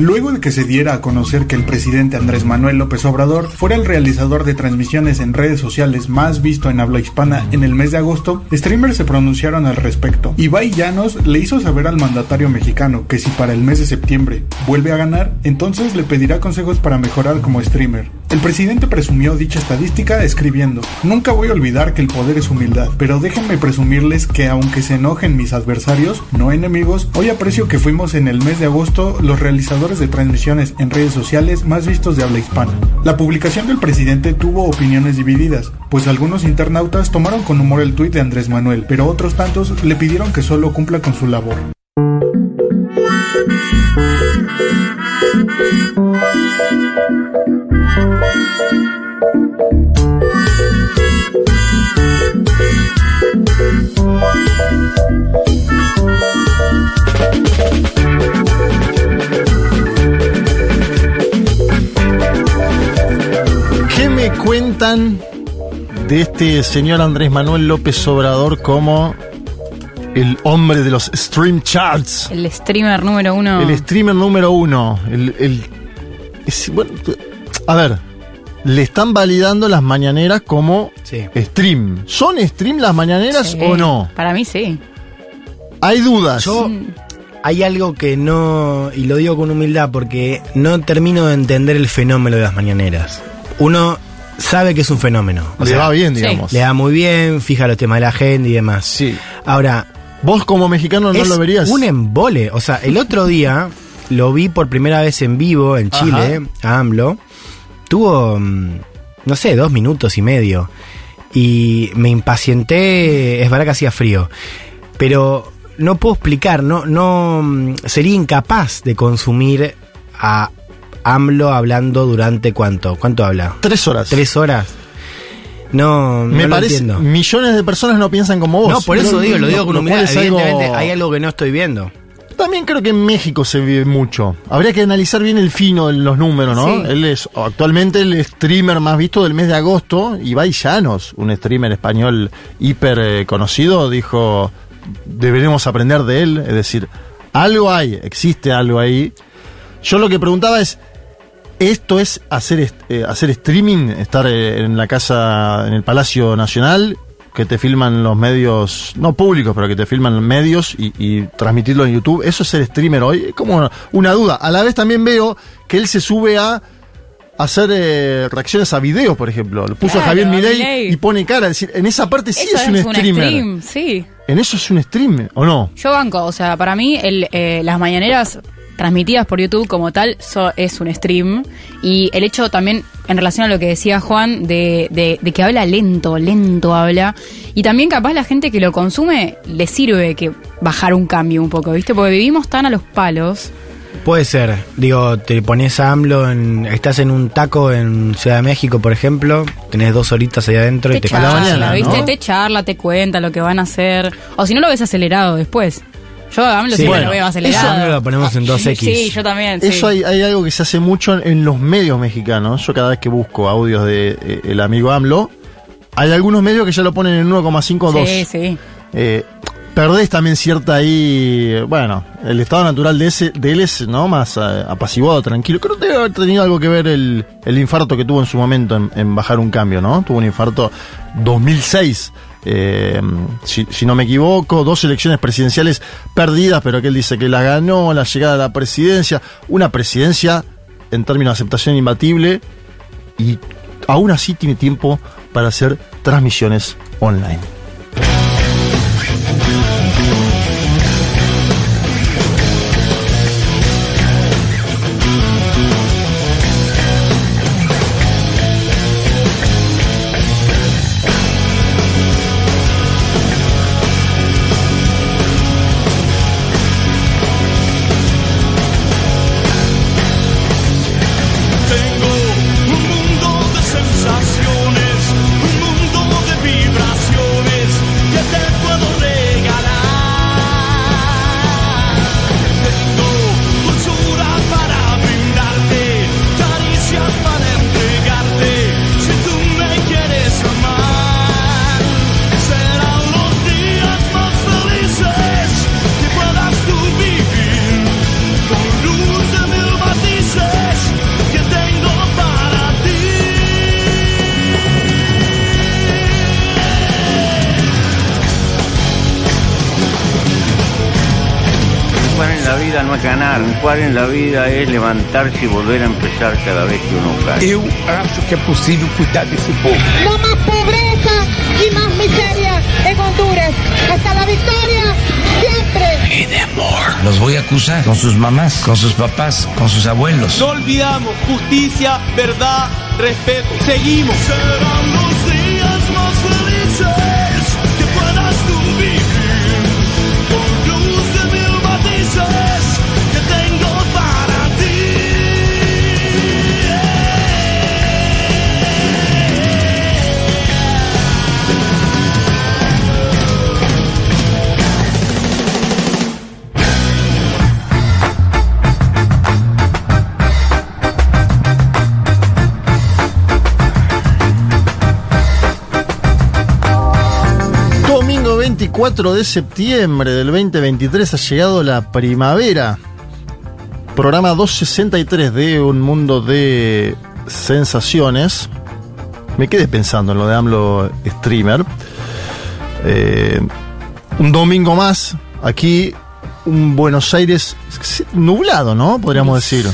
Luego de que se diera a conocer que el presidente Andrés Manuel López Obrador fuera el realizador de transmisiones en redes sociales más visto en habla hispana en el mes de agosto, streamers se pronunciaron al respecto. Ibai Llanos le hizo saber al mandatario mexicano que si para el mes de septiembre vuelve a ganar, entonces le pedirá consejos para mejorar como streamer. El presidente presumió dicha estadística escribiendo, nunca voy a olvidar que el poder es humildad, pero déjenme presumirles que aunque se enojen mis adversarios, no enemigos, hoy aprecio que fuimos en el mes de agosto los realizadores de transmisiones en redes sociales más vistos de habla hispana. La publicación del presidente tuvo opiniones divididas, pues algunos internautas tomaron con humor el tuit de Andrés Manuel, pero otros tantos le pidieron que solo cumpla con su labor. Cuentan de este señor Andrés Manuel López Obrador como el hombre de los stream charts? El streamer número uno. El streamer número uno. El, el- es- bueno, a ver, le están validando las mañaneras como Sí. stream. ¿Son stream las mañaneras Sí. o no? Para mí sí. Hay dudas. Yo hay algo que no, y lo digo con humildad porque no termino de entender el fenómeno de las mañaneras. Uno sabe que es un fenómeno. O le sea, va bien, digamos. Le da muy bien, fija los temas de la agenda y demás. Sí. Ahora, Vos como mexicano no es lo verías. un embole. O sea, el otro día lo vi por primera vez en vivo en Chile, a AMLO. Tuvo, mm, no sé, dos minutos y medio. Y me impacienté, es verdad que hacía frío. Pero no puedo explicar, no, no mm, sería incapaz de consumir a AMLO hablando durante cuánto, ¿cuánto habla? Tres horas. ¿Tres horas? No, no Me lo parece. entiendo. Millones de personas no piensan como vos. No, por eso digo, lo digo con humildad. es algo- Evidentemente hay algo que no estoy viendo. También creo que en México se vive mucho. Habría que analizar bien el fino de los números, ¿no? Sí. Él es actualmente el streamer más visto del mes de agosto. Ibai Llanos, un streamer español hiper eh, conocido, dijo, deberemos aprender de él. Es decir, algo hay, existe algo ahí. Yo lo que preguntaba es, ¿esto es hacer, eh, hacer streaming? Estar eh, en la casa, en el Palacio Nacional, que te filman los medios, no públicos, pero que te filman medios y, y transmitirlo en YouTube. ¿Eso es ser streamer hoy? Es como una, una duda. A la vez también veo que él se sube a hacer eh, reacciones a videos, por ejemplo. Lo puso Claro, Javier Milei y pone cara. Es decir, en esa parte sí Eso es, un streamer. stream, sí. En eso es un stream, ¿o no? Yo banco, o sea, para mí el, eh, las mañaneras transmitidas por YouTube como tal so- es un stream y el hecho también en relación a lo que decía Juan de, de- de que habla lento, lento habla y también capaz la gente que lo consume le sirve que bajar un cambio un poco, ¿viste? Porque vivimos tan a los palos. Puede ser. Digo, te pones a AMLO, en, estás en un taco en Ciudad de México, por ejemplo, tenés dos horitas ahí adentro y Te charla, mañana, ¿viste? ¿no? Te charla, te cuenta lo que van a hacer. O si no lo ves acelerado después. Yo a AMLO Sí, siempre bueno, lo veo eso acelerado. AMLO lo ponemos en 2X. Sí, yo también. sí. Eso hay, hay algo que se hace mucho en, en los medios mexicanos. Yo cada vez que busco audios de eh, el amigo AMLO, hay algunos medios que ya lo ponen en 1,5 o 2. Sí, sí. Eh, perdés también cierta ahí, bueno, el estado natural de, ese, de él es ¿no? más eh, apaciguado, tranquilo. Creo que debe haber tenido algo que ver el, el infarto que tuvo en su momento en, en bajar un cambio, ¿no? Tuvo un infarto 2006, eh, si, no me equivoco, dos elecciones presidenciales perdidas, pero que él dice que la ganó, la llegada a la presidencia, una presidencia en términos de aceptación imbatible y aún así tiene tiempo para hacer transmisiones online. Triunfar en la vida es levantarse y volver a empezar cada vez que uno cae. Eu acho que é possível cuidar desse povo. No más pobreza y más miseria en Honduras. Hasta la victoria, siempre. Los voy a acusar con sus mamás, con sus papás, con sus abuelos. No olvidamos justicia, verdad, respeto. Seguimos. 24 de septiembre del 2023 ha llegado la primavera. Programa 263 de Un Mundo de Sensaciones. Me quedé pensando en lo de AMLO Streamer. Eh, un domingo más, aquí, un Buenos Aires nublado, ¿no? Podríamos decir.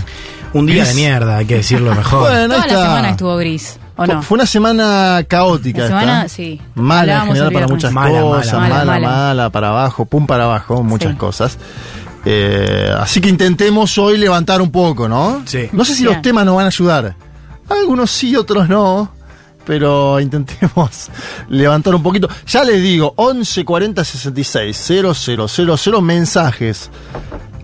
Un día de mierda, hay que decirlo mejor. Bueno, Toda la semana estuvo gris, ¿o Fue- no? Fue una semana caótica. Esta. semana, sí. Mala en general para muchas Mala, cosas, mala, mala, mala, mala. para abajo, pum para abajo, muchas Sí. cosas. Eh, así que intentemos hoy levantar un poco, ¿no? Sí. No sé si Bien. los temas nos van a ayudar. Algunos sí, otros no. Pero intentemos levantar un poquito. Ya les digo, 11 40 66 000 mensajes.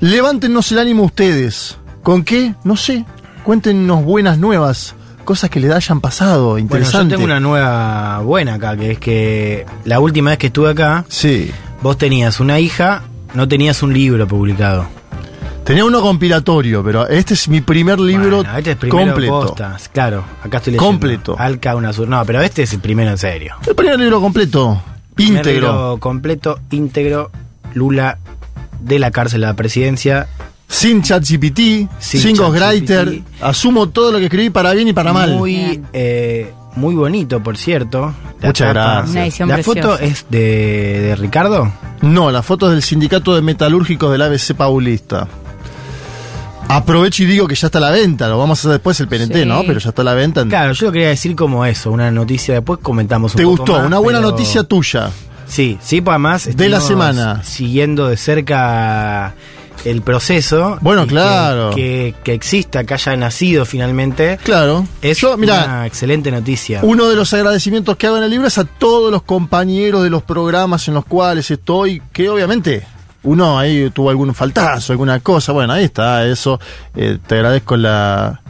Levántenos el ánimo ustedes. ¿Con qué? No sé. Cuéntenos buenas nuevas. Cosas que les hayan pasado. Bueno, yo Interesante. tengo una nueva buena acá, que es que la última vez que estuve acá, Sí. vos tenías una hija, no tenías un libro publicado. Tenía uno compilatorio, pero este es mi primer libro Bueno, este es primero completo. postas, claro, acá estoy leyendo. Completo. Alca Unasur. No, pero este es el primero en serio. El primer libro completo, Primer íntegro. libro completo, íntegro, Lula de la cárcel a la presidencia. Sin ChatGPT, Sin sin. Ghostwriter. Asumo todo lo que escribí para bien y para mal. Muy, eh, muy bonito, por cierto. La Muchas tapa- gracias. Una edición La preciosa. foto es de, de Ricardo. No, la foto es del Sindicato de Metalúrgicos del ABC Paulista. Aprovecho y digo que ya está a la venta, lo vamos a hacer después el PNT, Sí. ¿no? Pero ya está a la venta. Claro, yo lo quería decir como eso, una noticia. Después comentamos un ¿Te poco gustó? más, Una buena pero- noticia tuya. Sí, sí, pues además. De la semana. Siguiendo de cerca el proceso. Bueno, que- claro. Que, que exista, que haya nacido finalmente. Claro. Es Yo, una excelente noticia. Uno de los agradecimientos que hago en el libro es a todos los compañeros de los programas en los cuales estoy, que obviamente uno ahí tuvo algún faltazo, alguna cosa. Bueno, ahí está, eso. Eh, te agradezco la,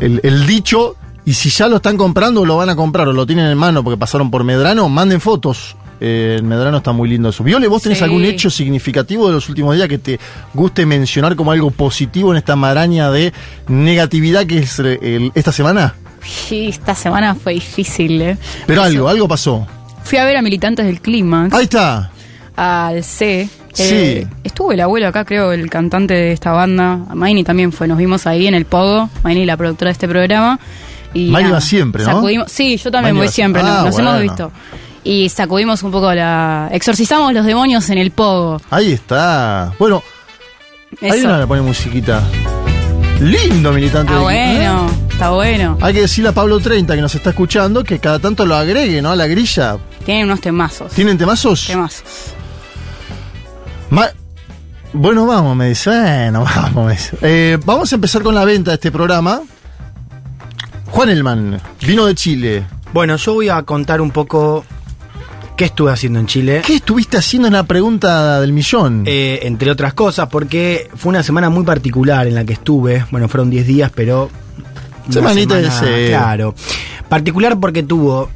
el, el dicho. Y si ya lo están comprando o lo van a comprar o lo tienen en mano porque pasaron por Medrano, manden fotos. Eh, en Medrano está muy lindo eso. Viole, ¿vos tenés Sí. algún hecho significativo de los últimos días que te guste mencionar como algo positivo en esta maraña de negatividad que es eh, el- esta semana? Sí, esta semana fue difícil, ¿eh? Pero algo, algo pasó. Fui a ver a militantes del Clímax, Ahí está. al C. Sí. Eh, estuvo el abuelo acá, creo, el cantante de esta banda. Maini también fue. Nos vimos ahí en el Pogo. Maini, la productora de este programa. Y Maini va siempre, ¿no? sacudimos- Sí, yo también Maini voy siempre. nos- Ah, nos bueno. hemos visto. Y sacudimos un poco la. Exorcizamos los demonios en el Pogo. Ahí está. Bueno, ahí una le pone musiquita. Lindo militante. Está de- bueno, está bueno. Hay que decirle a Pablo 30 que nos está escuchando que cada tanto lo agregue, ¿no? A la grilla. Tienen unos temazos. ¿Tienen temazos? Temazos. Ma- bueno, vamos, me dice. Bueno, vamos, me dice. Eh, vamos a empezar con la venta de este programa. Juan Elman, vino de Chile. Bueno, yo voy a contar un poco qué estuve haciendo en Chile. ¿Qué estuviste haciendo en la pregunta del millón? Eh, entre otras cosas, porque fue una semana muy particular en la que estuve. Bueno, fueron 10 días, pero. Semanita de semana, ese- Claro. Particular porque tuvo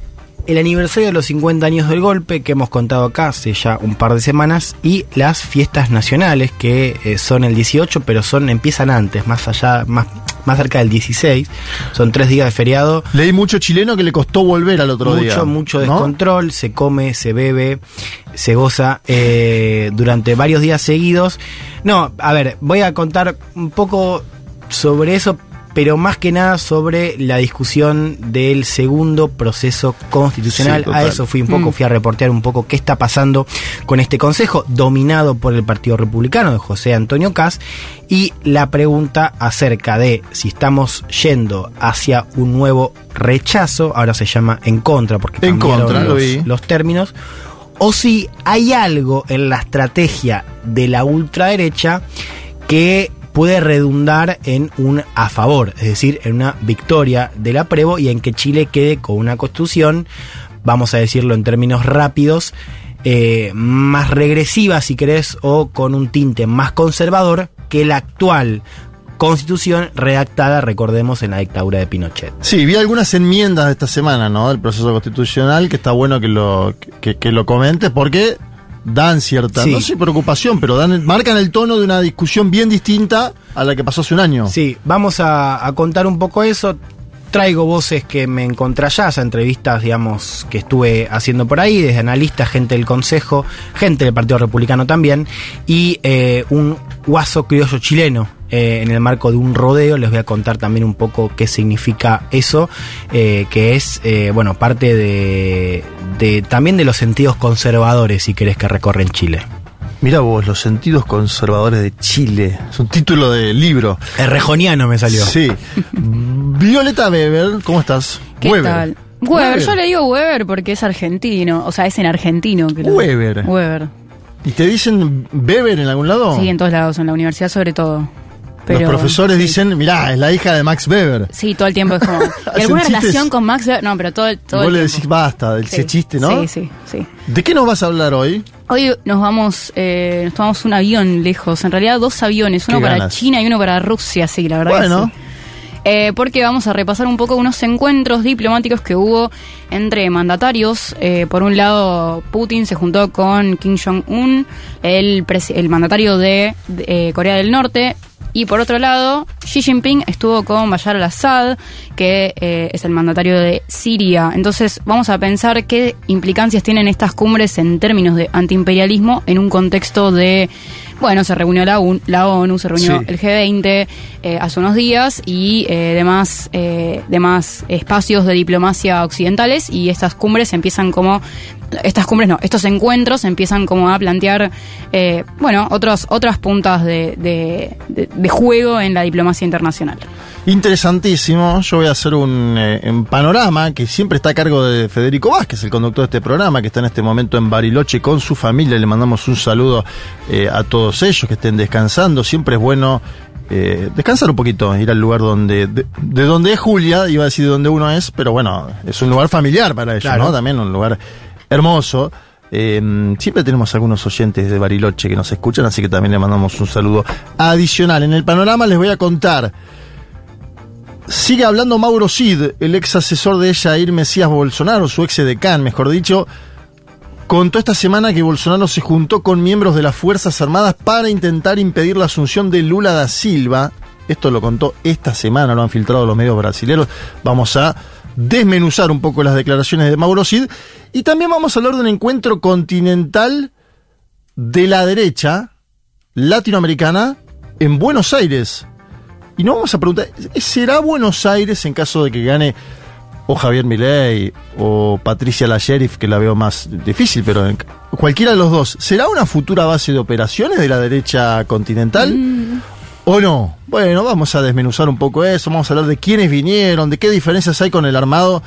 el aniversario de los 50 años del golpe, que hemos contado acá hace ya un par de semanas, y las fiestas nacionales, que eh, son el 18, pero son empiezan antes, más allá, más, más cerca del 16. Son tres días de feriado. Leí mucho chileno que le costó volver al otro mucho, día. mucho ¿no? descontrol, se come, se bebe, se goza eh, durante varios días seguidos. No, a ver, voy a contar un poco sobre eso pero más que nada sobre la discusión del segundo proceso constitucional. Sí, a eso fui un poco, Mm. fui a reportear un poco qué está pasando con este consejo dominado por el Partido Republicano de José Antonio Caz y la pregunta acerca de si estamos yendo hacia un nuevo rechazo, ahora se llama en contra porque En cambiaron contra, los términos, o si hay algo en la estrategia de la ultraderecha que puede redundar en un a favor, es decir, en una victoria del apruebo y en que Chile quede con una constitución, vamos a decirlo en términos rápidos, eh, más regresiva, si querés, o con un tinte más conservador que la actual constitución redactada, recordemos, en la dictadura de Pinochet. Sí, vi algunas enmiendas de esta semana, ¿no? Del proceso constitucional, que está bueno que lo, que lo comentes, porque dan cierta, Sí. no sé, preocupación, pero dan, marcan el tono de una discusión bien distinta a la que pasó hace un año. Sí, vamos a, a contar un poco eso. Traigo voces que me encontré allá, esas entrevistas, digamos, que estuve haciendo por ahí, desde analistas, gente del Consejo, gente del Partido Republicano también, y eh, un guaso criollo chileno. Eh, en el marco de un rodeo, les voy a contar también un poco qué significa eso, eh, que es, eh, bueno, parte de, de también de los sentidos conservadores, si querés, que recorren Chile. Mira vos, los sentidos conservadores de Chile. Es un título de libro. Errejoniano me salió. Sí. Violeta Weber, ¿cómo estás? ¿Qué Weber. tal? Weber, yo le digo Weber porque es argentino, o sea, es en argentino. Lo- Weber. Weber. ¿Y te dicen Weber en algún lado? Sí, en todos lados, en la universidad sobre todo. Pero, Los profesores sí. dicen, mirá, es la hija de Max Weber. Sí, todo el tiempo es como. ¿Y alguna relación con Max Weber? No, pero todo, el- todo Vos el le decís basta del Sí. ese chiste, ¿no? Sí, sí, sí. ¿De qué nos vas a hablar hoy? Hoy nos vamos, eh, nos tomamos un avión lejos, en realidad dos aviones, uno para. China y uno para Rusia, sí, la verdad. que Bueno. sí. Eh, porque vamos a repasar un poco unos encuentros diplomáticos que hubo entre mandatarios. Eh, por un lado, Putin se juntó con Kim Jong-un, el, el mandatario de, de, eh, Corea del Norte. Y por otro lado, Xi Jinping estuvo con Bashar al-Assad, que eh, es el mandatario de Siria. Entonces, vamos a pensar qué implicancias tienen estas cumbres en términos de antiimperialismo en un contexto de. Bueno, se reunió la, UN la ONU, se reunió Sí. el G20 eh, hace unos días y eh, demás, demás espacios de diplomacia occidentales y estas cumbres empiezan como estas cumbres no, estos encuentros empiezan como a plantear, eh, bueno, otros, otras puntas de, de- de- de juego en la diplomacia internacional. Interesantísimo. Yo voy a hacer un, eh, un panorama que siempre está a cargo de Federico Vázquez, el conductor de este programa, que está en este momento en Bariloche con su familia. Le mandamos un saludo eh, a todos ellos que estén descansando. Siempre es bueno eh, descansar un poquito, ir al lugar donde de, de donde es Julia, iba a decir de donde uno es, pero bueno, es un lugar familiar para ellos, Claro. ¿no? También un lugar hermoso. Eh, siempre tenemos algunos oyentes de Bariloche que nos escuchan, así que también le mandamos un saludo adicional. En el panorama les voy a contar. Sigue hablando Mauro Cid, el ex asesor de Jair Mesías Bolsonaro, su ex decán, mejor dicho. Contó esta semana que Bolsonaro se juntó con miembros de las Fuerzas Armadas para intentar impedir la asunción de Lula da Silva. Esto lo contó esta semana, lo han filtrado los medios brasileños. Vamos a desmenuzar un poco las declaraciones de Mauro Cid. Y también vamos a hablar de un encuentro continental de la derecha latinoamericana en Buenos Aires. Y nos vamos a preguntar, ¿será Buenos Aires en caso de que gane o Javier Milei o Patricia la que la veo más difícil, pero cualquiera de los dos, ¿será una futura base de operaciones de la derecha continental? ¿O no? Bueno, vamos a desmenuzar un poco eso, vamos a hablar de quiénes vinieron, de qué diferencias hay con el armado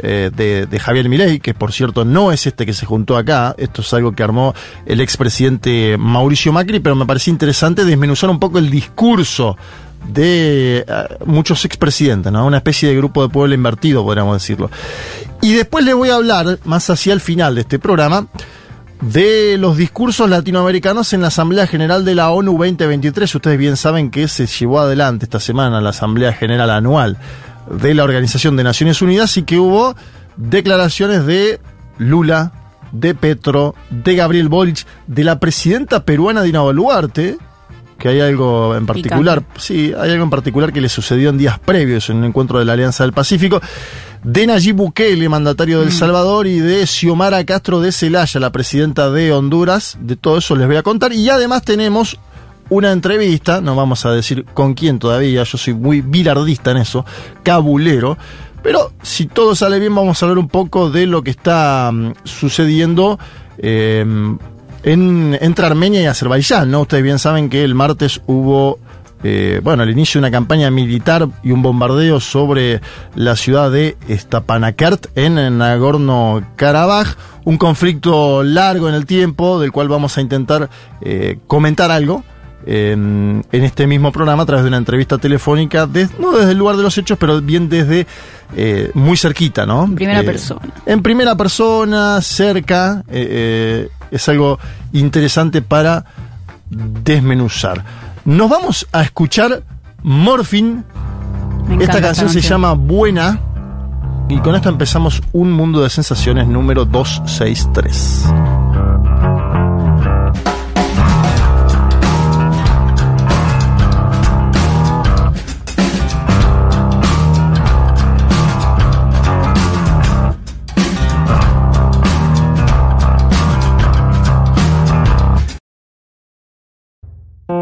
eh, de, de Javier Milei, que por cierto no es este que se juntó acá, esto es algo que armó el expresidente Mauricio Macri, pero me parecía interesante desmenuzar un poco el discurso de eh, muchos expresidentes, ¿no? Una especie de grupo de pueblo invertido, podríamos decirlo. Y después les voy a hablar, más hacia el final de este programa, de los discursos latinoamericanos en la Asamblea General de la ONU 2023. Ustedes bien saben que se llevó adelante esta semana la Asamblea General Anual de la Organización de Naciones Unidas y que hubo declaraciones de Lula, de Petro, de Gabriel Boric, de la presidenta peruana Dina Boluarte, que hay algo en particular, sí, hay algo en particular que le sucedió en días previos en un encuentro de la Alianza del Pacífico, de Nayib Bukele, mandatario de El Salvador, y de Xiomara Castro de Celaya, la presidenta de Honduras. De todo eso les voy a contar. Y además tenemos una entrevista, no vamos a decir con quién todavía, yo soy muy bilardista en eso, cabulero, pero si todo sale bien vamos a hablar un poco de lo que está mm, sucediendo eh, en, entre Armenia y Azerbaiyán, ¿no? Ustedes bien saben que el martes hubo eh, bueno, el inicio de una campaña militar y un bombardeo sobre la ciudad de Stepanakert en Nagorno-Karabaj, un conflicto largo en el tiempo del cual vamos a intentar eh, comentar algo. En, en este mismo programa a través de una entrevista telefónica, no desde el lugar de los hechos, pero bien desde eh, muy cerquita, ¿no? En primera Eh, persona. En primera persona, cerca, eh, es algo interesante para desmenuzar. Nos vamos a escuchar Morphin. Esta canción se llama Buena. Y con esto empezamos un mundo de sensaciones número 263.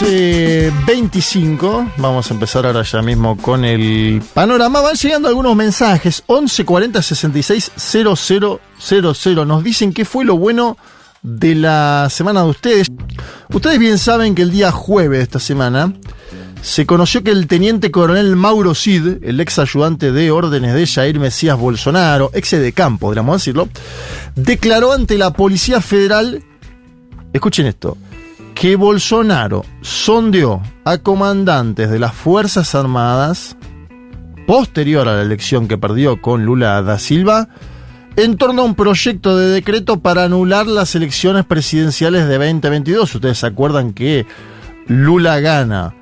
12.25, vamos a empezar ahora ya mismo con el panorama. Van llegando algunos mensajes. 1140 66 0000. Nos dicen qué fue lo bueno de la semana de ustedes. Ustedes bien saben que el día jueves de esta semana se conoció que el teniente coronel Mauro Cid, el ex ayudante de órdenes de Jair Mesías Bolsonaro, ex de campo, podríamos decirlo, declaró ante la Policía Federal, escuchen esto, que Bolsonaro sondeó a comandantes de las Fuerzas Armadas posterior a la elección que perdió con Lula da Silva en torno a un proyecto de decreto para anular las elecciones presidenciales de 2022. Ustedes se acuerdan que Lula gana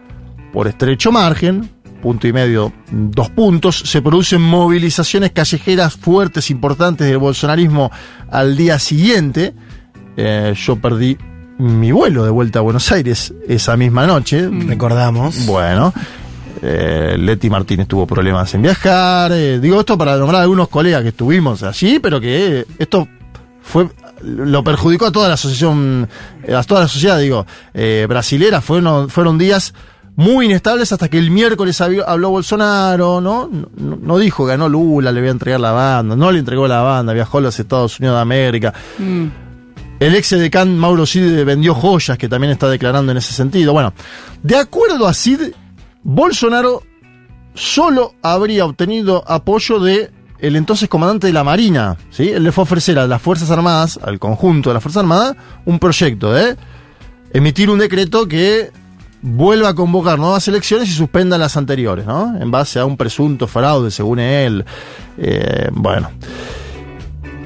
por estrecho margen, punto y medio, dos puntos. Se producen movilizaciones callejeras fuertes, importantes del bolsonarismo al día siguiente. Eh, yo perdí mi vuelo de vuelta a Buenos Aires esa misma noche. Recordamos. Bueno. Eh, Leti Martínez tuvo problemas en viajar. eh, digo esto para nombrar a algunos colegas que estuvimos allí, pero que eh, esto fue lo perjudicó a toda la asociación, a toda la sociedad, digo, eh, brasilera. Fueron, fueron días muy inestables hasta que el miércoles habló Bolsonaro, ¿no? No, no dijo ganó Lula, le voy a entregar la banda, no le entregó la banda, viajó a los Estados Unidos de América. Mm. El ex decán Mauro Cid vendió joyas, que también está declarando en ese sentido. Bueno, de acuerdo a Cid, Bolsonaro solo habría obtenido apoyo de el entonces comandante de la Marina. ¿sí? Él le fue a ofrecer a las Fuerzas Armadas, al conjunto de las Fuerzas Armadas, un proyecto de emitir un decreto que vuelva a convocar nuevas elecciones y suspenda las anteriores, ¿no? En base a un presunto fraude, según él. Eh, bueno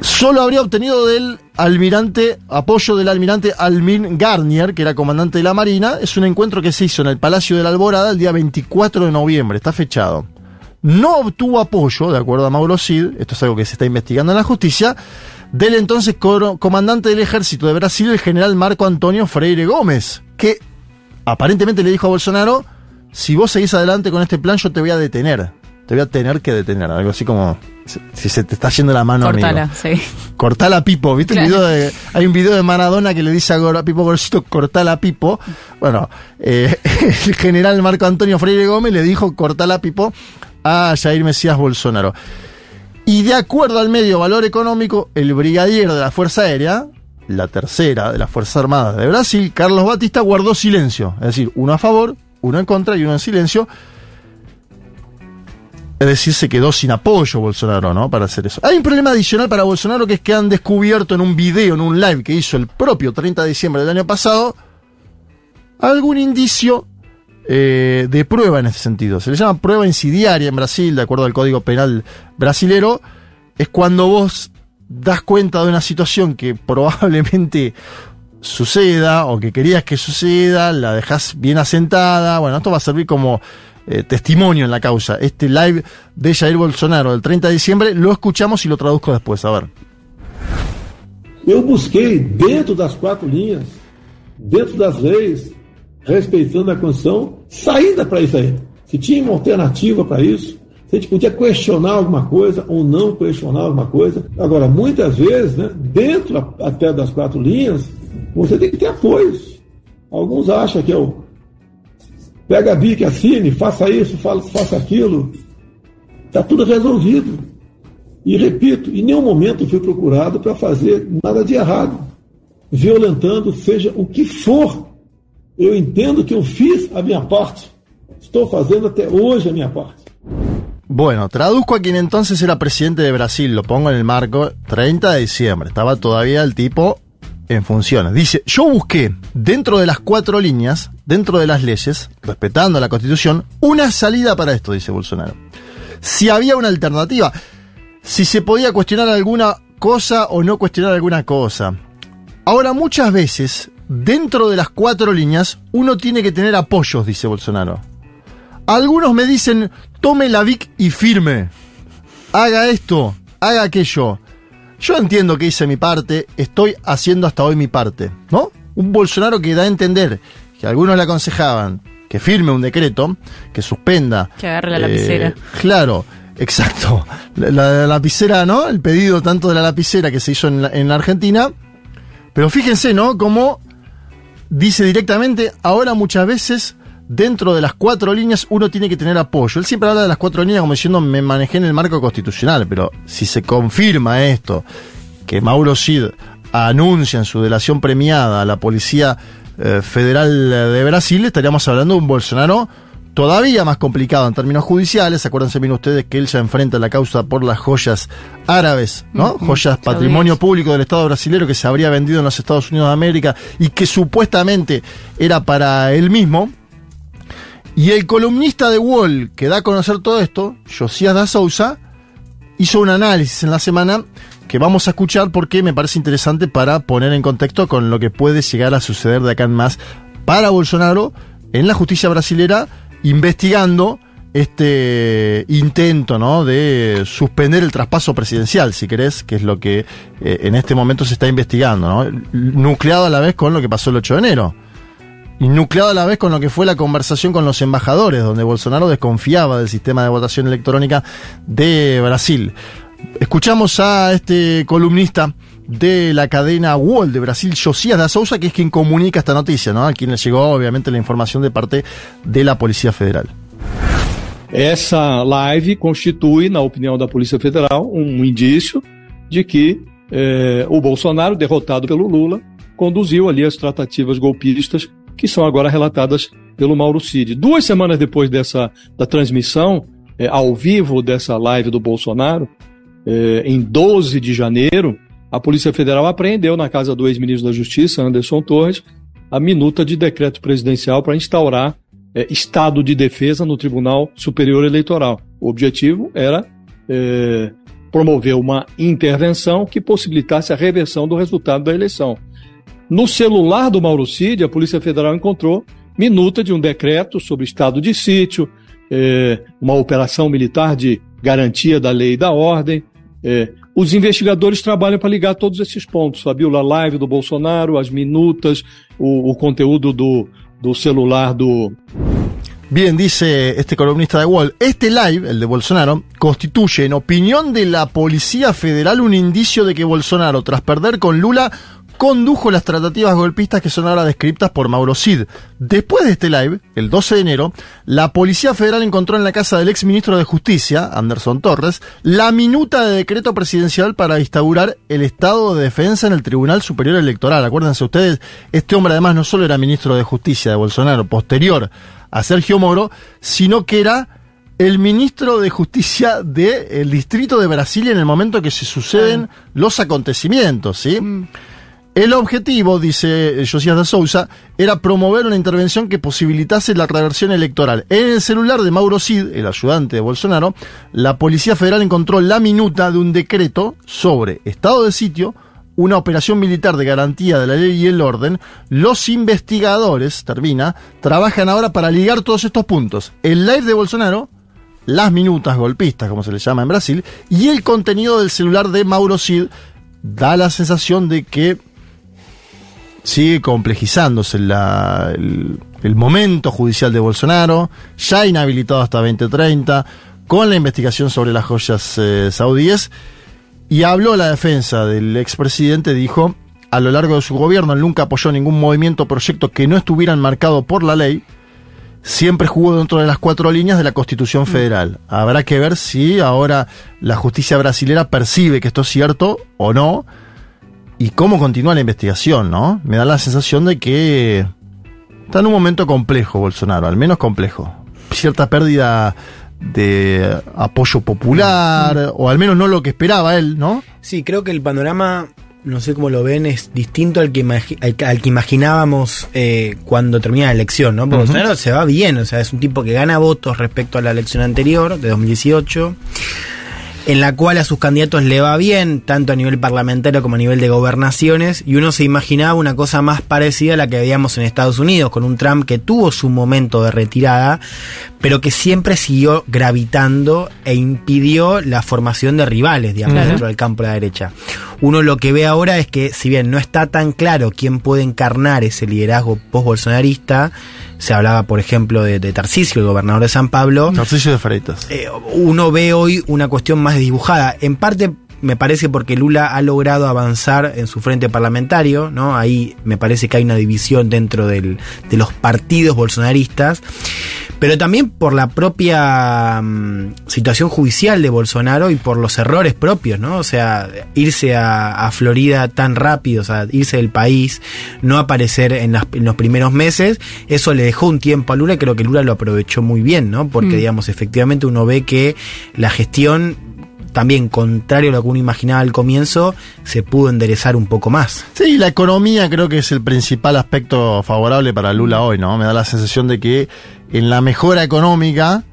solo habría obtenido del almirante, apoyo del almirante Almin Garnier, que era comandante de la Marina. Es un encuentro que se hizo en el Palacio de la Alborada el día 24 de noviembre, está fechado. No obtuvo apoyo, de acuerdo a Mauro Cid, esto es algo que se está investigando en la justicia, del entonces comandante del ejército de Brasil, el general Marco Antonio Freire Gómez, que aparentemente le dijo a Bolsonaro, si vos seguís adelante con este plan yo te voy a detener, te voy a tener que detener, algo así como si- se te está yendo la mano. amigo. Cortala, sí. Cortala Pipo, ¿viste? el video de- hay un video de Maradona que le dice a Pipo Gorosito, cortala Pipo. Bueno, eh, el general Marco Antonio Freire Gómez le dijo, cortala Pipo a Jair Mesías Bolsonaro. Y de acuerdo al medio valor económico, el brigadier de la Fuerza Aérea, la tercera de las Fuerzas Armadas de Brasil, Carlos Batista, guardó silencio. Es decir, uno a favor, uno en contra y uno en silencio. Es decir, se quedó sin apoyo Bolsonaro, ¿no? Para hacer eso. Hay un problema adicional para Bolsonaro que es que han descubierto en un video, en un live que hizo el propio 30 de diciembre del año pasado, algún indicio eh, de prueba en ese sentido. Se le llama prueba insidiaria en Brasil, de acuerdo al Código Penal brasilero. Es cuando vos das cuenta de una situación que probablemente suceda o que querías que suceda, la dejas bien asentada. Bueno, esto va a servir como eh, testimonio en la causa. Este live de Jair Bolsonaro del 30 de diciembre lo escuchamos y lo traduzco después. A ver. Eu busquei, dentro das quatro linhas, dentro das leis, respeitando a Constituição, saída para isso aí. Se tinha uma alternativa para isso, se a gente podia questionar alguma coisa ou não questionar alguma coisa. Agora, muitas vezes, né, dentro até das quatro linhas, você tem que ter apoios. Alguns acham que é o pega a bica, assine, faça isso, faça aquilo. Está tudo resolvido. E repito, em nenhum momento fui procurado para fazer nada de errado, violentando, seja o que for. Eu entendo que eu fiz a minha parte. Estou fazendo até hoje a minha parte. Bueno, traduzco a quien entonces era presidente de Brasil, lo pongo en el marco 30 de diciembre, estaba todavía el tipo en funciones. Dice, yo busqué dentro de las cuatro líneas, dentro de las leyes, respetando la constitución, una salida para esto, dice Bolsonaro. Si había una alternativa, si se podía cuestionar alguna cosa o no cuestionar alguna cosa. Ahora, muchas veces, dentro de las cuatro líneas, uno tiene que tener apoyos, dice Bolsonaro. Algunos me dicen, tome la VIC y firme. Haga esto, haga aquello. Yo entiendo que hice mi parte, estoy haciendo hasta hoy mi parte, ¿no? Un Bolsonaro que da a entender que algunos le aconsejaban que firme un decreto, que suspenda. Que agarre la lapicera. Claro, exacto. La, la, lapicera, ¿no? El pedido tanto de la lapicera que se hizo en la, en la Argentina. Pero fíjense, ¿no? Como dice directamente, ahora muchas veces dentro de las cuatro líneas uno tiene que tener apoyo. Él siempre habla de las cuatro líneas como diciendo me manejé en el marco constitucional, pero si se confirma esto, que Mauro Cid anuncia en su delación premiada a la Policía eh, Federal de Brasil, estaríamos hablando de un Bolsonaro todavía más complicado en términos judiciales. Acuérdense bien ustedes que él ya enfrenta la causa por las joyas árabes, ¿no? Ujú, Joyas patrimonio público del Estado brasileño que se habría vendido en los Estados Unidos de América y que supuestamente era para él mismo. Y el columnista de Wall que da a conocer todo esto, Josías da Souza, hizo un análisis en la semana que vamos a escuchar porque me parece interesante para poner en contexto con lo que puede llegar a suceder de acá en más para Bolsonaro en la justicia brasilera investigando este intento ¿no? de suspender el traspaso presidencial, si querés, que es lo que eh, en este momento se está investigando, ¿no? nucleado a la vez con lo que pasó el 8 de enero y nucleado a la vez con lo que fue la conversación con los embajadores, donde Bolsonaro desconfiaba del sistema de votación electrónica de Brasil. Escuchamos a este columnista de la cadena Wall de Brasil, Josías da Souza, que es quien comunica esta noticia, ¿no? A quien le llegó obviamente la información de parte de la Policía Federal. Essa live constitui, na opinião da Polícia Federal, um indício de que eh, o Bolsonaro, derrotado pelo Lula, conduziu ali as tratativas golpistas que são agora relatadas pelo Mauro Cid. Duas semanas depois dessa da transmissão eh, ao vivo dessa live do Bolsonaro, eh, em 12 de janeiro, a Polícia Federal apreendeu na casa do ex-ministro da Justiça, Anderson Torres, a minuta de decreto presidencial para instaurar eh, estado de defesa no Tribunal Superior Eleitoral. O objetivo era eh, promover uma intervenção que possibilitasse a reversão do resultado da eleição. No celular do Mauro Cid, a Polícia Federal encontrou minuta de um decreto sobre estado de sítio, uma operação militar de garantia da lei e da ordem. Eh, os investigadores trabalham para ligar todos esses pontos, Fabiola, a live do Bolsonaro, as minutas, o, o conteúdo do, do celular do, Bien, dice este columnista de Wall, este live, el de Bolsonaro, constituye, en opinión de la Policía Federal, un indicio de que Bolsonaro, tras perder con Lula, condujo las tratativas golpistas que son ahora descritas por Mauro Cid. Después de este live, el 12 de enero, la Policía Federal encontró en la casa del ex ministro de Justicia, Anderson Torres, la minuta de decreto presidencial para instaurar el estado de defensa en el Tribunal Superior Electoral. Acuérdense ustedes, este hombre además no solo era ministro de Justicia de Bolsonaro, posterior a Sergio Moro, sino que era el ministro de Justicia del Distrito de Brasilia en el momento que se suceden los acontecimientos, ¿sí? El objetivo, dice Josías da Souza, era promover una intervención que posibilitase la reversión electoral. En el celular de Mauro Cid, el ayudante de Bolsonaro, la Policía Federal encontró la minuta de un decreto sobre estado de sitio, una operación militar de garantía de la ley y el orden. Los investigadores, termina, trabajan ahora para ligar todos estos puntos. El live de Bolsonaro, las minutas golpistas, como se les llama en Brasil, y el contenido del celular de Mauro Cid, da la sensación de que sigue complejizándose la- el, el momento judicial de Bolsonaro, ya inhabilitado hasta 2030, con la investigación sobre las joyas eh, saudíes, y habló la defensa del expresidente, dijo, a lo largo de su gobierno él nunca apoyó ningún movimiento o proyecto que no estuviera marcado por la ley, siempre jugó dentro de las cuatro líneas de la Constitución Federal. Habrá que ver si ahora la justicia brasilera percibe que esto es cierto o no y cómo continúa la investigación, ¿no? Me da la sensación de que está en un momento complejo Bolsonaro, al menos complejo. Cierta pérdida de apoyo popular, o al menos no lo que esperaba él, ¿no? Sí, creo que el panorama, no sé cómo lo ven, es distinto al que, al, que- al que imaginábamos eh, cuando termina la elección, ¿no? Porque. Bolsonaro se va bien, o sea, es un tipo que gana votos respecto a la elección anterior, de 2018, en la cual a sus candidatos le va bien, tanto a nivel parlamentario como a nivel de gobernaciones, y uno se imaginaba una cosa más parecida a la que veíamos en Estados Unidos, con un Trump que tuvo su momento de retirada, pero que siempre siguió gravitando e impidió la formación de rivales, digamos, Claro. dentro del campo de la derecha. Uno lo que ve ahora es que, si bien no está tan claro quién puede encarnar ese liderazgo post-bolsonarista, se hablaba, por ejemplo, de, de Tarcisio, el gobernador de San Pablo. Tarcisio de Freitas. Eh, uno ve hoy una cuestión más dibujada. En parte me parece porque Lula ha logrado avanzar en su frente parlamentario, ¿no? Ahí me parece que hay una división dentro del- de los partidos bolsonaristas, pero también por la propia mm, situación judicial de Bolsonaro y por los errores propios, ¿no? O sea, irse a, a Florida tan rápido, o sea, irse del país, no aparecer en, las- en los primeros meses, eso le dejó un tiempo a Lula y creo que Lula lo aprovechó muy bien, ¿no? Porque, Mm. digamos, efectivamente uno ve que la gestión también contrario a lo que uno imaginaba al comienzo, se pudo enderezar un poco más. Sí, la economía creo que es el principal aspecto favorable para Lula hoy, ¿no? Me da la sensación de que en la mejora económica,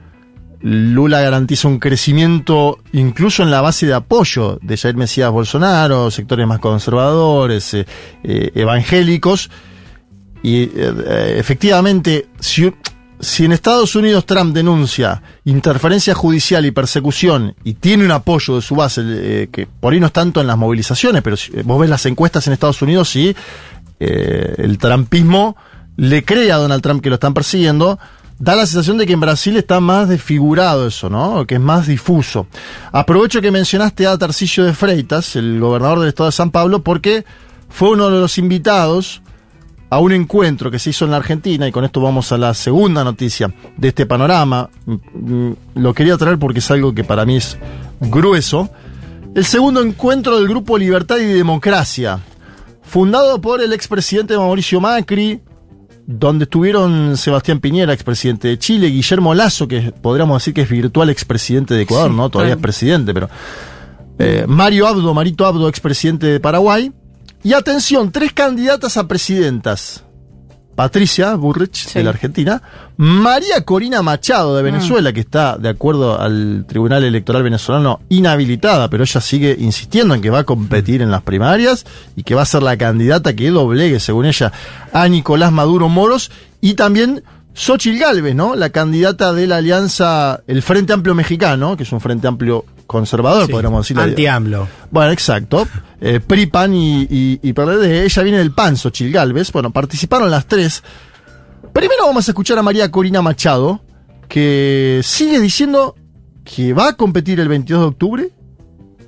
Lula garantiza un crecimiento incluso en la base de apoyo de Jair Mesías Bolsonaro, sectores más conservadores, eh, eh, evangélicos. Y eh, efectivamente, si, si en Estados Unidos Trump denuncia interferencia judicial y persecución y tiene un apoyo de su base, eh, que por ahí no es tanto en las movilizaciones, pero si, eh, vos ves las encuestas en Estados Unidos y eh, el trumpismo le cree a Donald Trump que lo están persiguiendo, da la sensación de que en Brasil está más desfigurado eso, ¿no? Que es más difuso. Aprovecho que mencionaste a Tarcisio de Freitas, el gobernador del estado de San Pablo, porque fue uno de los invitados a un encuentro que se hizo en la Argentina, y con esto vamos a la segunda noticia de este panorama. Mm, mm, Lo quería traer porque es algo que para mí es grueso. El segundo encuentro del Grupo Libertad y Democracia, fundado por el expresidente Mauricio Macri, donde estuvieron Sebastián Piñera, expresidente de Chile, Guillermo Lazo, que podríamos decir que es virtual expresidente de Ecuador, Sí, ¿no? Todavía claro. es presidente, pero. eh, Mario Abdo, Marito Abdo, expresidente de Paraguay. Y atención, tres candidatas a presidentas. Patricia Burrich, de la Argentina. María Corina Machado, de Venezuela, que está, de acuerdo al Tribunal Electoral venezolano, inhabilitada, pero ella sigue insistiendo en que va a competir en las primarias y que va a ser la candidata que doblegue, según ella, a Nicolás Maduro Moros. Y también Xochil Gálvez, ¿no? La candidata de la alianza, el Frente Amplio Mexicano, que es un Frente Amplio conservador, Sí, podríamos decirlo. anti-AMLO. Bueno, exacto. Eh, PRI, PAN y, y, y PRD. Ella viene del PAN, Xochil Gálvez. Bueno, participaron las tres. Primero vamos a escuchar a María Corina Machado, que sigue diciendo que va a competir el 22 de octubre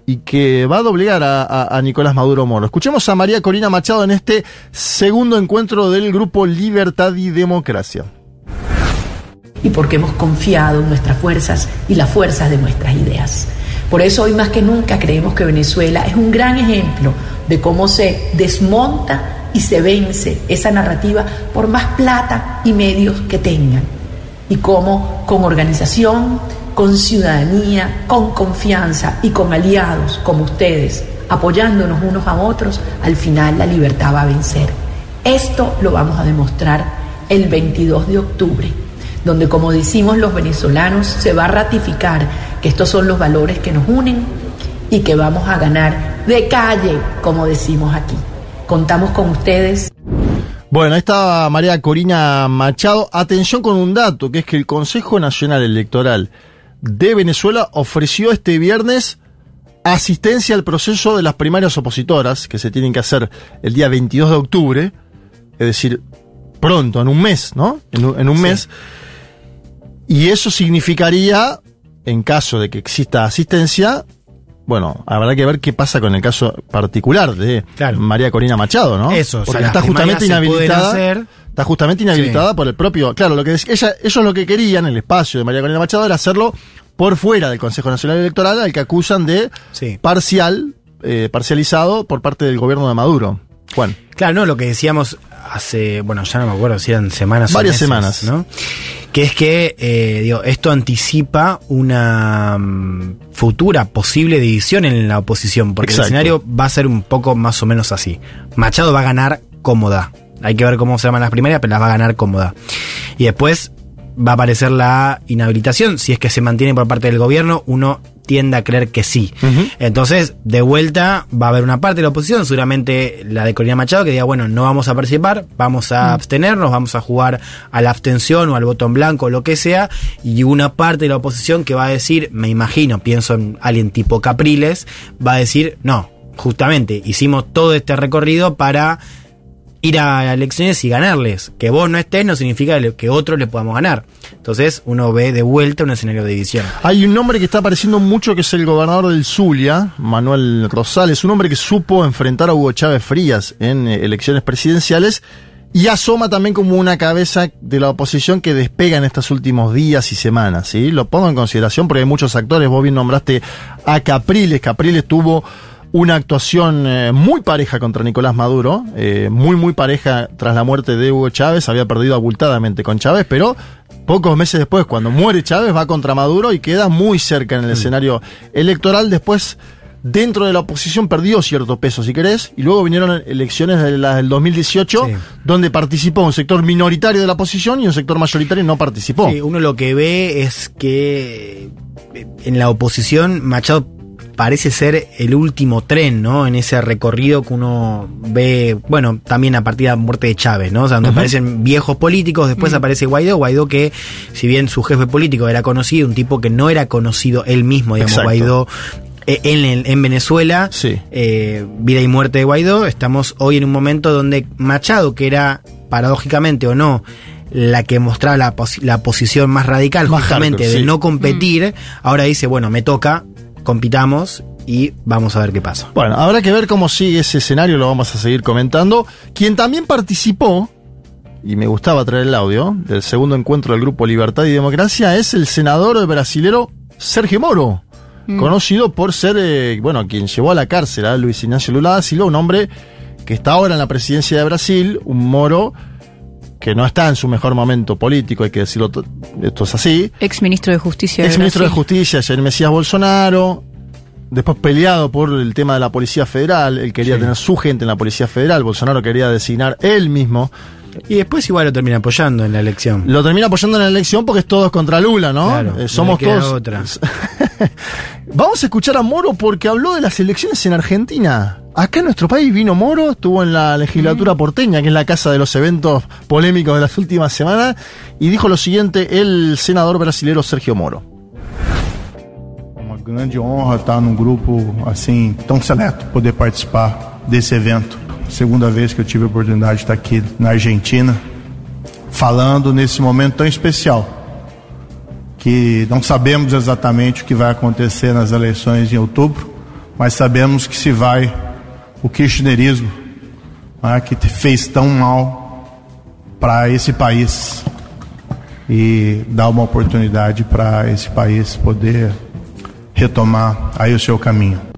y que va a doblegar a, a- a Nicolás Maduro Moro. Escuchemos a María Corina Machado en este segundo encuentro del grupo Libertad y Democracia. y porque hemos confiado en nuestras fuerzas y las fuerzas de nuestras ideas. Por eso hoy más que nunca creemos que Venezuela es un gran ejemplo de cómo se desmonta y se vence esa narrativa por más plata y medios que tengan. Y cómo con organización, con ciudadanía, con confianza y con aliados como ustedes, apoyándonos unos a otros, al final la libertad va a vencer. Esto lo vamos a demostrar el 22 de octubre donde como decimos los venezolanos se va a ratificar que estos son los valores que nos unen y que vamos a ganar de calle, como decimos aquí. Contamos con ustedes. Bueno, ahí está María Corina Machado. Atención con un dato, que es que el Consejo Nacional Electoral de Venezuela ofreció este viernes asistencia al proceso de las primarias opositoras, que se tienen que hacer el día 22 de octubre, es decir, pronto, en un mes, ¿no? En, un- en un mes. Y eso significaría, en caso de que exista asistencia, bueno, habrá que ver qué pasa con el caso particular de María Corina Machado, ¿no? Eso, o sea, Porque está justamente inhabilitada. Está justamente inhabilitada por el propio. Claro, lo que ella, ellos lo que querían, el espacio de María Corina Machado, era hacerlo por fuera del Consejo Nacional Electoral, al que acusan de parcial, eh, parcializado por parte del gobierno de Maduro. Juan. Claro, no, lo que decíamos hace, bueno, ya no me acuerdo si eran semanas Varias o meses, semanas. ¿no? Que es que, eh, digo, esto anticipa una mm, futura posible división en la oposición, porque Exacto. el escenario va a ser un poco más o menos así. Machado va a ganar cómoda. Hay que ver cómo se llaman las primarias, pero las va a ganar cómoda. Y después va a aparecer la inhabilitación. Si es que se mantiene por parte del gobierno, uno tiende a creer que sí. Entonces, de vuelta, va a haber una parte de la oposición, seguramente la de Corina Machado, que diga, bueno, no vamos a participar, vamos a abstenernos, vamos a jugar a la abstención o al voto en blanco, o lo que sea, y una parte de la oposición que va a decir, me imagino, pienso en alguien tipo Capriles, va a decir, no, justamente, hicimos todo este recorrido para ir a elecciones y ganarles. Que vos no estés no significa que otros le podamos ganar. Entonces uno ve de vuelta un escenario de división. Hay un nombre que está apareciendo mucho que es el gobernador del Zulia, Manuel Rosales, un hombre que supo enfrentar a Hugo Chávez Frías en eh, elecciones presidenciales y asoma también como una cabeza de la oposición que despega en estos últimos días y semanas, ¿sí? Lo pongo en consideración porque hay muchos actores, vos bien nombraste a Capriles, Capriles tuvo una actuación eh, muy pareja contra Nicolás Maduro, eh, muy muy pareja tras la muerte de Hugo Chávez, había perdido abultadamente con Chávez, pero pocos meses después, cuando muere Chávez, va contra Maduro y queda muy cerca en el escenario electoral. Después, dentro de la oposición, perdió cierto peso, si querés, y luego vinieron elecciones de las del 2018, donde participó un sector minoritario de la oposición y un sector mayoritario no participó. Sí, uno lo que ve es que eh, en la oposición Machado parece ser el último tren, ¿no? En ese recorrido que uno ve, bueno, también a partir de la muerte de Chávez, ¿no? O sea, donde aparecen viejos políticos, después aparece Guaidó, Guaidó que, si bien su jefe político era conocido, un tipo que no era conocido él mismo, digamos, Exacto. Guaidó eh, en, en- en Venezuela, eh, vida y muerte de Guaidó, estamos hoy en un momento donde Machado, que era paradójicamente o no, la que mostraba la, la posición más radical Más justamente hardcore, de sí. no competir, ahora dice, bueno, me toca, compitamos y vamos a ver qué pasa. Bueno, habrá que ver cómo sigue ese escenario, lo vamos a seguir comentando. Quien también participó, y me gustaba traer el audio, del segundo encuentro del Grupo Libertad y Democracia, es el senador brasilero Sergio Moro. Mm. Conocido por ser, eh, bueno, quien llevó a la cárcel a Luis Ignacio Lula da Silva, un hombre que está ahora en la presidencia de Brasil, un Moro que no está en su mejor momento político, hay que decirlo, to- esto es así. Ex ministro de Justicia. Ex ministro de. Justicia, Jair Mesías Bolsonaro. Después peleado por el tema de la Policía Federal. Él quería tener su gente en la Policía Federal. Bolsonaro quería designar él mismo. Y después igual lo termina apoyando en la elección. Lo termina apoyando en la elección porque es todos contra Lula, ¿no? Claro, Eh, no somos queda todos. otra. Vamos a escuchar a Moro porque habló de las elecciones en Argentina. Acá en nuestro país vino Moro, estuvo en la legislatura porteña, que es la casa de los eventos polémicos de las últimas semanas, y dijo lo siguiente el senador brasilero Sergio Moro. uma grande honra estar num grupo assim tão seleto, poder participar desse evento. Segunda vez que eu tive a oportunidade de estar aqui na Argentina, falando nesse momento tão especial, que não sabemos exatamente o que vai acontecer nas eleições em outubro, mas sabemos que se vai o kirchnerismo, né, que fez tão mal para esse país e dar uma oportunidade para esse país poder retomar aí o seu caminho.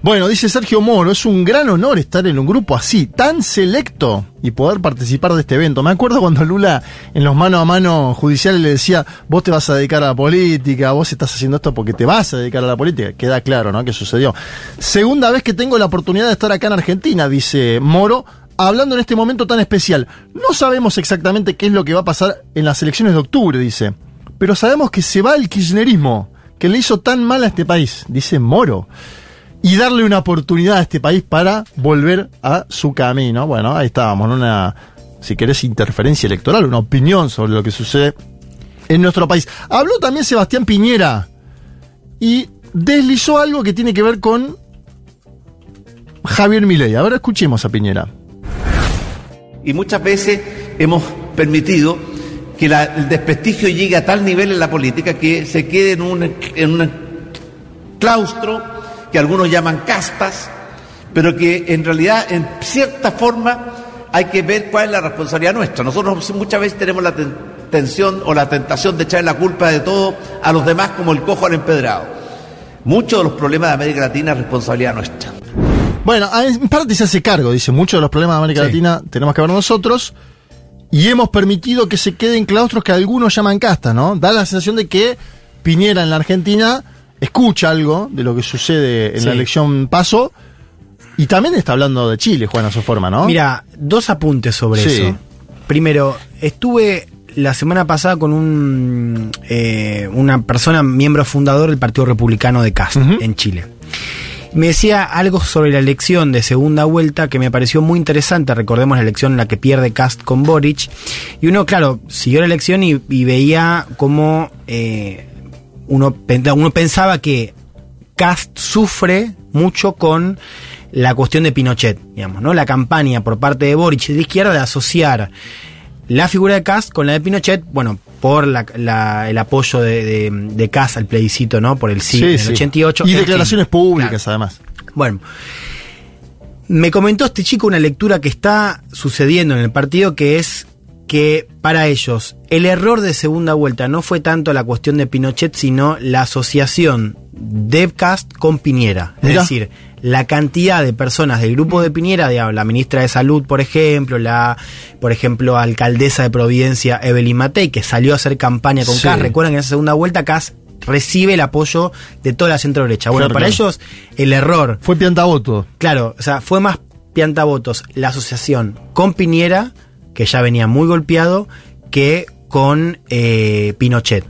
Bueno, dice Sergio Moro, es un gran honor estar en un grupo así, tan selecto, y poder participar de este evento. Me acuerdo cuando Lula en los mano a mano judiciales le decía, vos te vas a dedicar a la política, vos estás haciendo esto porque te vas a dedicar a la política. Queda claro, ¿no? Que sucedió. Segunda vez que tengo la oportunidad de estar acá en Argentina, dice Moro, hablando en este momento tan especial. No sabemos exactamente qué es lo que va a pasar en las elecciones de octubre, dice. Pero sabemos que se va el kirchnerismo, que le hizo tan mal a este país, dice Moro y darle una oportunidad a este país para volver a su camino. Bueno, ahí estábamos, en una, si querés, interferencia electoral, una opinión sobre lo que sucede en nuestro país. Habló también Sebastián Piñera y deslizó algo que tiene que ver con Javier Milei. Ahora escuchemos a Piñera. Y muchas veces hemos permitido que el desprestigio llegue a tal nivel en la política que se quede en un, en un claustro que algunos llaman castas, pero que en realidad en cierta forma hay que ver cuál es la responsabilidad nuestra. Nosotros muchas veces tenemos la ten- tensión o la tentación de echar la culpa de todo a los demás como el cojo al empedrado. Muchos de los problemas de América Latina es responsabilidad nuestra. Bueno, a- en parte se hace cargo, dice, muchos de los problemas de América Sí. Latina tenemos que ver nosotros. Y hemos permitido que se queden claustros que algunos llaman castas, ¿no? Da la sensación de que Piñera en la Argentina escucha algo de lo que sucede en Sí. la elección paso. Y también está hablando de Chile, Juan, a su forma, ¿no? Mira, dos apuntes sobre Sí. eso. Primero, estuve la semana pasada con un eh, una persona, miembro fundador del Partido Republicano de Cast en Chile. Me decía algo sobre la elección de segunda vuelta que me pareció muy interesante. Recordemos la elección en la que pierde Cast con Boric. Y uno, claro, siguió la elección y, y veía cómo eh, uno, uno pensaba que Cast sufre mucho con la cuestión de Pinochet, digamos, ¿no? La campaña por parte de Boric de la izquierda de asociar la figura de Cast con la de Pinochet, bueno, por la- la- el apoyo de, de, de Cast al plebiscito, ¿no? Por el sí, en el 88. Y fin. declaraciones públicas, además. Bueno, me comentó este chico una lectura que está sucediendo en el partido que es que para ellos el error de segunda vuelta no fue tanto la cuestión de Pinochet, sino la asociación de Cast con Piñera. Es decir, la cantidad de personas del grupo de Piñera, digamos, la ministra de Salud, por ejemplo, la, por ejemplo, alcaldesa de Providencia, Evelyn Matei, que salió a hacer campaña con Sí. Cast. Recuerdan que en esa segunda vuelta Cast recibe el apoyo de toda la centro derecha. Bueno, Claro, para claro. ellos el error Fue piantavoto. Claro, o sea, fue más piantavotos la asociación con Piñera, que ya venía muy golpeado, que con eh, Pinochet.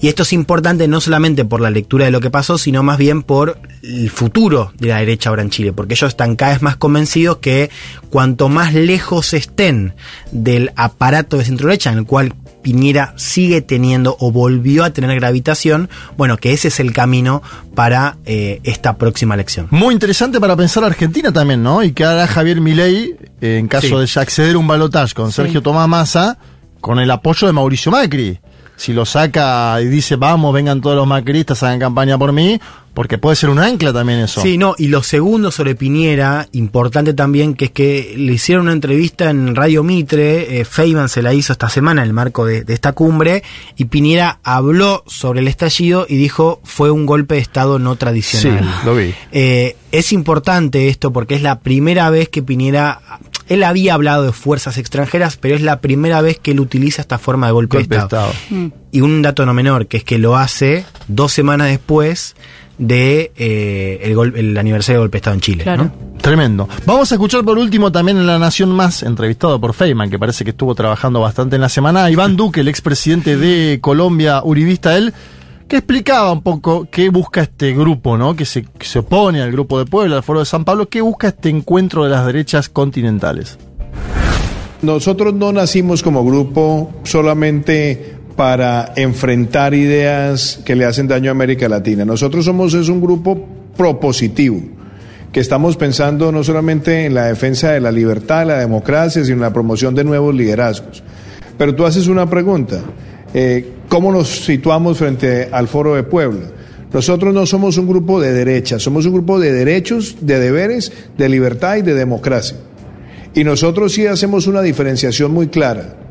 Y esto es importante no solamente por la lectura de lo que pasó, sino más bien por el futuro de la derecha ahora en Chile, porque ellos están cada vez más convencidos que cuanto más lejos estén del aparato de centro derecha en el cual Piñera sigue teniendo o volvió a tener gravitación, bueno, que ese es el camino para eh, esta próxima elección. Muy interesante para pensar Argentina también, ¿no? Y que hará Javier Milei eh, en caso Sí. de acceder a un balotaje con Sergio Tomás Massa, con el apoyo de Mauricio Macri. Si lo saca y dice, vamos, vengan todos los macristas, hagan campaña por mí, porque puede ser un ancla también eso. Sí, no, y lo segundo sobre Piñera, importante también, que es que le hicieron una entrevista en Radio Mitre, eh, Feynman se la hizo esta semana en el marco de, de esta cumbre, y Piñera habló sobre el estallido y dijo fue un golpe de Estado no tradicional. Sí, lo vi. Eh, es importante esto porque es la primera vez que Piñera, él había hablado de fuerzas extranjeras, pero es la primera vez que él utiliza esta forma de golpe, Golpe de de Estado. Estado. Y un dato no menor, que es que lo hace dos semanas después de eh, el, gol- el aniversario del golpe de Estado en Chile. Claro. ¿no? Tremendo. Vamos a escuchar por último también en La Nación Más, entrevistado por Feynman, que parece que estuvo trabajando bastante en la semana, a Iván Duque, el expresidente de Colombia, uribista él, que explicaba un poco qué busca este grupo, ¿no? Que se, que se opone al grupo de Puebla, al Foro de San Pablo, qué busca este encuentro de las derechas continentales. Nosotros no nacimos como grupo solamente para enfrentar ideas que le hacen daño a América Latina. Nosotros somos es un grupo propositivo, que estamos pensando no solamente en la defensa de la libertad, la democracia, sino en la promoción de nuevos liderazgos. Pero tú haces una pregunta, eh, ¿cómo nos situamos frente al Foro de Puebla? Nosotros no somos un grupo de derecha, somos un grupo de derechos, de deberes, de libertad y de democracia. Y nosotros sí hacemos una diferenciación muy clara.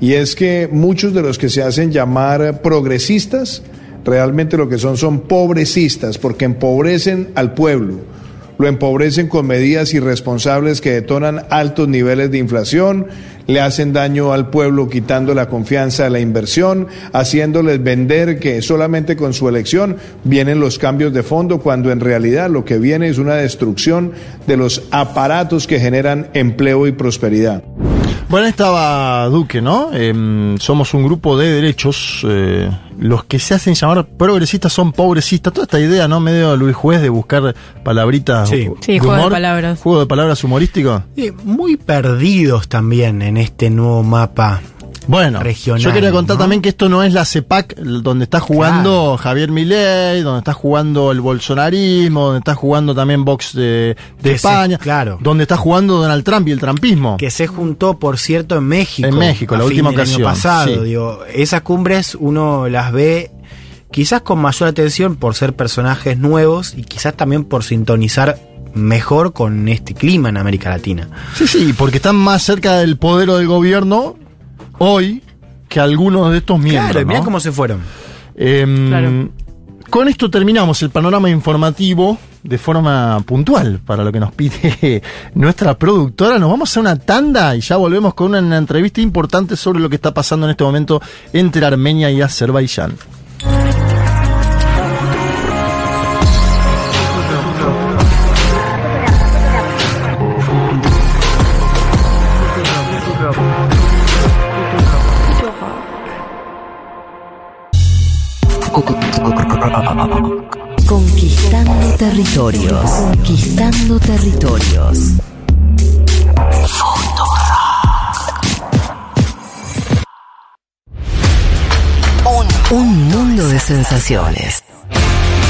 Y es que muchos de los que se hacen llamar progresistas, realmente lo que son son pobrecistas, porque empobrecen al pueblo. Lo empobrecen con medidas irresponsables que detonan altos niveles de inflación, le hacen daño al pueblo quitando la confianza de la inversión, haciéndoles vender que solamente con su elección vienen los cambios de fondo, cuando en realidad lo que viene es una destrucción de los aparatos que generan empleo y prosperidad. Bueno, estaba Duque, ¿no? Em, somos un grupo de derechos. eh, los que se hacen llamar progresistas son pobrecistas. Toda esta idea, ¿no? Medio Luis Juez de buscar palabritas. Sí. Sí, juego de palabras. Juego de palabras humorístico. Sí, muy perdidos también en este nuevo mapa Bueno, regionales. yo quería contar ¿no? también que esto no es la CEPAC donde está jugando Javier Milei, donde está jugando el bolsonarismo, donde está jugando también Vox de, de Que se- España, claro. donde está jugando Donald Trump y el trampismo. Que se juntó, por cierto, en México. En México, a la fin última del ocasión, Año pasado, sí. digo, esas cumbres uno las ve quizás con mayor atención por ser personajes nuevos y quizás también por sintonizar mejor con este clima en América Latina. Sí, sí, porque están más cerca del poder o del gobierno hoy que algunos de estos miembros. Claro, mirá ¿no? cómo se fueron. Em, Claro. Con esto terminamos el panorama informativo de forma puntual para lo que nos pide nuestra productora. Nos vamos a una tanda y ya volvemos con una entrevista importante sobre lo que está pasando en este momento entre Armenia y Azerbaiyán. Conquistando territorios. Conquistando territorios. Un, un mundo de sensaciones.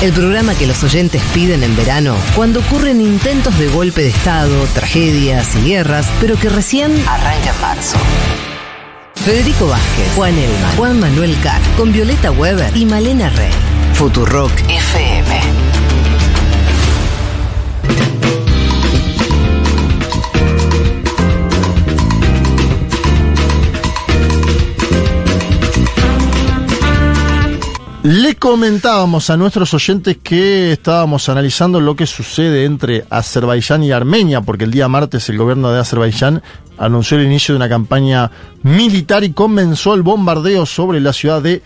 El programa que los oyentes piden en verano cuando ocurren intentos de golpe de Estado, tragedias y guerras, pero que recién arranca en marzo. Federico Vázquez, Juan Elma, Juan Manuel Carr, con Violeta Weber y Malena Rey. Futurock FM. Le comentábamos a nuestros oyentes que estábamos analizando lo que sucede entre Azerbaiyán y Armenia, porque el día martes el gobierno de Azerbaiyán anunció el inicio de una campaña militar y comenzó el bombardeo sobre la ciudad de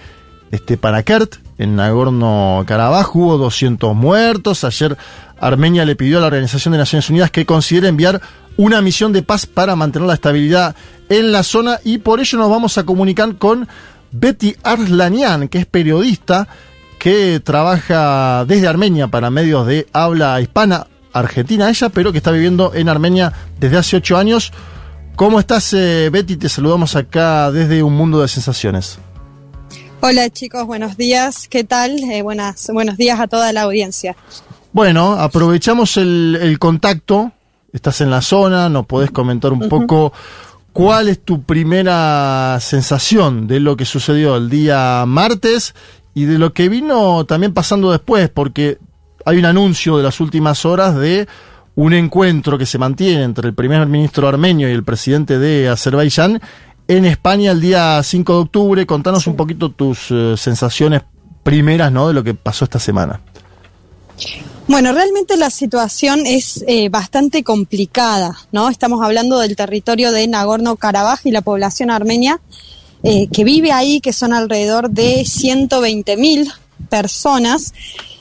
Stepanakert, en Nagorno-Karabaj. Hubo 200 muertos. Ayer Armenia le pidió a la Organización de Naciones Unidas que considere enviar una misión de paz para mantener la estabilidad en la zona y por ello nos vamos a comunicar con Betty Arslanian, que es periodista que trabaja desde Armenia para medios de habla hispana argentina ella, pero que está viviendo en Armenia desde hace ocho años. ¿Cómo estás, eh, Betty? Te saludamos acá desde un mundo de sensaciones. Hola chicos, buenos días. ¿Qué tal? Eh, buenas, buenos días a toda la audiencia. Bueno, aprovechamos el, el contacto. Estás en la zona, nos podés comentar un poco cuál es tu primera sensación de lo que sucedió el día martes y de lo que vino también pasando después, porque hay un anuncio de las últimas horas de un encuentro que se mantiene entre el primer ministro armenio y el presidente de Azerbaiyán en España el día 5 de octubre. Contanos un poquito tus eh, sensaciones primeras ¿no? de lo que pasó esta semana. Bueno, realmente la situación es eh, bastante complicada, ¿no? Estamos hablando del territorio de Nagorno-Karabaj y la población armenia eh, que vive ahí, que son alrededor de 120 mil personas.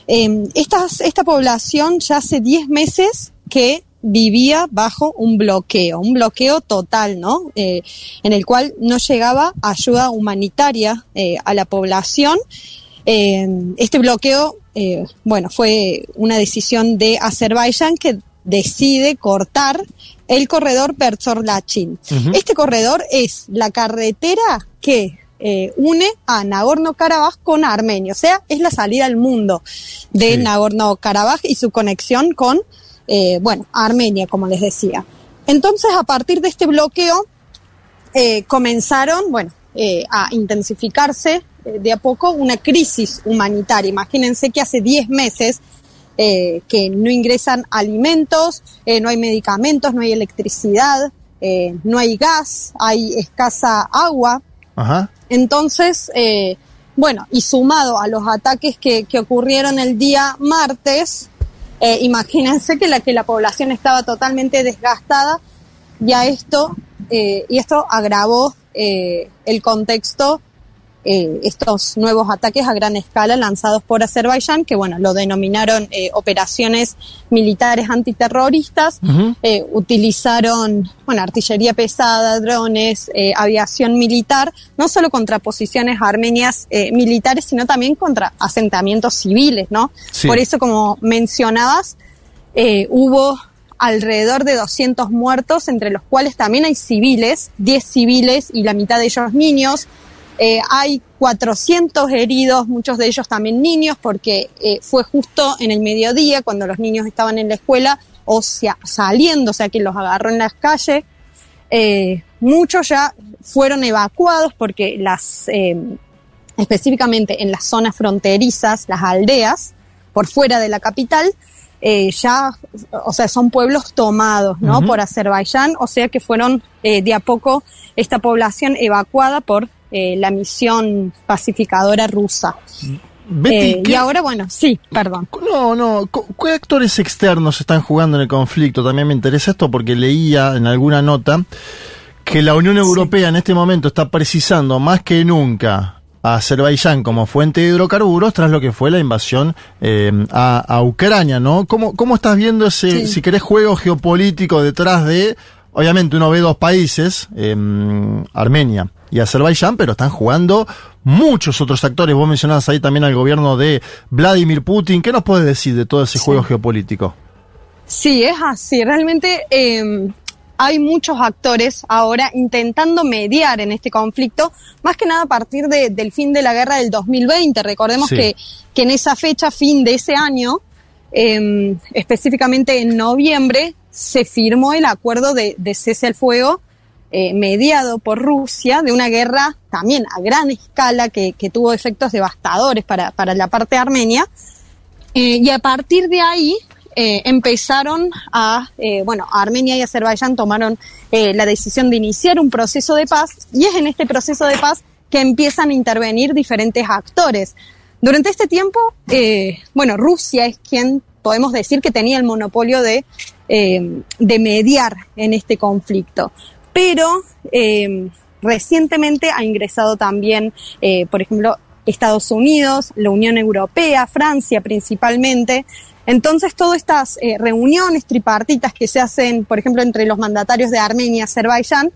Eh, estas- esta población ya hace 10 meses que vivía bajo un bloqueo, un bloqueo total, ¿no? Eh, en el cual no llegaba ayuda humanitaria eh, a la población. Eh, este bloqueo, bueno, fue una decisión de Azerbaiyán que decide cortar el corredor Perzor-Lachin. Ujú. Este corredor es la carretera que eh, une a Nagorno-Karabaj con Armenia, o sea, es la salida al mundo de Nagorno-Karabaj y su conexión con, eh, bueno, Armenia, como les decía. Entonces, a partir de este bloqueo, eh, comenzaron, bueno, eh, a intensificarse de a poco una crisis humanitaria. Imagínense que hace 10 meses que no ingresan alimentos, no hay medicamentos, no hay electricidad, no hay gas, hay escasa agua. Ajá. Entonces, bueno, y sumado a los ataques que, que ocurrieron el día martes, eh, imagínense que la, que la población estaba totalmente desgastada y esto, eh, y esto agravó eh, el contexto, eh, estos nuevos ataques a gran escala lanzados por Azerbaiyán, que bueno, lo denominaron eh, operaciones militares antiterroristas, eh, utilizaron bueno, artillería pesada, drones, eh, aviación militar, no solo contra posiciones armenias militares, sino también contra asentamientos civiles, ¿no? Sí. Por eso, como mencionabas, hubo alrededor de 200 muertos, entre los cuales también hay civiles, 10 civiles y la mitad de ellos niños. Eh, hay 400 heridos, muchos de ellos también niños, porque eh, fue justo en el mediodía cuando los niños estaban en la escuela o sea, saliendo, o sea que los agarró en las calles. Eh, muchos ya fueron evacuados porque las, eh, específicamente en las zonas fronterizas, las aldeas, por fuera de la capital, eh, ya, o sea, son pueblos tomados, ¿no? Por Azerbaiyán, o sea que fueron eh, de a poco esta población evacuada por eh, la misión pacificadora rusa. Betty, Eh, y ¿qué- ahora, bueno, sí, perdón. No, no. ¿Qué actores externos están jugando en el conflicto? También me interesa esto porque leía en alguna nota que la Unión Europea en este momento está precisando más que nunca a Azerbaiyán como fuente de hidrocarburos tras lo que fue la invasión eh, a, a Ucrania, ¿no? ¿Cómo, ¿Cómo estás viendo ese, si querés, juego geopolítico detrás de, obviamente uno ve dos países, eh, Armenia y Azerbaiyán, pero están jugando muchos otros actores. Vos mencionabas ahí también al gobierno de Vladimir Putin. ¿Qué nos puedes decir de todo ese juego geopolítico? Sí, es así. Realmente eh, hay muchos actores ahora intentando mediar en este conflicto, más que nada a partir de- del fin de la guerra del 2020. Recordemos Sí. que, que en esa fecha, fin de ese año, eh, específicamente en noviembre, se firmó el acuerdo de, de cese al fuego eh, mediado por Rusia de una guerra también a gran escala que, tuvo efectos devastadores para, para la parte armenia. Eh, y a partir de ahí eh, empezaron a, bueno, Armenia y Azerbaiyán tomaron la decisión de iniciar un proceso de paz y es en este proceso de paz que empiezan a intervenir diferentes actores. Durante este tiempo, bueno, Rusia es quien podemos decir que tenía el monopolio de, eh, de mediar en este conflicto. Pero eh, recientemente ha ingresado también, eh, por ejemplo, Estados Unidos, la Unión Europea, Francia principalmente. Entonces, todas estas reuniones tripartitas que se hacen, por ejemplo, entre los mandatarios de Armenia y Azerbaiyán,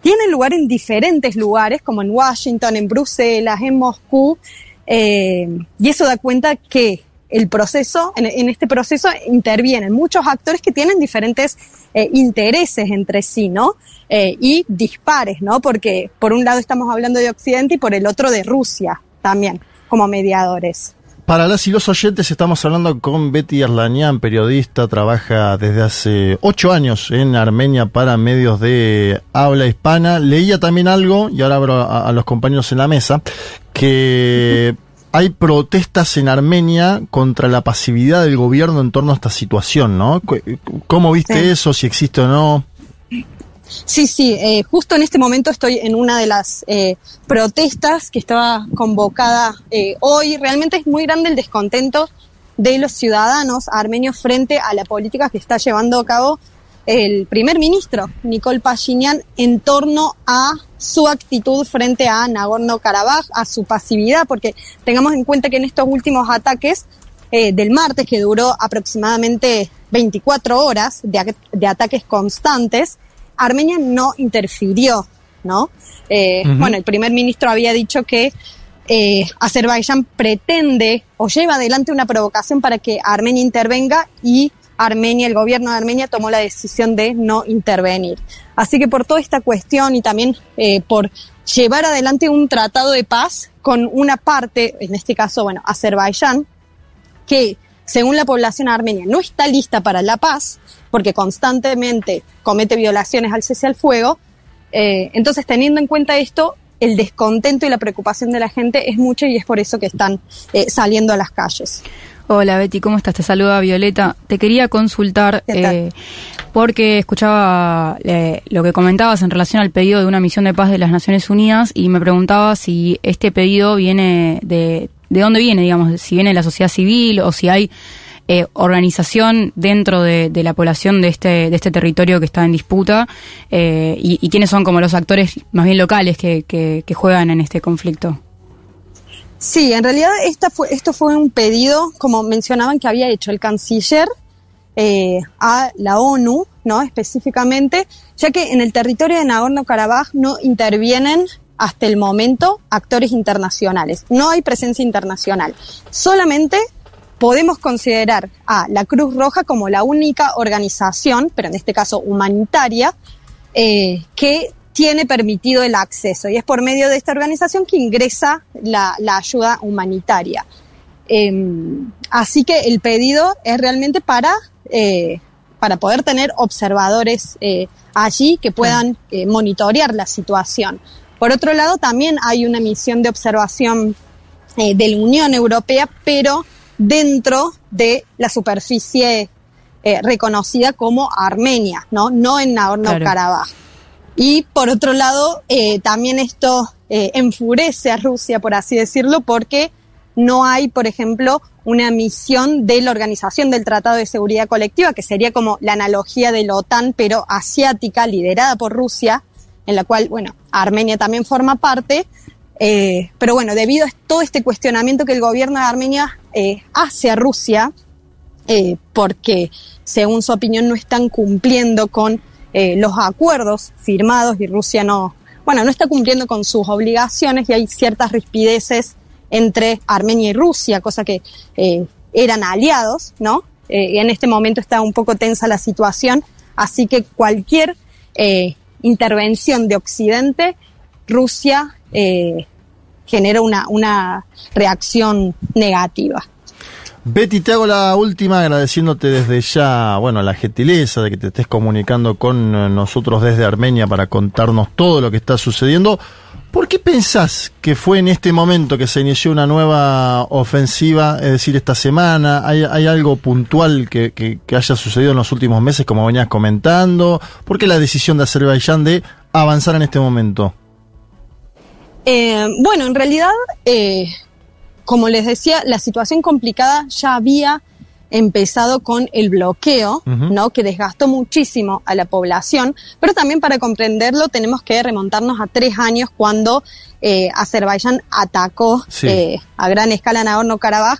tienen lugar en diferentes lugares, como en Washington, en Bruselas, en Moscú, y eso da cuenta que el proceso, en, este proceso intervienen muchos actores que tienen diferentes eh, intereses entre sí, ¿no? Eh, y dispares, ¿no? Porque por un lado estamos hablando de Occidente y por el otro de Rusia también, como mediadores. Para las y los oyentes estamos hablando con Betty Arlanian, periodista, trabaja desde hace ocho años en Armenia para medios de habla hispana. Leía también algo, y ahora abro a los compañeros en la mesa, que hay protestas en Armenia contra la pasividad del gobierno en torno a esta situación, ¿no? ¿Cómo viste Sí. eso? Si existe o no. Sí, sí, eh, justo en este momento estoy en una de las eh, protestas que estaba convocada eh, hoy. Realmente es muy grande el descontento de los ciudadanos armenios frente a la política que está llevando a cabo el primer ministro, Nicole Pashinyan, en torno a su actitud frente a Nagorno-Karabaj, a su pasividad, porque tengamos en cuenta que en estos últimos ataques eh, del martes, que duró aproximadamente 24 horas de, ataques constantes, Armenia no interfirió, ¿no? Eh. Bueno, el primer ministro había dicho que eh, Azerbaiyán pretende o lleva adelante una provocación para que Armenia intervenga y Armenia, el gobierno de Armenia tomó la decisión de no intervenir. Así que por toda esta cuestión y también eh, por llevar adelante un tratado de paz con una parte, en este caso, bueno, Azerbaiyán, que según la población armenia no está lista para la paz, porque constantemente comete violaciones al cese al fuego, eh, entonces teniendo en cuenta esto, el descontento y la preocupación de la gente es mucho y es por eso que están eh, saliendo a las calles. Hola Betty, ¿cómo estás? Te saluda Violeta. Te quería consultar eh, porque escuchaba eh, lo que comentabas en relación al pedido de una misión de paz de las Naciones Unidas y me preguntaba si este pedido viene de, de dónde viene, digamos, si viene de la sociedad civil o si hay eh, organización dentro de, de la población de este, de este territorio que está en disputa eh, y, y quiénes son como los actores más bien locales que, que, que juegan en este conflicto. Sí, en realidad esto fue un pedido, como mencionaban, que había hecho el canciller eh, a la ONU, ¿no? Específicamente, ya que en el territorio de Nagorno-Karabaj no intervienen hasta el momento actores internacionales. No hay presencia internacional. Solamente podemos considerar a la Cruz Roja como la única organización, pero en este caso humanitaria, eh, que tiene permitido el acceso y es por medio de esta organización que ingresa la, la ayuda humanitaria. Em, así que el pedido es realmente para, eh, para poder tener observadores eh, allí que puedan eh, monitorear la situación. Por otro lado, también hay una misión de observación de la Unión Europea, pero dentro de la superficie reconocida como Armenia, ¿no? No en Nagorno-Karabaj. Y por otro lado, eh, también esto eh, enfurece a Rusia, por así decirlo, porque no hay, por ejemplo, una misión de la Organización del Tratado de Seguridad Colectiva, que sería como la analogía de la OTAN, pero asiática, liderada por Rusia, en la cual, bueno, Armenia también forma parte. Eh, pero bueno, debido a todo este cuestionamiento que el gobierno de Armenia hace a Rusia, porque según su opinión no están cumpliendo con eh, los acuerdos firmados y Rusia no, bueno, no está cumpliendo con sus obligaciones y hay ciertas rispideces entre Armenia y Rusia, cosa que eh, eran aliados, ¿no? Eh, en este momento está un poco tensa la situación, así que cualquier eh, intervención de Occidente, Rusia genera una, una reacción negativa. Betty, te hago la última agradeciéndote desde ya, bueno, la gentileza de que te estés comunicando con eh, nosotros desde Armenia para contarnos todo lo que está sucediendo. ¿Por qué pensás que fue en este momento que se inició una nueva ofensiva, es decir, esta semana? ¿Hay, algo puntual que haya sucedido en los últimos meses, como venías comentando? ¿Por qué la decisión de Azerbaiyán de avanzar en este momento? Eh, bueno, en realidad, eh, como les decía, la situación complicada ya había empezado con el bloqueo. ¿no? Que desgastó muchísimo a la población, pero también para comprenderlo tenemos que remontarnos a tres años cuando eh, Azerbaiyán atacó Sí. eh, a gran escala Nagorno-Karabaj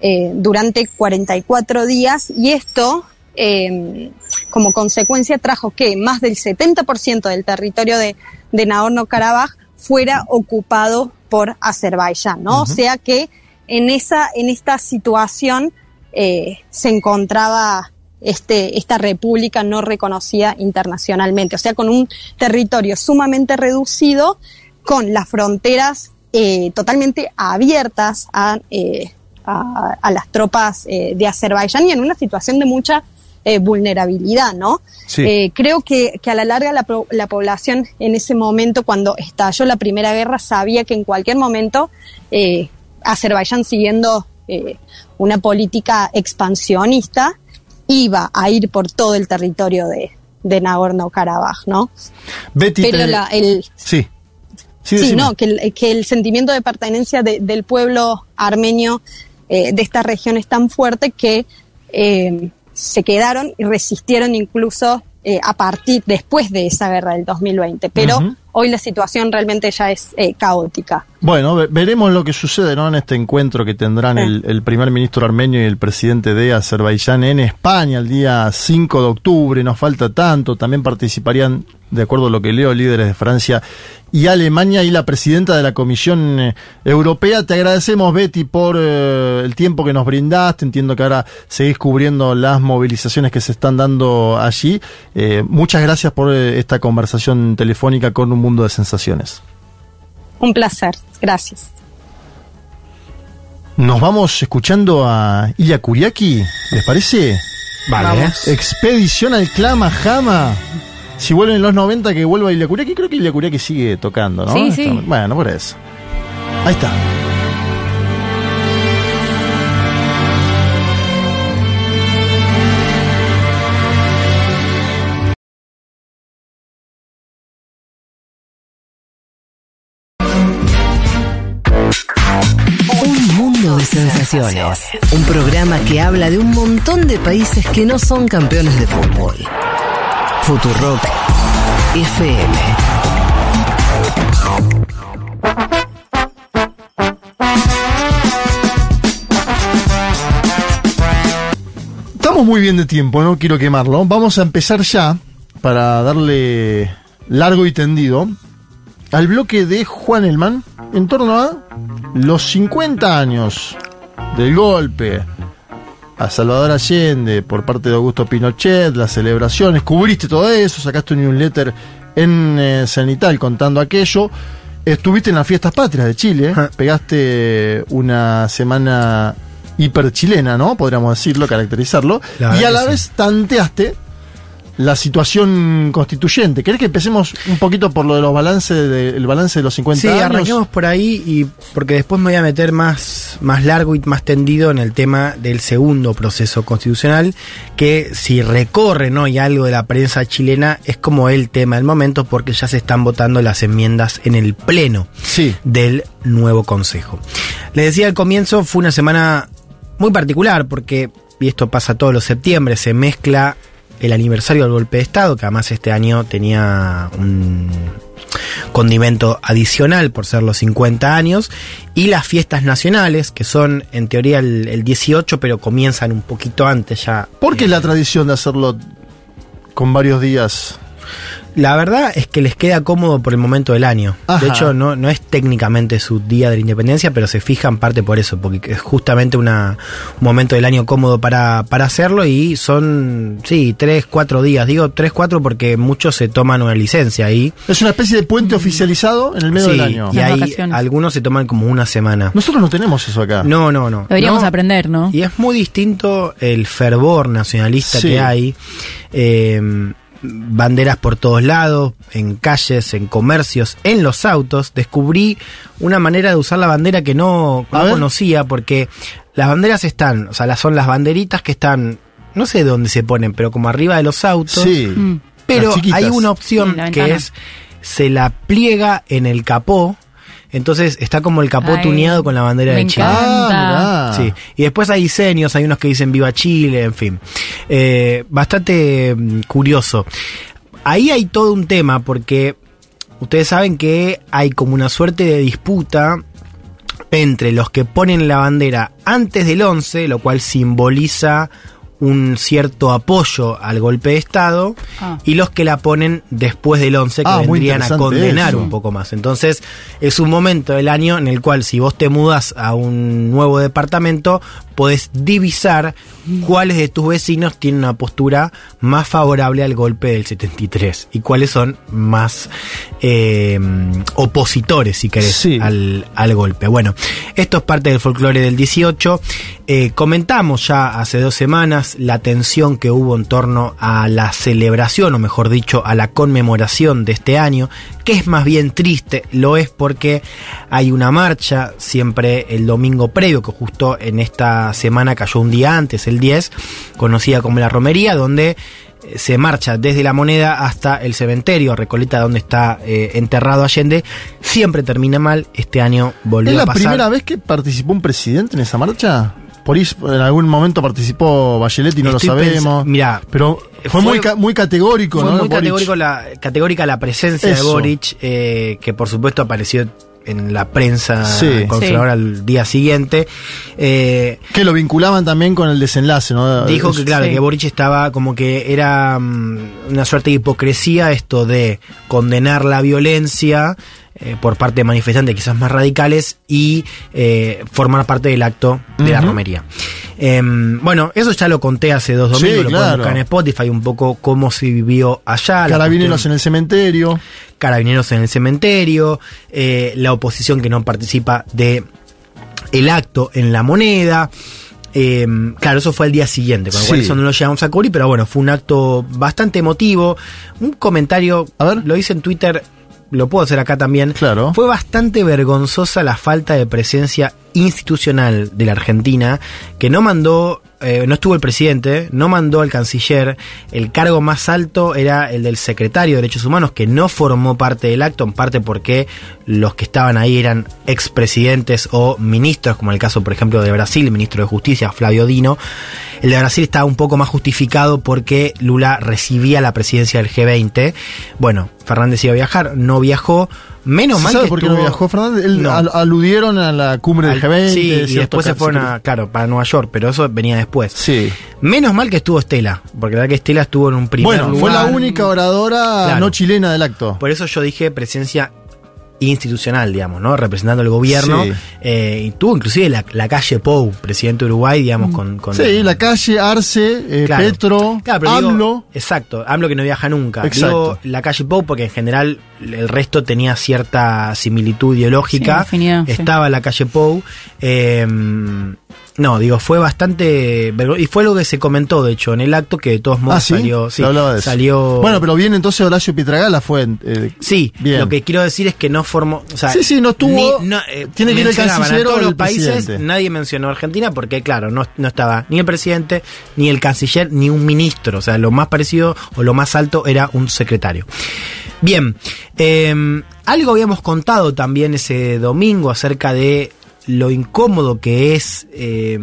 eh, durante 44 días y esto eh, como consecuencia trajo que más del 70% del territorio de, de Nagorno-Karabaj fuera ocupado por Azerbaiyán, ¿no? O sea que en esa, en esta situación eh, se encontraba este, esta república no reconocida internacionalmente, o sea, con un territorio sumamente reducido, con las fronteras eh, totalmente abiertas a, eh, a, a las tropas eh, de Azerbaiyán y en una situación de mucha eh, vulnerabilidad, ¿no? Sí. Eh, creo que, que a la larga la, población en ese momento, cuando estalló la Primera Guerra, sabía que en cualquier momento eh, Azerbaiyán, siguiendo una política expansionista, iba a ir por todo el territorio de, de Nagorno-Karabaj, ¿no? Betty, Pero te- la- el, Sí. Sí, no, que el, que el sentimiento de pertenencia de- del pueblo armenio de esta región es tan fuerte que eh, se quedaron y resistieron incluso eh, a partir después de esa guerra del 2020. Pero hoy la situación realmente ya es eh, caótica. Bueno, ve- veremos lo que sucede ¿no? en este encuentro que tendrán el, el primer ministro armenio y el presidente de Azerbaiyán en España el día 5 de octubre. No falta tanto. También participarían, de acuerdo a lo que leo, líderes de Francia y Alemania y la presidenta de la Comisión eh, Europea. Te agradecemos, Betty, por eh, el tiempo que nos brindaste. Entiendo que ahora seguís cubriendo las movilizaciones que se están dando allí. Eh, muchas gracias por eh, esta conversación telefónica con un mundo de sensaciones. Un placer. Gracias. Nos vamos escuchando a Ilya Kuriaki, ¿les parece? Vale. Vamos. Expedición al Clama Jama. Si vuelven en los 90 que vuelva Ilya Kuriaki, creo que Ilya Kuriaki sigue tocando, ¿no? Sí, sí. Bueno, por eso. Ahí está. Un mundo de sensaciones. Un programa que habla de un montón de países que no son campeones de fútbol. Futurock FM. Estamos muy bien de tiempo, no quiero quemarlo. Vamos a empezar ya para darle largo y tendido al bloque de Juan Elman en torno a los 50 años del golpe a Salvador Allende por parte de Augusto Pinochet, las celebraciones, cubriste todo eso, sacaste un newsletter en eh, Cenital contando aquello. Estuviste en las fiestas patrias de Chile, pegaste una semana hiper chilena, ¿no? Podríamos decirlo, caracterizarlo. Y a la vez tanteaste la situación constituyente. ¿Querés que empecemos un poquito por lo de los balances de- el balance de los 50 Sí, años? arranquemos por ahí y porque después me voy a meter más, más largo y más tendido en el tema del segundo proceso constitucional, que si recorre ¿no? y algo de la prensa chilena es como el tema del momento porque ya se están votando las enmiendas en el pleno del nuevo consejo. Les decía al comienzo, fue una semana muy particular porque, y esto pasa todos los septiembre, se mezcla el aniversario del golpe de Estado, que además este año tenía un condimento adicional por ser los 50 años, y las fiestas nacionales, que son en teoría el, el 18, pero comienzan un poquito antes ya. ¿Por qué la tradición de hacerlo con varios días? La verdad es que les queda cómodo por el momento del año. Ajá. De hecho, no, no es técnicamente su día de la independencia, pero se fija en parte por eso, porque es justamente una, un momento del año cómodo para, para hacerlo y son, sí, tres, cuatro días. Digo tres, cuatro porque muchos se toman una licencia ahí. Es una especie de puente oficializado en el medio Sí, del año. Y ahí algunos se toman como una semana. Nosotros no tenemos eso acá. No, no, no. Deberíamos No, aprender, ¿no? Y es muy distinto el fervor nacionalista Sí. que hay. Eh, banderas por todos lados, en calles, en comercios, en los autos. Descubrí una manera de usar la bandera que no, no conocía porque las banderas están, o sea, las son las banderitas que están, no sé dónde se ponen, pero como arriba de los autos. Sí. Mm. Pero hay una opción Sí, que es se la pliega en el capó. Entonces está como el capó Ay, tuneado con la bandera me de Chile. encanta. Ah, Sí, y después hay diseños, hay unos que dicen Viva Chile, en fin. Eh, bastante mm, curioso. Ahí hay todo un tema porque ustedes saben que hay como una suerte de disputa entre los que ponen la bandera antes del 11, lo cual simboliza un cierto apoyo al golpe de Estado, Ah. y los que la ponen después del 11, que Ah, vendrían a condenar eso. un poco más. Entonces, es un momento del año en el cual si vos te mudas a un nuevo departamento, podés divisar cuáles de tus vecinos tienen una postura más favorable al golpe del 73 y cuáles son más eh, opositores, si querés, Sí. al, al golpe. Bueno, esto es parte del folclore del 18. Eh, comentamos ya hace dos semanas la tensión que hubo en torno a la celebración, o mejor dicho, a la conmemoración de este año, que es más bien triste, lo es porque hay una marcha siempre el domingo previo, que justo en esta semana cayó un día antes, el 10, conocida como la romería, donde eh, se marcha desde la moneda hasta el cementerio, Recoleta, donde está eh, enterrado Allende, siempre termina mal, este año volvió ¿Es la a primera vez que participó un presidente en esa marcha? Por ahí en algún momento participó Bachelet y no Estoy lo sabemos. Mirá, pero fue, fue- muy, ca- muy categórico, Fue ¿no? muy categórico la, categórica la presencia Eso. de Boric, eh, que por supuesto apareció en la prensa Sí. conservadora al día siguiente. Eh, Que lo vinculaban también con el desenlace, ¿no? Dijo que, claro, Sí. que Boric estaba como que era mm, una suerte de hipocresía esto de condenar la violencia eh, por parte de manifestantes quizás más radicales y eh, formar parte del acto de la romería. Em, bueno, eso ya lo conté hace dos Sí, domingos, lo pueden claro. buscar en Spotify un poco cómo se vivió allá. Carabineros en el cementerio. carabineros en el cementerio, eh, la oposición que no participa de el acto en la moneda. Eh, claro, eso fue el día siguiente, con lo cual Sí. eso no lo llevamos a cubrir, pero bueno, fue un acto bastante emotivo. Un comentario, A ver. lo hice en Twitter, lo puedo hacer acá también. Claro. Fue bastante vergonzosa la falta de presencia institucional de la Argentina, que no mandó, eh, no estuvo el presidente, no mandó al canciller, el cargo más alto era el del secretario de Derechos Humanos, que no formó parte del acto, en parte porque los que estaban ahí eran expresidentes o ministros, como el caso, por ejemplo, de Brasil, el ministro de Justicia, Flavio Dino. El de Brasil estaba un poco más justificado porque Lula recibía la presidencia del G20. Bueno, Fernández iba a viajar, no viajó. Menos ¿Se mal que por qué no viajó Fernández? Él- No. al- aludieron a la cumbre del Al- G20. Sí, y después se fueron a, claro, para Nueva York, pero eso venía después. Sí. Menos mal que estuvo Estela, porque la verdad que Estela estuvo en un primer Bueno, fue la única oradora Claro. no chilena del acto. Por eso yo dije presencia institucional, digamos, ¿no? Representando el gobierno. Sí. eh, y tuvo inclusive la, la calle Pou, presidente de Uruguay, digamos, con, con Sí, la calle, Arce, eh, Claro. Petro, Claro, pero digo, AMLO. exacto, AMLO que no viaja nunca. Exacto. Digo la calle Pou porque en general el resto tenía cierta similitud ideológica. Sí, afinidad, sí. Estaba la calle Pou. eh, no, digo, fue bastante... Y fue lo que se comentó, de hecho, en el acto, que de todos modos Ah, sí, salió... salió Bueno, pero bien, entonces Horacio Pietragala fue. eh, Sí, bien. lo que quiero decir es que no formó. O sea, Sí, sí, no estuvo- ni- no, eh, tiene que ir el canciller todos los países. presidente. Nadie mencionó a Argentina porque, claro, no, no estaba ni el presidente, ni el canciller, ni un ministro. O sea, lo más parecido o lo más alto era un secretario. Bien, eh, algo habíamos contado también ese domingo acerca de lo incómodo que es eh,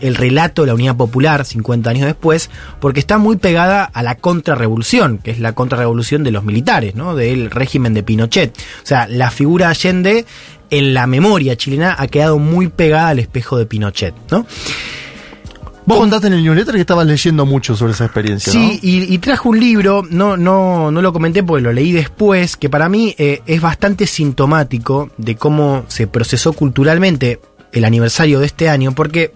el relato de la Unidad Popular 50 años después, porque está muy pegada a la contrarrevolución, que es la contrarrevolución de los militares, ¿no? del régimen de Pinochet. O sea, la figura de Allende en la memoria chilena ha quedado muy pegada al espejo de Pinochet, ¿no? Vos contaste en el newsletter que estabas leyendo mucho sobre esa experiencia, Sí, y, y trajo un libro, no, no, no lo comenté porque lo leí después, que para mí eh, es bastante sintomático de cómo se procesó culturalmente el aniversario de este año, porque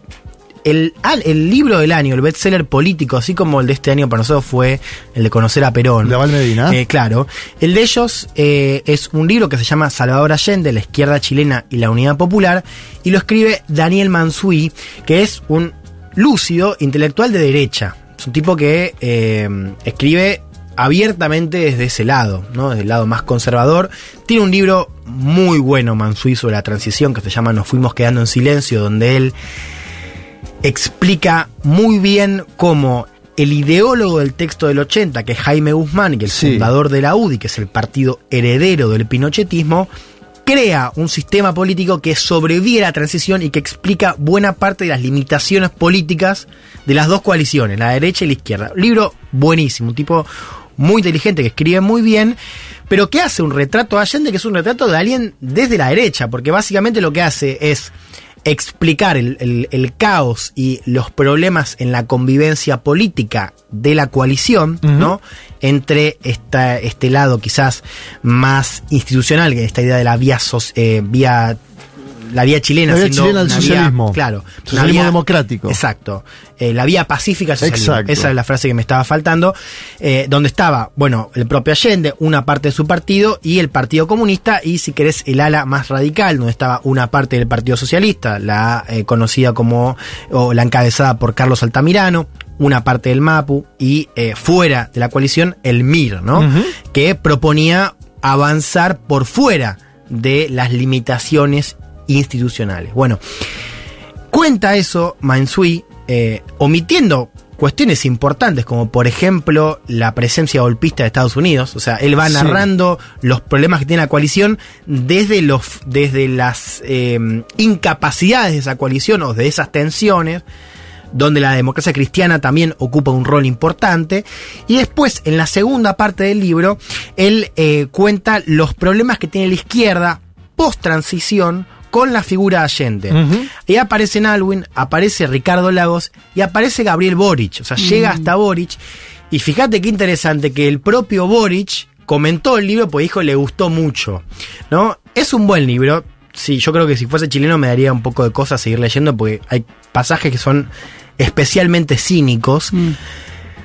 el, el libro del año, el bestseller político, así como el de este año para nosotros fue el de conocer a Perón. De Aval Medina. Eh, claro. El de ellos eh, es un libro que se llama Salvador Allende, la izquierda chilena y la unidad popular, y lo escribe Daniel Mansui, que es un lúcido intelectual de derecha. Es un tipo que eh, escribe abiertamente desde ese lado, ¿no? Desde el lado más conservador. Tiene un libro muy bueno, Mansui, sobre la transición, que se llama Nos fuimos quedando en silencio, donde él explica muy bien cómo el ideólogo del texto del 80, que es Jaime Guzmán, que es el fundador de la UDI, que es el partido heredero del pinochetismo, crea un sistema político que sobrevive a la transición y que explica buena parte de las limitaciones políticas de las dos coaliciones, la derecha y la izquierda. Libro buenísimo, un tipo muy inteligente que escribe muy bien, pero que hace un retrato de Allende que es un retrato de alguien desde la derecha, porque básicamente lo que hace es explicar el, el- el caos y los problemas en la convivencia política de la coalición, ¿no? Entre esta, este lado quizás más institucional, que esta idea de la vía, soc- eh, vía la vía chilena, La vía chilena al una socialismo. vía, claro, Socialismo vía- democrático. Exacto. Eh, la vía pacífica al socialismo. Exacto. Esa es la frase que me estaba faltando. Eh, donde estaba, bueno, el propio Allende, una parte de su partido y el Partido Comunista y, si querés, el ala más radical, donde estaba una parte del Partido Socialista, la eh, conocida como, o la encabezada por Carlos Altamirano, una parte del MAPU y eh, fuera de la coalición, el MIR, ¿no? Que proponía avanzar por fuera de las limitaciones institucionales. Bueno, cuenta eso Mansui, eh, omitiendo cuestiones importantes como por ejemplo la presencia golpista de Estados Unidos, o sea, él va Sí. narrando los problemas que tiene la coalición desde los desde las eh, incapacidades de esa coalición o de esas tensiones donde la democracia cristiana también ocupa un rol importante. Y después, en la segunda parte del libro, él eh, cuenta los problemas que tiene la izquierda post-transición con la figura de Allende. Y aparece Nalwin, aparece Ricardo Lagos y aparece Gabriel Boric. O sea, llega hasta Boric. Y fíjate qué interesante que el propio Boric comentó el libro porque dijo le gustó mucho. ¿No? Es un buen libro. Sí, yo creo que si fuese chileno me daría un poco de cosas seguir leyendo porque hay pasajes que son especialmente cínicos.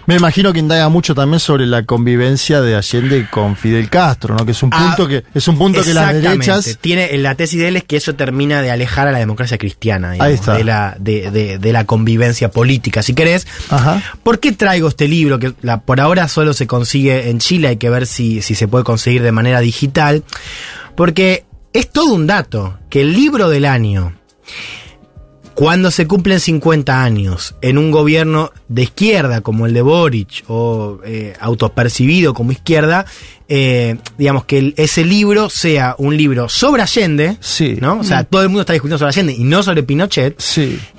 Me imagino que indaga mucho también sobre la convivencia de Allende con Fidel Castro, ¿no? Que es un Ah, punto que es un punto que las derechas Tiene, la tesis de él es que eso termina de alejar a la democracia cristiana, digamos, Ahí está. De, la, de, de- de la convivencia política, si querés. Ajá. ¿Por qué traigo este libro? Que la- por ahora solo se consigue en Chile, hay que ver si, si se puede conseguir de manera digital. Porque es todo un dato, que el libro del año, cuando se cumplen 50 años en un gobierno de izquierda como el de Boric o eh, autopercibido como izquierda, eh, digamos que el- ese libro sea un libro sobre Allende, ¿no? O sea, todo el mundo está discutiendo sobre Allende y no sobre Pinochet,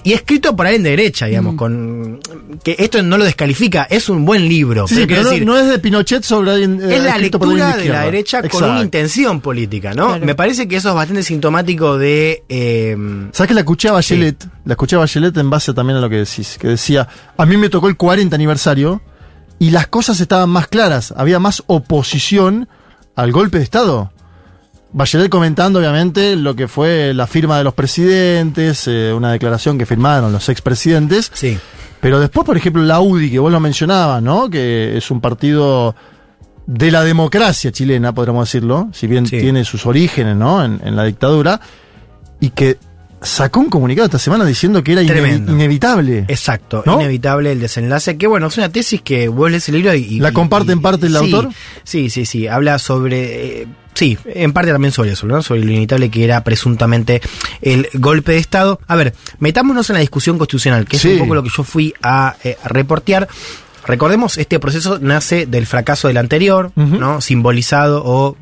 y escrito por alguien de derecha, digamos, con que esto no lo descalifica, es un buen libro. Sí, pero sí, no- decir, no, es de Pinochet sobre alguien. eh, es la lectura de la derecha con una intención política, ¿no? Me parece que eso es bastante sintomático de... eh, ¿Sabes que la escuché a Bachelet? La escuché a Bachelet en base también a lo que decís, que decía, a mí me tocó el 40 aniversario y las cosas estaban más claras, había más oposición al golpe de Estado. Bachelet comentando, obviamente, lo que fue la firma de los presidentes, eh, una declaración que firmaron los expresidentes. Sí. Pero después, por ejemplo, la UDI, que vos lo mencionabas, ¿no? Que es un partido de la democracia chilena, podríamos decirlo, si bien Sí. tiene sus orígenes, ¿no? En, en la dictadura, y que sacó un comunicado esta semana diciendo que era inevitable. Exacto, ¿No? inevitable el desenlace. Que bueno, es una tesis que vos lees el libro y. ¿La comparte y- en parte el sí, autor? Sí, sí, sí. Habla sobre. eh, sí, en parte también sobre eso, ¿no? Sobre lo inevitable que era presuntamente el golpe de Estado. A ver, metámonos en la discusión constitucional, que es un poco lo que yo fui a eh, reportear. Recordemos, este proceso nace del fracaso del anterior, ¿no? Simbolizado o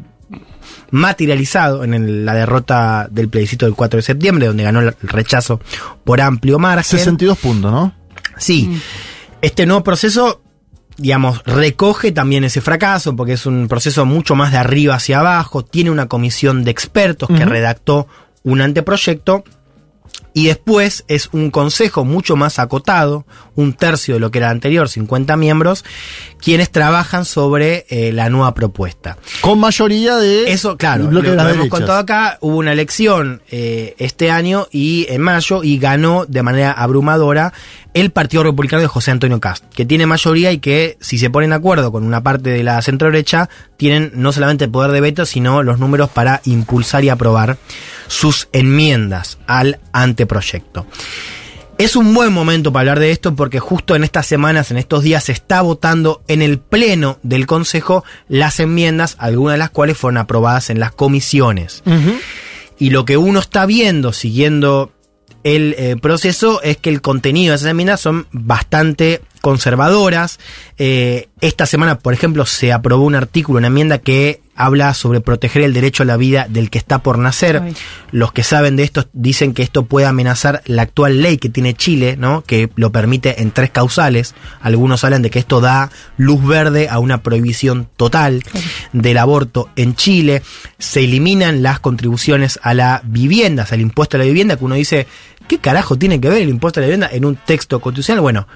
materializado en el- la derrota del plebiscito del 4 de septiembre, donde ganó el rechazo por amplio margen. 62 puntos, ¿no? Sí. Este nuevo proceso, digamos, recoge también ese fracaso, porque es un proceso mucho más de arriba hacia abajo. Tiene una comisión de expertos que redactó un anteproyecto. Y después es un consejo mucho más acotado, un tercio de lo que era anterior, 50 miembros, quienes trabajan sobre eh, la nueva propuesta. Con mayoría de. Eso, claro, lo, de lo hemos contado acá, hubo una elección eh, este año y en mayo y ganó de manera abrumadora el Partido Republicano de José Antonio Cast, que tiene mayoría y que si se ponen de acuerdo con una parte de la centro derecha, tienen no solamente el poder de veto, sino los números para impulsar y aprobar sus enmiendas al anteproyecto. Es un buen momento para hablar de esto porque justo en estas semanas, en estos días, se está votando en el Pleno del Consejo las enmiendas, algunas de las cuales fueron aprobadas en las comisiones. Y lo que uno está viendo, siguiendo el eh, proceso, es que el contenido de esas enmiendas son bastante conservadoras. Eh, esta semana, por ejemplo, se aprobó un artículo, una enmienda que habla sobre proteger el derecho a la vida del que está por nacer. Ay. Los que saben de esto dicen que esto puede amenazar la actual ley que tiene Chile, ¿no? Que lo permite en tres causales. Algunos hablan de que esto da luz verde a una prohibición total del aborto en Chile. Se eliminan las contribuciones a la vivienda, o sea, el impuesto a la vivienda, que uno dice, ¿qué carajo tiene que ver el impuesto a la vivienda en un texto constitucional? Bueno,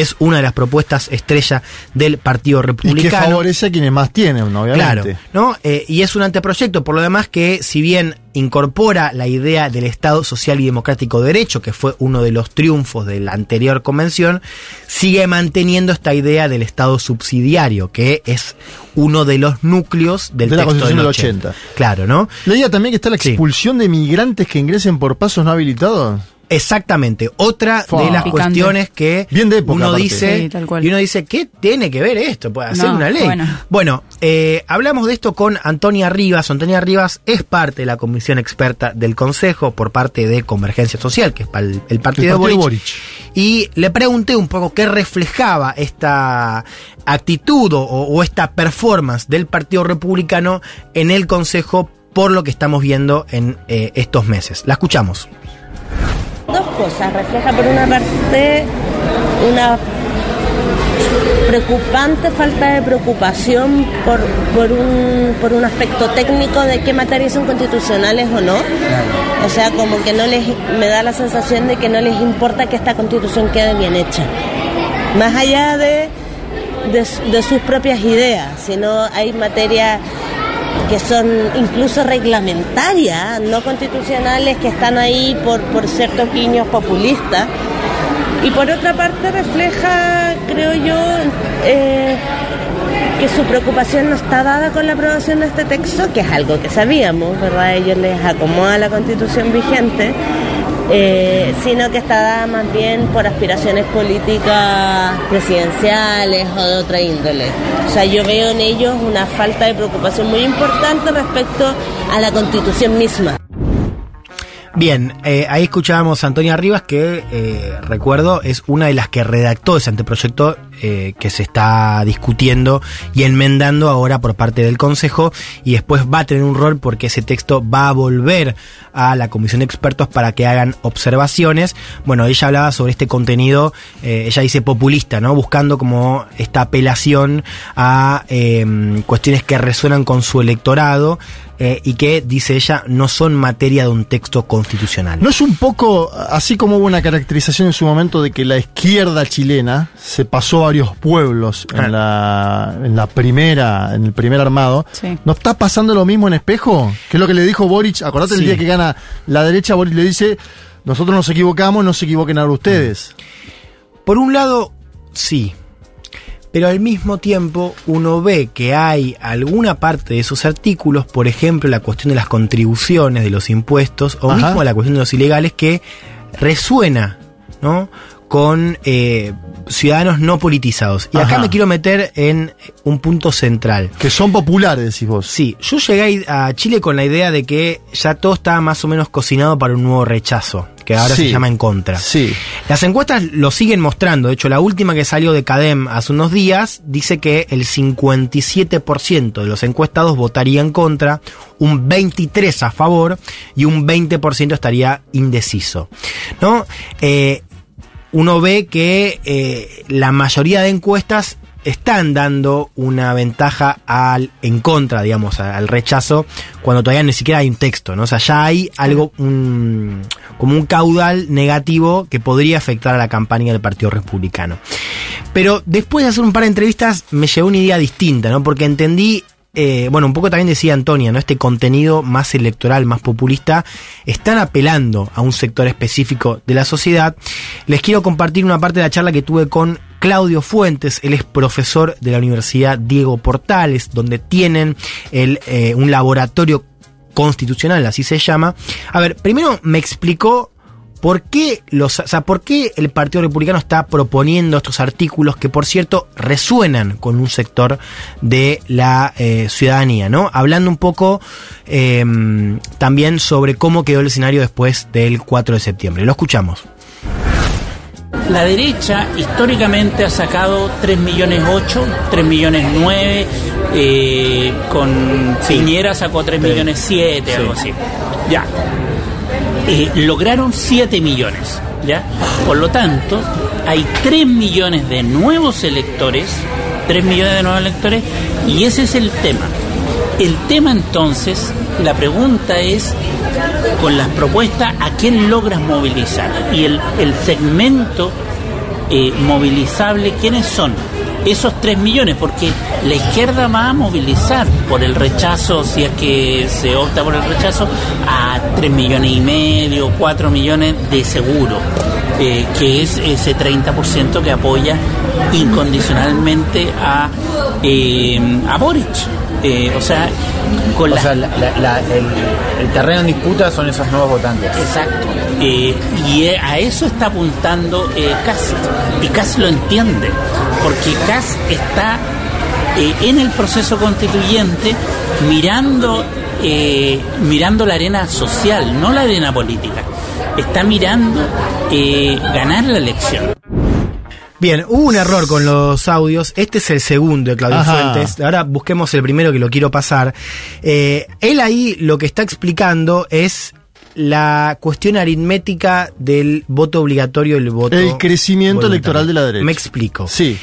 es una de las propuestas estrella del Partido Y que Republicano. favorece a quienes más tienen, ¿no? obviamente. Claro, ¿no? Eh, y es un anteproyecto, por lo demás, que si bien incorpora la idea del Estado social y democrático de derecho, que fue uno de los triunfos de la anterior convención, sigue manteniendo esta idea del Estado subsidiario, que es uno de los núcleos del De la texto Constitución del del 80. 80. Claro, ¿no? Leía también que está la expulsión de migrantes que ingresen por pasos no habilitados. Exactamente. Otra Fua. de las Picante. cuestiones que Bien de época, uno aparte. dice Sí, tal cual. y uno dice ¿qué tiene que ver esto? Puede hacer No, una ley. bueno. Bueno, eh, hablamos de esto con Antonia Rivas. Antonia Rivas es parte de la comisión experta del Consejo por parte de Convergencia Social, que es para el, el partido, El de Boric. Y le pregunté un poco qué reflejaba esta actitud o, o esta performance del Partido Republicano en el Consejo por lo que estamos viendo en eh, estos meses. La escuchamos. Dos cosas. Refleja por una parte una preocupante falta de preocupación por, por, un, por un aspecto técnico de qué materias son constitucionales o no. O sea, como que no les, me da la sensación de que no les importa que esta constitución quede bien hecha. Más allá de, de, de sus propias ideas, sino hay materias que son incluso reglamentarias, no constitucionales, que están ahí por, por ciertos guiños populistas. Y por otra parte refleja, creo yo, eh, que su preocupación no está dada con la aprobación de este texto, que es algo que sabíamos, ¿verdad? Ellos les acomoda la constitución vigente, eh, sino que está dada más bien por aspiraciones políticas presidenciales o de otra índole. O sea, yo veo en ellos una falta de preocupación muy importante respecto a la constitución misma. Bien, eh, ahí escuchábamos a Antonia Rivas, que eh, recuerdo es una de las que redactó ese anteproyecto eh, que se está discutiendo y enmendando ahora por parte del Consejo y después va a tener un rol porque ese texto va a volver a la Comisión de Expertos para que hagan observaciones. Bueno, ella hablaba sobre este contenido, eh, ella dice populista, ¿no? Buscando como esta apelación a eh, cuestiones que resuenan con su electorado eh, y que, dice ella, no son materia de un texto constitucional. ¿No es un poco, así como hubo una caracterización en su momento de que la izquierda chilena se pasó varios pueblos Ah. en, la, en la primera, en el primer armado? Sí. ¿No está pasando lo mismo en espejo? Que es lo que le dijo Boric. Acordate el día que gana la derecha, Boric le dice, nosotros nos equivocamos, no se equivoquen ahora ustedes. Por un lado, sí. Pero al mismo tiempo uno ve que hay alguna parte de esos artículos, por ejemplo la cuestión de las contribuciones, de los impuestos, o Ajá. mismo la cuestión de los ilegales, que resuena, ¿no? con eh, ciudadanos no politizados. Y acá me quiero meter en un punto central. Que son populares, decís vos. Sí, yo llegué a Chile con la idea de que ya todo estaba más o menos cocinado para un nuevo rechazo, que ahora Sí. se llama en contra. Sí. Las encuestas lo siguen mostrando. De hecho, la última que salió de CADEM hace unos días dice que el 57% de los encuestados votaría en contra, un 23% a favor y un 20% estaría indeciso. ¿No? Eh, uno ve que eh, la mayoría de encuestas están dando una ventaja al en contra, digamos, al rechazo, cuando todavía ni siquiera hay un texto, ¿no? O sea, ya hay algo, un- como un caudal negativo que podría afectar a la campaña del Partido Republicano. Pero después de hacer un par de entrevistas me llegó una idea distinta, ¿no? Porque entendí, eh, bueno, un poco también decía Antonia, ¿no? Este contenido más electoral, más populista, están apelando a un sector específico de la sociedad. Les quiero compartir una parte de la charla que tuve con Claudio Fuentes, él es profesor de la Universidad Diego Portales, donde tienen el, eh, un laboratorio constitucional, así se llama. A ver, primero me explicó ¿Por qué, los, o sea, ¿Por qué el Partido Republicano está proponiendo estos artículos que, por cierto, resuenan con un sector de la eh, ciudadanía? ¿no? Hablando un poco eh, también sobre cómo quedó el escenario después del 4 de septiembre. Lo escuchamos. La derecha históricamente ha sacado 3 millones 8, 3 millones 9, eh, con Piñera sacó 3 millones 7, algo así. Ya. Lograron 7 millones, ¿ya? Por lo tanto, hay 3 millones de nuevos electores, 3 millones de nuevos electores, y ese es el tema. El tema entonces, la pregunta es, con las propuestas, ¿a quién logras movilizar? Y el, el segmento eh, movilizable, ¿quiénes son? Esos 3 millones, porque la izquierda va a movilizar por el rechazo, si es que se opta por el rechazo, a 3 millones y medio, 4 millones de seguro, eh, que es ese 30% que apoya incondicionalmente a, eh, a Boric. Eh, o sea, con O la- sea, la- la- el, el terreno en disputa son esos nuevos votantes. Exacto. Eh, y eh, a eso está apuntando eh, Kass. Y Kass lo entiende, porque Kass está eh, en el proceso constituyente mirando, eh, mirando la arena social, no la arena política. Está mirando eh, ganar la elección. Bien, hubo un error con los audios. Este es el segundo de Claudio Ajá. Fuentes. Ahora busquemos el primero que lo quiero pasar. Eh, él ahí lo que está explicando es la cuestión aritmética del voto obligatorio y el voto. El crecimiento voluntario. electoral de la derecha. Me explico. Sí.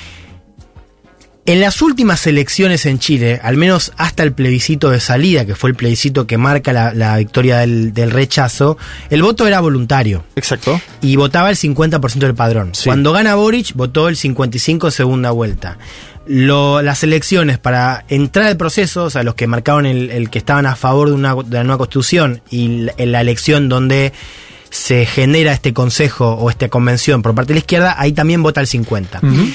En las últimas elecciones en Chile, al menos hasta el plebiscito de salida, que fue el plebiscito que marca la, la victoria del, del rechazo, el voto era voluntario. Exacto. Y votaba el 50% del padrón. Cuando gana Boric, votó el 55% segunda vuelta. Lo- las elecciones para entrar al proceso, o sea, los que marcaron el, el que estaban a favor de, una, de la nueva constitución y la, en la elección donde se genera este consejo o esta convención por parte de la izquierda, ahí también vota el 50%.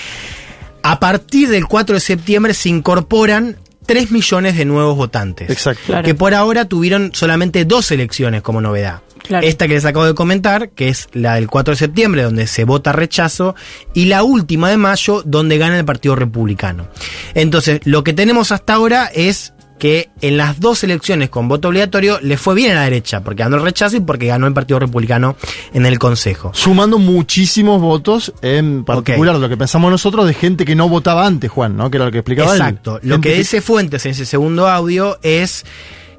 A partir del 4 de septiembre se incorporan 3 millones de nuevos votantes. Exacto. Claro. Que por ahora tuvieron solamente dos elecciones como novedad. Claro. Esta que les acabo de comentar, que es la del 4 de septiembre, donde se vota rechazo, y la última de mayo, donde gana el Partido Republicano. Entonces, lo que tenemos hasta ahora es que en las dos elecciones con voto obligatorio le fue bien a la derecha, porque ganó el rechazo y porque ganó el Partido Republicano en el Consejo. Sumando muchísimos votos, en particular lo que pensamos nosotros, de gente que no votaba antes, Juan, ¿no? Que era lo que explicaba él. Exacto. Lo Gente que dice Fuentes en ese segundo audio es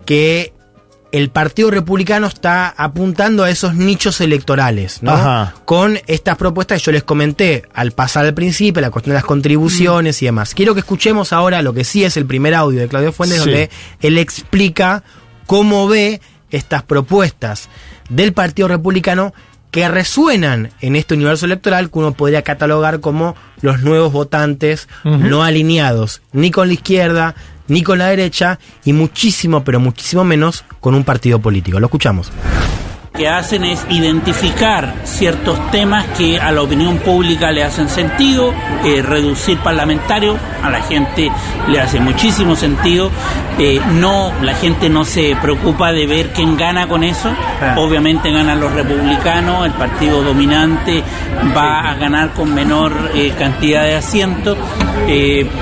que el Partido Republicano está apuntando a esos nichos electorales, ¿no? Ajá. Con estas propuestas que yo les comenté al pasar al principio, la cuestión de las contribuciones y demás. Quiero que escuchemos ahora lo que sí es el primer audio de Claudio Fuentes, Sí. donde él explica cómo ve estas propuestas del Partido Republicano que resuenan en este universo electoral que uno podría catalogar como los nuevos votantes no alineados ni con la izquierda ni con la derecha y muchísimo, pero muchísimo menos con un partido político. Lo escuchamos. Que hacen es identificar ciertos temas que a la opinión pública le hacen sentido, eh, reducir parlamentarios, a la gente le hace muchísimo sentido, eh, no, la gente no se preocupa de ver quién gana con eso, obviamente ganan los republicanos, el partido dominante va a ganar con menor eh, cantidad de asientos,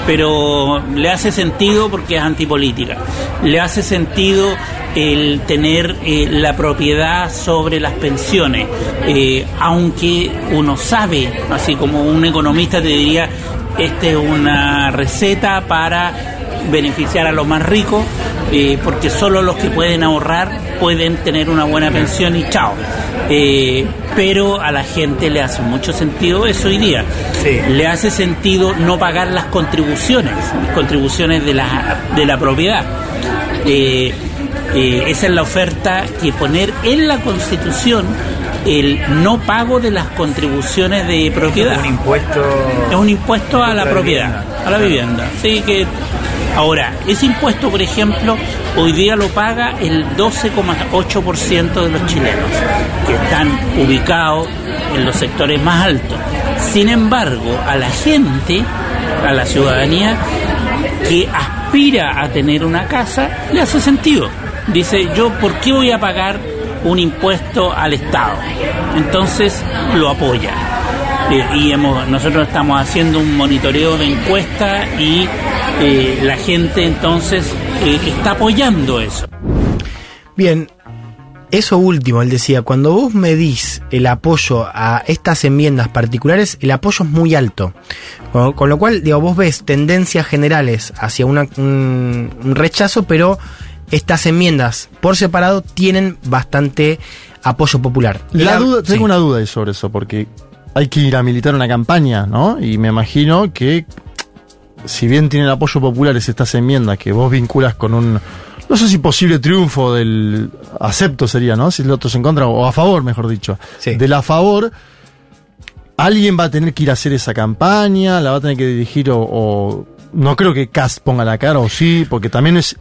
pero le hace sentido porque es antipolítica, le hace sentido el tener eh, la propiedad sobre las pensiones, eh, aunque uno sabe, así como un economista te diría, esta es una receta para beneficiar a los más ricos, eh, porque solo los que pueden ahorrar pueden tener una buena pensión y chao. Eh, pero a la gente le hace mucho sentido eso hoy día. Le hace sentido no pagar las contribuciones, las contribuciones de la, de la propiedad. Eh, eh, esa es la oferta que poner en la Constitución el no pago de las contribuciones de propiedad. Un impuesto. Es un impuesto a la propiedad, a la vivienda. Sí, que ahora, ese impuesto, por ejemplo, hoy día lo paga el 12,8% de los chilenos, que están ubicados en los sectores más altos. Sin embargo, a la gente, a la ciudadanía que aspira a tener una casa, le hace sentido. Dice, yo, ¿por qué voy a pagar un impuesto al Estado? Entonces lo apoya. Eh, y hemos, nosotros estamos haciendo un monitoreo de encuesta y eh, la gente entonces eh, está apoyando eso. Bien, eso último, él decía, cuando vos medís el apoyo a estas enmiendas particulares, el apoyo es muy alto. Con, con lo cual, digo, vos ves tendencias generales hacia una- un, un rechazo, pero estas enmiendas por separado tienen bastante apoyo popular. La la- duda, sí. tengo una duda ahí sobre eso, porque hay que ir a militar una campaña, ¿no? Y me imagino que, si bien tienen apoyo populares estas enmiendas que vos vinculas con un, no sé si posible triunfo del acepto sería, ¿no? Si el otro se en contra, o a favor, mejor dicho. Del a favor, alguien va a tener que ir a hacer esa campaña, la va a tener que dirigir, o, o- no creo que Cast ponga la cara, o sí, porque también es.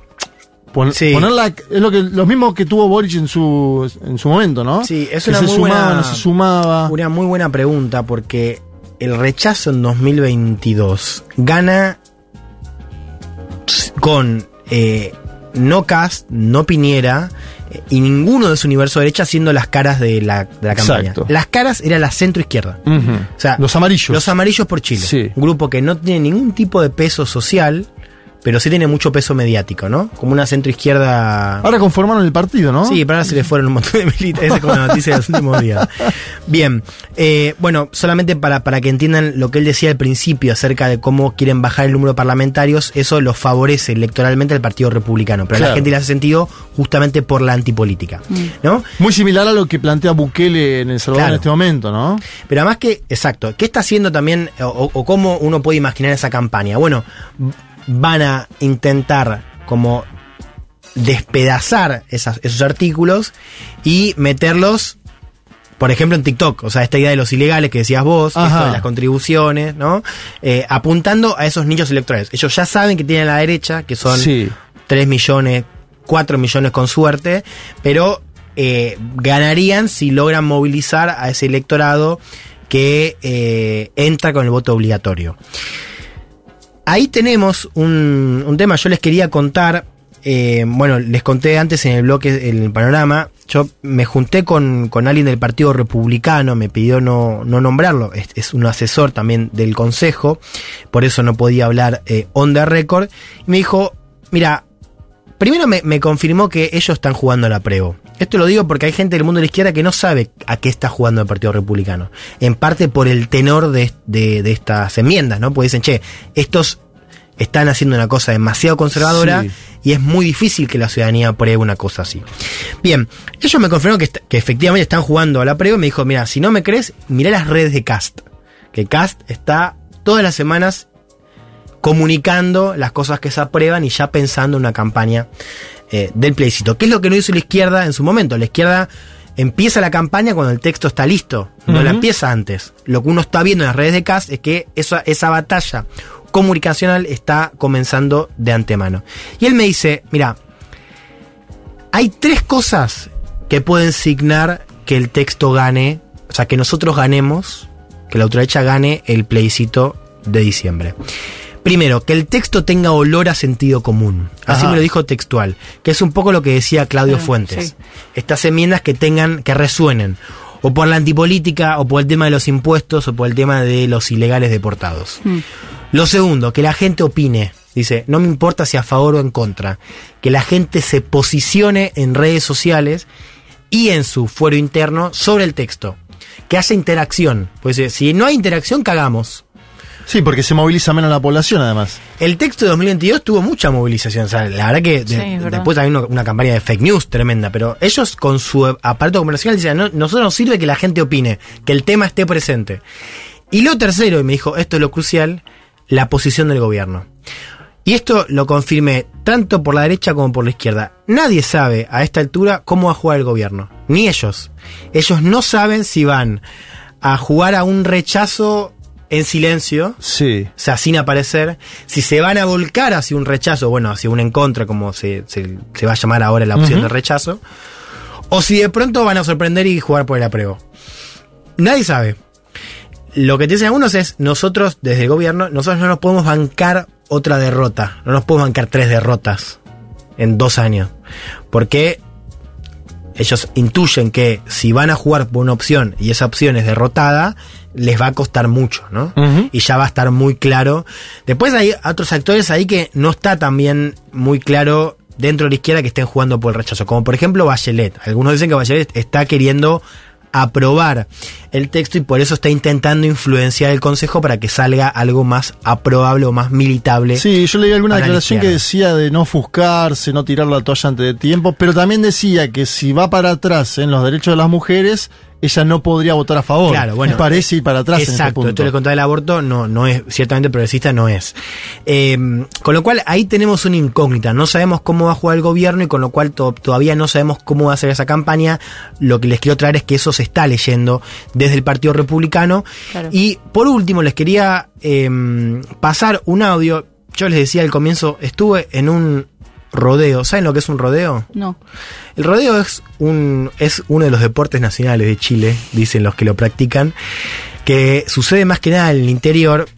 Pon- Ponerla es lo que lo mismo que tuvo Boric en su en su momento, ¿no? Sí, es Que una se muy sumaba, buena, no se sumaba. Una muy buena pregunta porque el rechazo en 2022 gana con eh, no Cast, no Piñera eh, y ninguno de su universo derecha siendo las caras de la, de la campaña. Exacto. Las caras era la centro izquierda. O sea, los amarillos. Los amarillos por Chile. Un grupo que no tiene ningún tipo de peso social, pero sí tiene mucho peso mediático, ¿no? Como una centro izquierda. Ahora conformaron el partido, ¿no? Sí, pero ahora se le fueron un montón de militares. Esa es como la noticia de los últimos días. Bien, eh, bueno, solamente para, para que entiendan lo que él decía al principio acerca de cómo quieren bajar el número de parlamentarios, eso lo favorece electoralmente al Partido Republicano, pero a la gente le hace sentido justamente por la antipolítica. ¿No? Muy similar a lo que plantea Bukele en El Salvador Claro. en este momento, ¿no? Pero además que, exacto, ¿qué está haciendo también o, o cómo uno puede imaginar esa campaña? Bueno, van a intentar como despedazar esas- esos artículos y meterlos, por ejemplo, en TikTok. O sea, esta idea de los ilegales que decías vos, esto de las contribuciones, ¿no? Eh, apuntando a esos nichos electorales. Ellos ya saben que tienen a la derecha, que son Sí. 3 millones, 4 millones con suerte, pero eh, ganarían si logran movilizar a ese electorado que eh, entra con el voto obligatorio. Ahí tenemos un, tema, yo les quería contar, eh, bueno, les conté antes en el bloque, en el panorama, yo me junté con, con alguien del Partido Republicano, me pidió no, no nombrarlo, es, un asesor también del Consejo, por eso no podía hablar eh, on the record, y me dijo, mira, primero me, me confirmó que ellos están jugando a la Prevo. Esto lo digo porque hay gente del mundo de la izquierda que no sabe a qué está jugando el Partido Republicano. En parte por el tenor de, de- de estas enmiendas, ¿no? Porque dicen, che, estos están haciendo una cosa demasiado conservadora Sí. y es muy difícil que la ciudadanía apruebe una cosa así. Bien, ellos me confirmaron que, que efectivamente están jugando a la Prevo y me dijo, mira, si no me crees, mirá las redes de Cast. Que Cast está todas las semanas comunicando las cosas que se aprueban y ya pensando en una campaña eh, del plebiscito. ¿Qué es lo que no hizo la izquierda en su momento? La izquierda empieza la campaña cuando el texto está listo, no la empieza antes. Lo que uno está viendo en las redes de CAS es que esa, esa batalla comunicacional está comenzando de antemano. Y él me dice, mira, hay tres cosas que pueden signar que el texto gane, o sea, que nosotros ganemos, que la ultraderecha gane el plebiscito de diciembre. Primero, que el texto tenga olor a sentido común. Así Ajá. me lo dijo textual, que es un poco lo que decía Claudio Claro, Fuentes. sí. Estas enmiendas que tengan, que resuenen, o por la antipolítica, o por el tema de los impuestos, o por el tema de los ilegales deportados. Mm. Lo segundo, que la gente opine. Dice, no me importa si a favor o en contra. Que la gente se posicione en redes sociales y en su fuero interno sobre el texto. Que haya interacción. Pues eh, si no hay interacción, cagamos. Sí, porque se moviliza menos la población, además. El texto de 2022 tuvo mucha movilización. O sea, la verdad que de- Sí, es verdad. después hay una, una campaña de fake news tremenda. Pero ellos con su aparato comercial dicen, no, nosotros nos sirve que la gente opine, que el tema esté presente. Y lo tercero, y me dijo, esto es lo crucial, la posición del gobierno. Y esto lo confirmé tanto por la derecha como por la izquierda. Nadie sabe a esta altura cómo va a jugar el gobierno. Ni ellos. Ellos no saben si van a jugar a un rechazo en silencio. Sí. O sea, sin aparecer. Si se van a volcar hacia un rechazo, bueno, hacia un en contra, como se, se- se va a llamar ahora la opción de rechazo. O si de pronto van a sorprender y jugar por el apruebo. Nadie sabe. Lo que te dicen algunos es, nosotros, desde el gobierno, nosotros no nos podemos bancar otra derrota. No nos podemos bancar tres derrotas en dos años. Porque ellos intuyen que si van a jugar por una opción y esa opción es derrotada, les va a costar mucho, ¿no? Y ya va a estar muy claro. Después hay otros actores ahí que no está también muy claro dentro de la izquierda que estén jugando por el rechazo. Como por ejemplo Bachelet. Algunos dicen que Bachelet está queriendo aprobar el texto y por eso está intentando influenciar el Consejo para que salga algo más aprobable o más militable. Sí, yo leí alguna declaración que decía de no ofuscarse, no tirar la toalla antes de tiempo, pero también decía que si va para atrás en los derechos de las mujeres, ella no podría votar a favor. Claro, bueno. Y parece ir para atrás en este Exacto, punto. esto le contaba el aborto, no, no es, ciertamente progresista no es. Eh, con lo cual ahí tenemos una incógnita, no sabemos cómo va a jugar el gobierno y con lo cual to- todavía no sabemos cómo va a ser esa campaña. Lo que les quiero traer es que eso se está leyendo desde el Partido Republicano. Claro. Y por último les quería eh, pasar un audio, yo les decía al comienzo, estuve en un rodeo, ¿saben lo que es un rodeo? No. El rodeo es un es uno de los deportes nacionales de Chile, dicen los que lo practican, que sucede más que nada en el interior.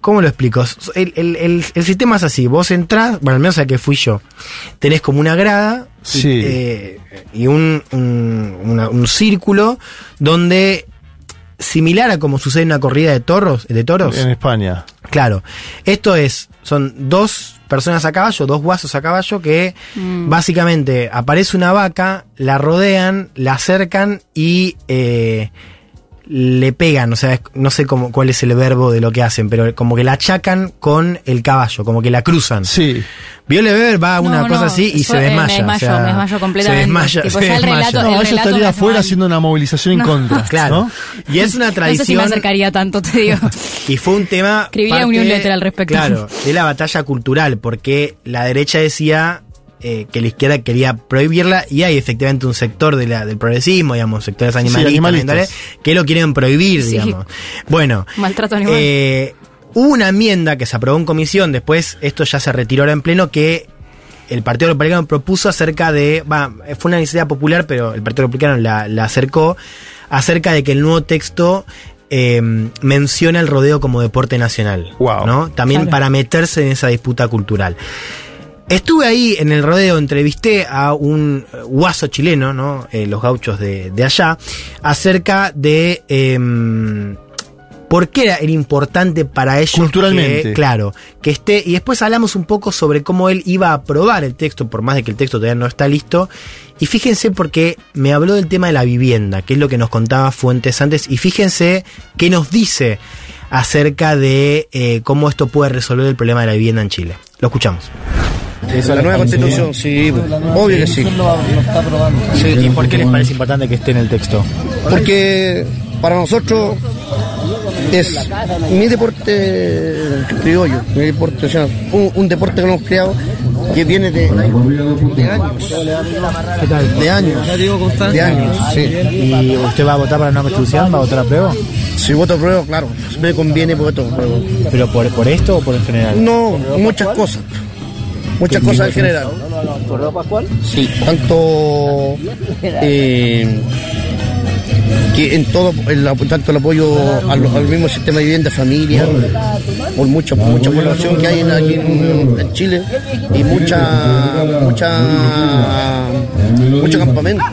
¿Cómo lo explico? El, el- el- el sistema es así, vos entrás, bueno, al menos a que fui yo, tenés como una grada y, eh, y un, un, una- un círculo donde, similar a como sucede en una corrida de toros, de toros, En España. Claro. Esto es, son dos personas a caballo, dos guasos a caballo que Mm. básicamente aparece una vaca, la rodean, la acercan y eh, le pegan, o sea, no sé cómo, cuál es el verbo de lo que hacen, pero como que la achacan con el caballo, como que la cruzan. Sí. Viole Weber va a una No, cosa no, así y se eh, desmaya. me desmayo, o sea, me desmayo completamente. Se desmaya, Tipo, se ya el desmaya. relato- No, el estaría afuera haciendo una movilización en contra. Claro. ¿no? Y es una No sé si me tradición. acercaría tanto, te digo. Y fue un tema. Escribiría parte un newsletter al respecto. Claro, de la batalla cultural, porque la derecha decía eh, que la izquierda quería prohibirla y hay efectivamente un sector de la, del progresismo, digamos, sectores animalistas, animalistas. ambientales, que lo quieren prohibir, Sí. digamos. Bueno, Maltrato animal. eh, hubo una enmienda que se aprobó en comisión, después esto ya se retiró ahora en pleno, que el Partido Republicano propuso acerca de, va, fue una iniciativa popular, pero el Partido Republicano la, la acercó, acerca de que el nuevo texto eh, menciona el rodeo como deporte nacional, Wow. ¿no? También Claro. para meterse en esa disputa cultural. Estuve ahí en el rodeo, entrevisté a un eh, guaso chileno, ¿no? Eh, los gauchos de, de allá, acerca de em, por qué era, era importante para ellos. Culturalmente. que, claro, que esté. Y después hablamos un poco sobre cómo él iba a aprobar el texto, por más de que el texto todavía no está listo. Y fíjense porque me habló del tema de la vivienda, que es lo que nos contaba Fuentes antes. Y fíjense qué nos dice acerca de eh, cómo esto puede resolver el problema de la vivienda en Chile. Lo escuchamos. La nueva constitución, sí, obvio que sí. ¿Y por qué les parece importante que esté en el texto? Porque para nosotros es mi deporte criollo, mi deporte, o sea, un, un deporte que hemos creado que viene de, de años. ¿Qué tal? De años. De años, sí. ¿Y usted va a votar para la no constitución? ¿Va a votar a prueba? Si voto prueba, claro, me conviene voto prueba. ¿Pero por, por esto o por en general? No, muchas cosas. Muchas ¿Qué cosas en general. ¿Por Pascual? Sí, tanto eh, que en todo, el, tanto el apoyo al, al mismo sistema de vivienda, familia, por mucha, mucha población que hay en, aquí en, en Chile y mucha, mucha, mucho campamento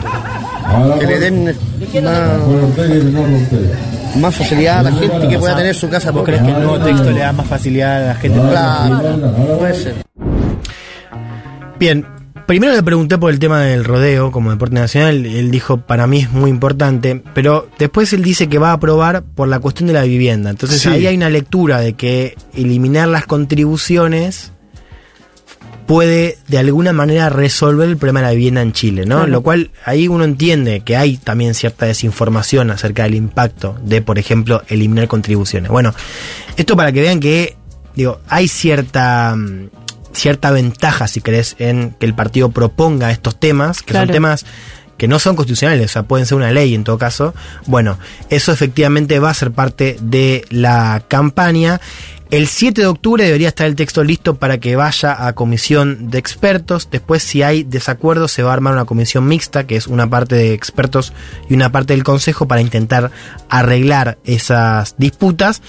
que le den más, más facilidad a la gente que pueda tener su casa ¿Vos crees que el nuevo texto le da más facilidad a la gente? Claro, puede ser. Bien, primero le pregunté por el tema del rodeo como deporte nacional. Él dijo, para mí es muy importante, pero después él dice que va a aprobar por la cuestión de la vivienda. Entonces Sí. ahí hay una lectura de que eliminar las contribuciones puede de alguna manera resolver el problema de la vivienda en Chile, ¿no? Claro. Lo cual ahí uno entiende que hay también cierta desinformación acerca del impacto de, por ejemplo, eliminar contribuciones. Bueno, esto para que vean que, digo, hay cierta mm, cierta ventaja, si querés, en que el partido proponga estos temas, que Claro. son temas que no son constitucionales, o sea, pueden ser una ley en todo caso. Bueno, eso efectivamente va a ser parte de la campaña. El 7 de octubre debería estar el texto listo para que vaya a comisión de expertos. Después, si hay desacuerdo, se va a armar una comisión mixta, que es una parte de expertos y una parte del consejo, para intentar arreglar esas disputas.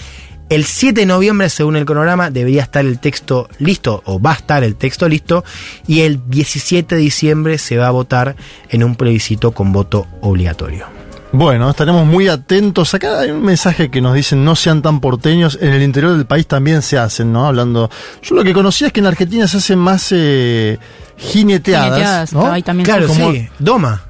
El 7 de noviembre, según el cronograma, debería estar el texto listo, o va a estar el texto listo, y el 17 de diciembre se va a votar en un plebiscito con voto obligatorio. Bueno, estaremos muy atentos. Acá hay un mensaje que nos dicen no sean tan porteños. En el interior del país también se hacen, ¿no? Hablando. Yo lo que conocía es que en Argentina se hacen más eh, jineteadas. Jineteadas, ¿no? ahí también Claro, Como- sí. Doma.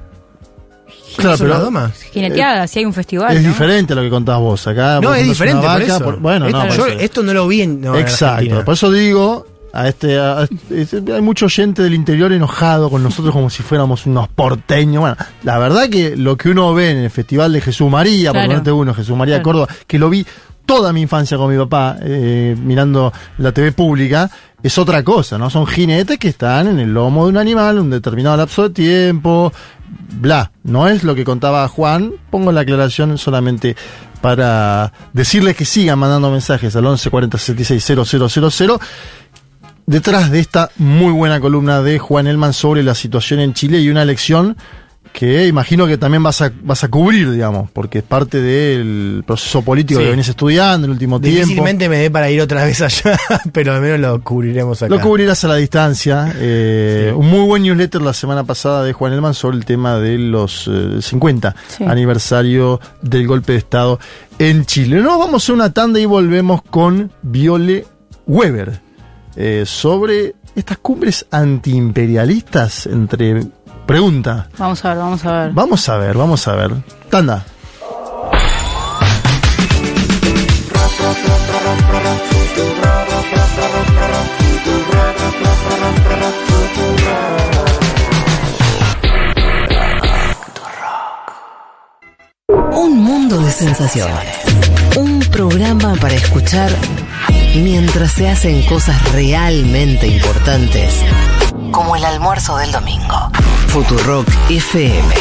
Claro, ¿Son las pero domas? Jineteadas, si hay un festival. es ¿no? diferente a lo que contabas vos. Acá No, vos es contás diferente, por vaca, eso. por- bueno, esto, no, por yo eso. esto no lo vi en, no, Exacto. Por eso digo, a este, a este- hay mucho oyente del interior enojado con nosotros como si fuéramos unos porteños. Bueno, la verdad que lo que uno ve en el Festival de Jesús María, por Claro. ponerte uno, Jesús María de Claro. Córdoba, que lo vi toda mi infancia con mi papá, eh, mirando la TV pública, es otra cosa, ¿no? Son jinetes que están en el lomo de un animal un determinado lapso de tiempo, bla. No es lo que contaba Juan, pongo la aclaración solamente para decirles que sigan mandando mensajes al 11 40 66 000 detrás de esta muy buena columna de Juan Elman sobre la situación en Chile y una lección que imagino que también vas a, vas a cubrir, digamos, porque es parte del proceso político Sí. que venís estudiando en el último tiempo. Difícilmente me dé para ir otra vez allá, pero al menos lo cubriremos acá. Lo cubrirás a la distancia. Eh, Un muy buen newsletter la semana pasada de Juan Elman sobre el tema de los eh, 50 Sí. aniversario del golpe de Estado en Chile. Nos vamos a hacer una tanda y volvemos con Viole Weber eh, sobre estas cumbres antiimperialistas entre... Pregunta. Vamos a ver, vamos a ver. Vamos a ver, vamos a ver. Tanda. Un mundo de sensaciones. Un programa para escuchar mientras se hacen cosas realmente importantes, como el almuerzo del domingo. Futurock FM.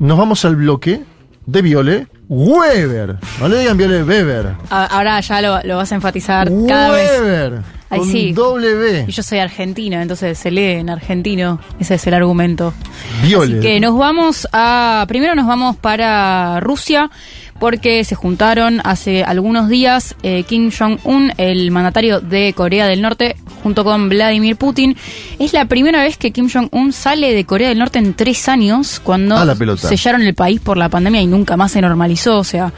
Nos vamos al bloque de Viole Weber. No le digan Viole Weber. Ahora ya lo, lo vas a enfatizar cada vez. Weber. Ay, con sí. doble Y yo soy argentina, entonces se lee en argentino. Ese es el argumento. Viole. Así que nos vamos a. Primero nos vamos para Rusia, porque se juntaron hace algunos días eh, Kim Jong-un, el mandatario de Corea del Norte, junto con Vladimir Putin. Es la primera vez que Kim Jong-un sale de Corea del Norte en tres años, cuando A la pelota. sellaron el país por la pandemia y nunca más se normalizó. O sea.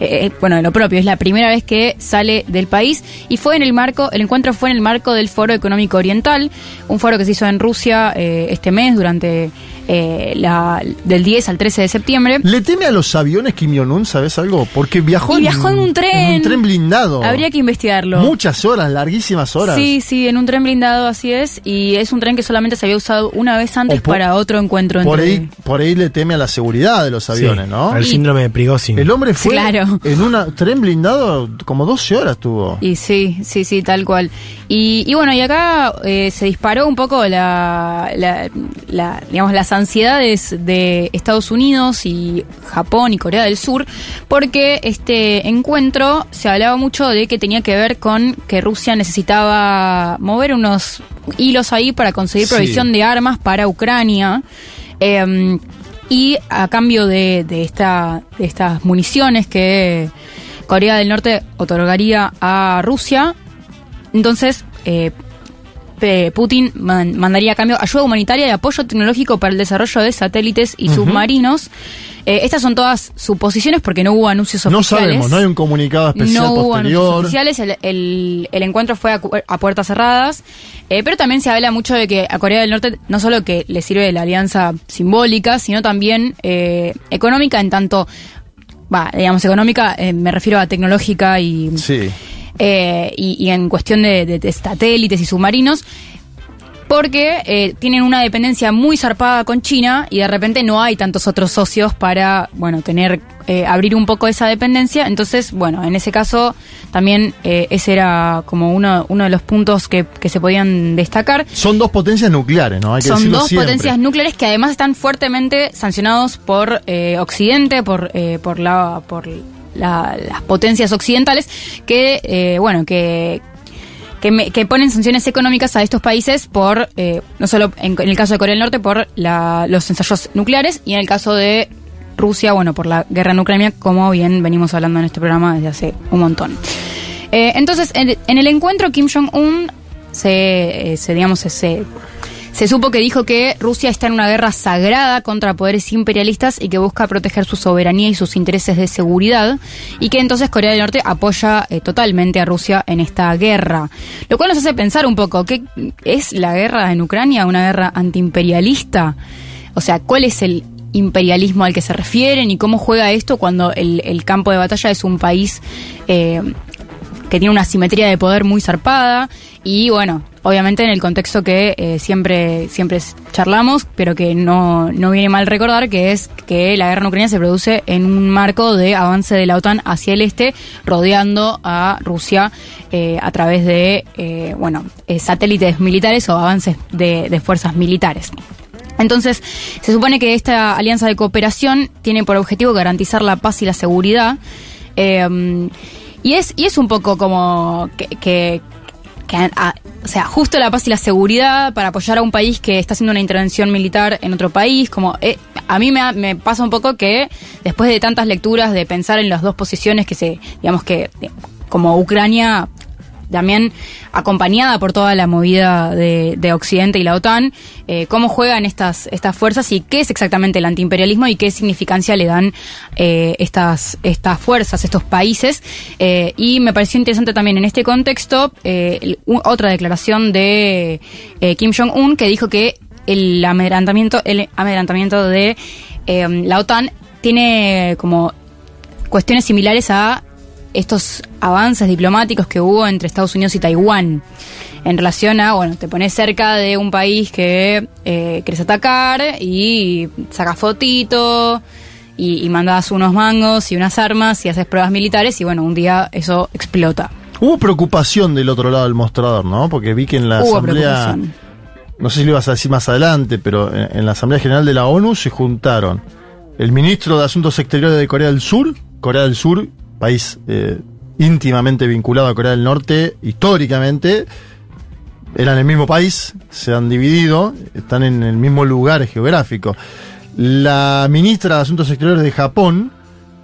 eh, eh, bueno, lo propio, es la primera vez que sale del país y fue en el marco, el encuentro fue en el marco del Foro Económico Oriental, un foro que se hizo en Rusia eh, este mes durante eh, la, del 10 al 13 de septiembre. ¿Le teme a los aviones Kim Jong-un, sabes algo? Porque viajó, Y viajó en un tren. en un tren blindado. Habría que investigarlo. Muchas horas, larguísimas horas. Sí, sí, en un tren blindado así es. Y es un tren que solamente se había usado una vez antes por- para otro encuentro Por entre... ahí, por ahí le teme a la seguridad de los aviones, Sí, ¿no? al síndrome de Prigozhin. El hombre fue Claro. en un tren blindado como 12 horas tuvo. Y sí, sí, sí, tal cual. Y, y bueno, y acá eh, se disparó un poco la, la- la, digamos, las ansiedades de Estados Unidos y Japón y Corea del Sur, porque este encuentro se hablaba mucho de que tenía que ver con que Rusia necesitaba mover unos hilos ahí para conseguir Sí. provisión de armas para Ucrania. Eh, y a cambio de, de, esta, de estas municiones que Corea del Norte otorgaría a Rusia, entonces eh, Pe- Putin man- mandaría a cambio ayuda humanitaria y apoyo tecnológico para el desarrollo de satélites y submarinos. Eh, estas son todas suposiciones porque no hubo anuncios No oficiales. sabemos, no hay un comunicado especial No hubo anuncios posterior. oficiales, el, el- el encuentro fue a, a puertas cerradas, eh, pero también se habla mucho de que a Corea del Norte no solo que le sirve la alianza simbólica, sino también eh, económica en tanto, va, digamos económica, eh, me refiero a tecnológica y, Sí. Eh, y, y en cuestión de, de- de satélites y submarinos, porque eh, tienen una dependencia muy zarpada con China y de repente no hay tantos otros socios para, bueno, tener, eh, abrir un poco esa dependencia. Entonces, bueno, en ese caso también eh, ese era como uno, uno de los puntos que, que se podían destacar. Son dos potencias nucleares, ¿no? Hay que Son dos siempre. potencias nucleares que además están fuertemente sancionados por eh, Occidente, por, eh, por, la, por la- las potencias occidentales, que, eh, bueno, que, que, me- que ponen sanciones económicas a estos países por, eh, no solo en, el caso de Corea del Norte, por la- los ensayos nucleares y en el caso de Rusia, bueno, por la guerra en Ucrania, como bien venimos hablando en este programa desde hace un montón. Eh, entonces, en, en el encuentro, Kim Jong-un se, eh, se, digamos, se, se, supo que dijo que Rusia está en una guerra sagrada contra poderes imperialistas y que busca proteger su soberanía y sus intereses de seguridad y que entonces Corea del Norte apoya eh, totalmente a Rusia en esta guerra. Lo cual nos hace pensar un poco, ¿qué es la guerra en Ucrania una guerra antiimperialista? O sea, ¿cuál es el imperialismo al que se refieren y cómo juega esto cuando el, el campo de batalla es un país eh, que tiene una simetría de poder muy zarpada y bueno, obviamente en el contexto que eh, siempre siempre charlamos, pero que no, no viene mal recordar, que es que la guerra en Ucrania se produce en un marco de avance de la OTAN hacia el este, rodeando a Rusia eh, a través de eh, bueno satélites militares o avances de, fuerzas militares. Entonces, se supone que esta alianza de cooperación tiene por objetivo garantizar la paz y la seguridad. y, es, y es un poco como que- que a- o sea, justo la paz y la seguridad para apoyar a un país que está haciendo una intervención militar en otro país, como eh, a mí me, me pasa un poco que después de tantas lecturas de pensar en las dos posiciones que se, digamos que como Ucrania también acompañada por toda la movida de, de Occidente y la OTAN, eh, cómo juegan estas, estas fuerzas y qué es exactamente el antiimperialismo y qué significancia le dan eh, estas, estas fuerzas, estos países. Eh, y me pareció interesante también en este contexto eh, otra declaración de Kim Jong-un que dijo que el amedrantamiento, el amedrantamiento de la OTAN tiene como cuestiones similares a estos avances diplomáticos que hubo entre Estados Unidos y Taiwán en relación a, bueno, te pones cerca de un país que eh, querés atacar y sacas fotito y, y mandas unos mangos y unas armas y haces pruebas militares y bueno, un día eso explota. Hubo preocupación del otro lado del mostrador, ¿no? Porque vi que en la Hubo asamblea, no sé si lo ibas a decir más adelante, pero en, en la Asamblea General de la ONU se juntaron el ministro de Asuntos Exteriores de Corea del Sur, Corea del Sur, país eh, íntimamente vinculado a Corea del Norte, históricamente, eran el mismo país, se han dividido, están en el mismo lugar geográfico. La ministra de Asuntos Exteriores de Japón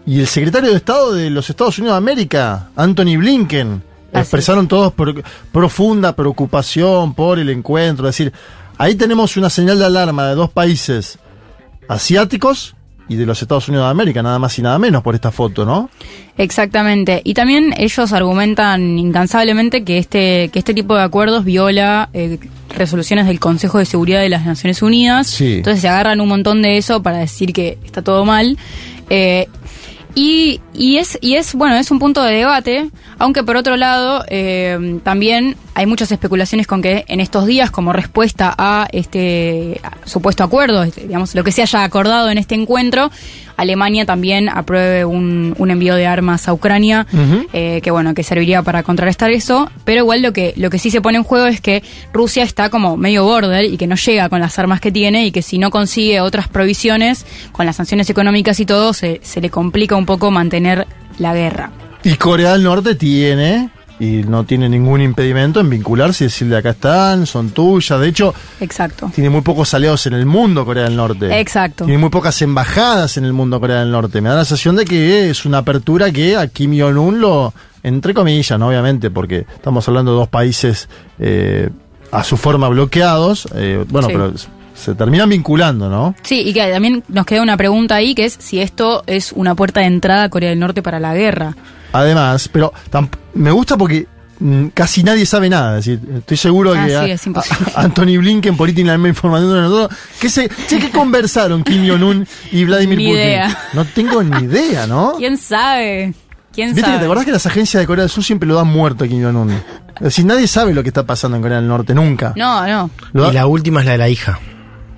y el secretario de Estado de los Estados Unidos de América, Anthony Blinken, expresaron todos pro- profunda preocupación por el encuentro. Es decir, ahí tenemos una señal de alarma de dos países asiáticos y de los Estados Unidos de América, nada más y nada menos por esta foto, ¿no? Exactamente. Y también ellos argumentan incansablemente que este, que este tipo de acuerdos viola eh, resoluciones del Consejo de Seguridad de las Naciones Unidas. Sí. Entonces se agarran un montón de eso para decir que está todo mal. Eh, y, y es, y es, bueno, es un punto de debate, aunque por otro lado, eh, también hay muchas especulaciones con que en estos días, como respuesta a este supuesto acuerdo, este, digamos, lo que se haya acordado en este encuentro, Alemania también apruebe un, un envío de armas a Ucrania, eh, que bueno, que serviría para contrarrestar eso, pero igual lo que, lo que sí se pone en juego es que Rusia está como medio border y que no llega con las armas que tiene y que si no consigue otras provisiones, con las sanciones económicas y todo, se, se le complica un poco mantener la guerra. Y Corea del Norte tiene, y no tiene ningún impedimento en vincularse y decirle acá están, son tuyas. De hecho, Exacto. tiene muy pocos aliados en el mundo Corea del Norte. Exacto. Tiene muy pocas embajadas en el mundo Corea del Norte. Me da la sensación de que es una apertura que a Kim Jong-un lo, entre comillas, ¿no? obviamente, porque estamos hablando de dos países eh, a su forma bloqueados. eh, bueno, Sí. pero se terminan vinculando, ¿no? Sí, y que también nos queda una pregunta ahí, que es si esto es una puerta de entrada a Corea del Norte para la guerra. Además, pero me gusta porque mm, casi nadie sabe nada. Es decir, estoy seguro Ah, que sí, a- es imposible. a- Anthony Blinken por ahí tiene la misma información de nosotros. ¿Qué, se, che, ¿qué conversaron Kim Jong-un y Vladimir Ni Putin? idea. No tengo ni idea, ¿no? ¿Quién sabe? ¿Quién Viste que sabe? te acordás que las agencias de Corea del Sur siempre lo dan muerto a Kim Jong-un. Es decir, nadie sabe lo que está pasando en Corea del Norte, nunca. No, no. Y la última es la de la hija.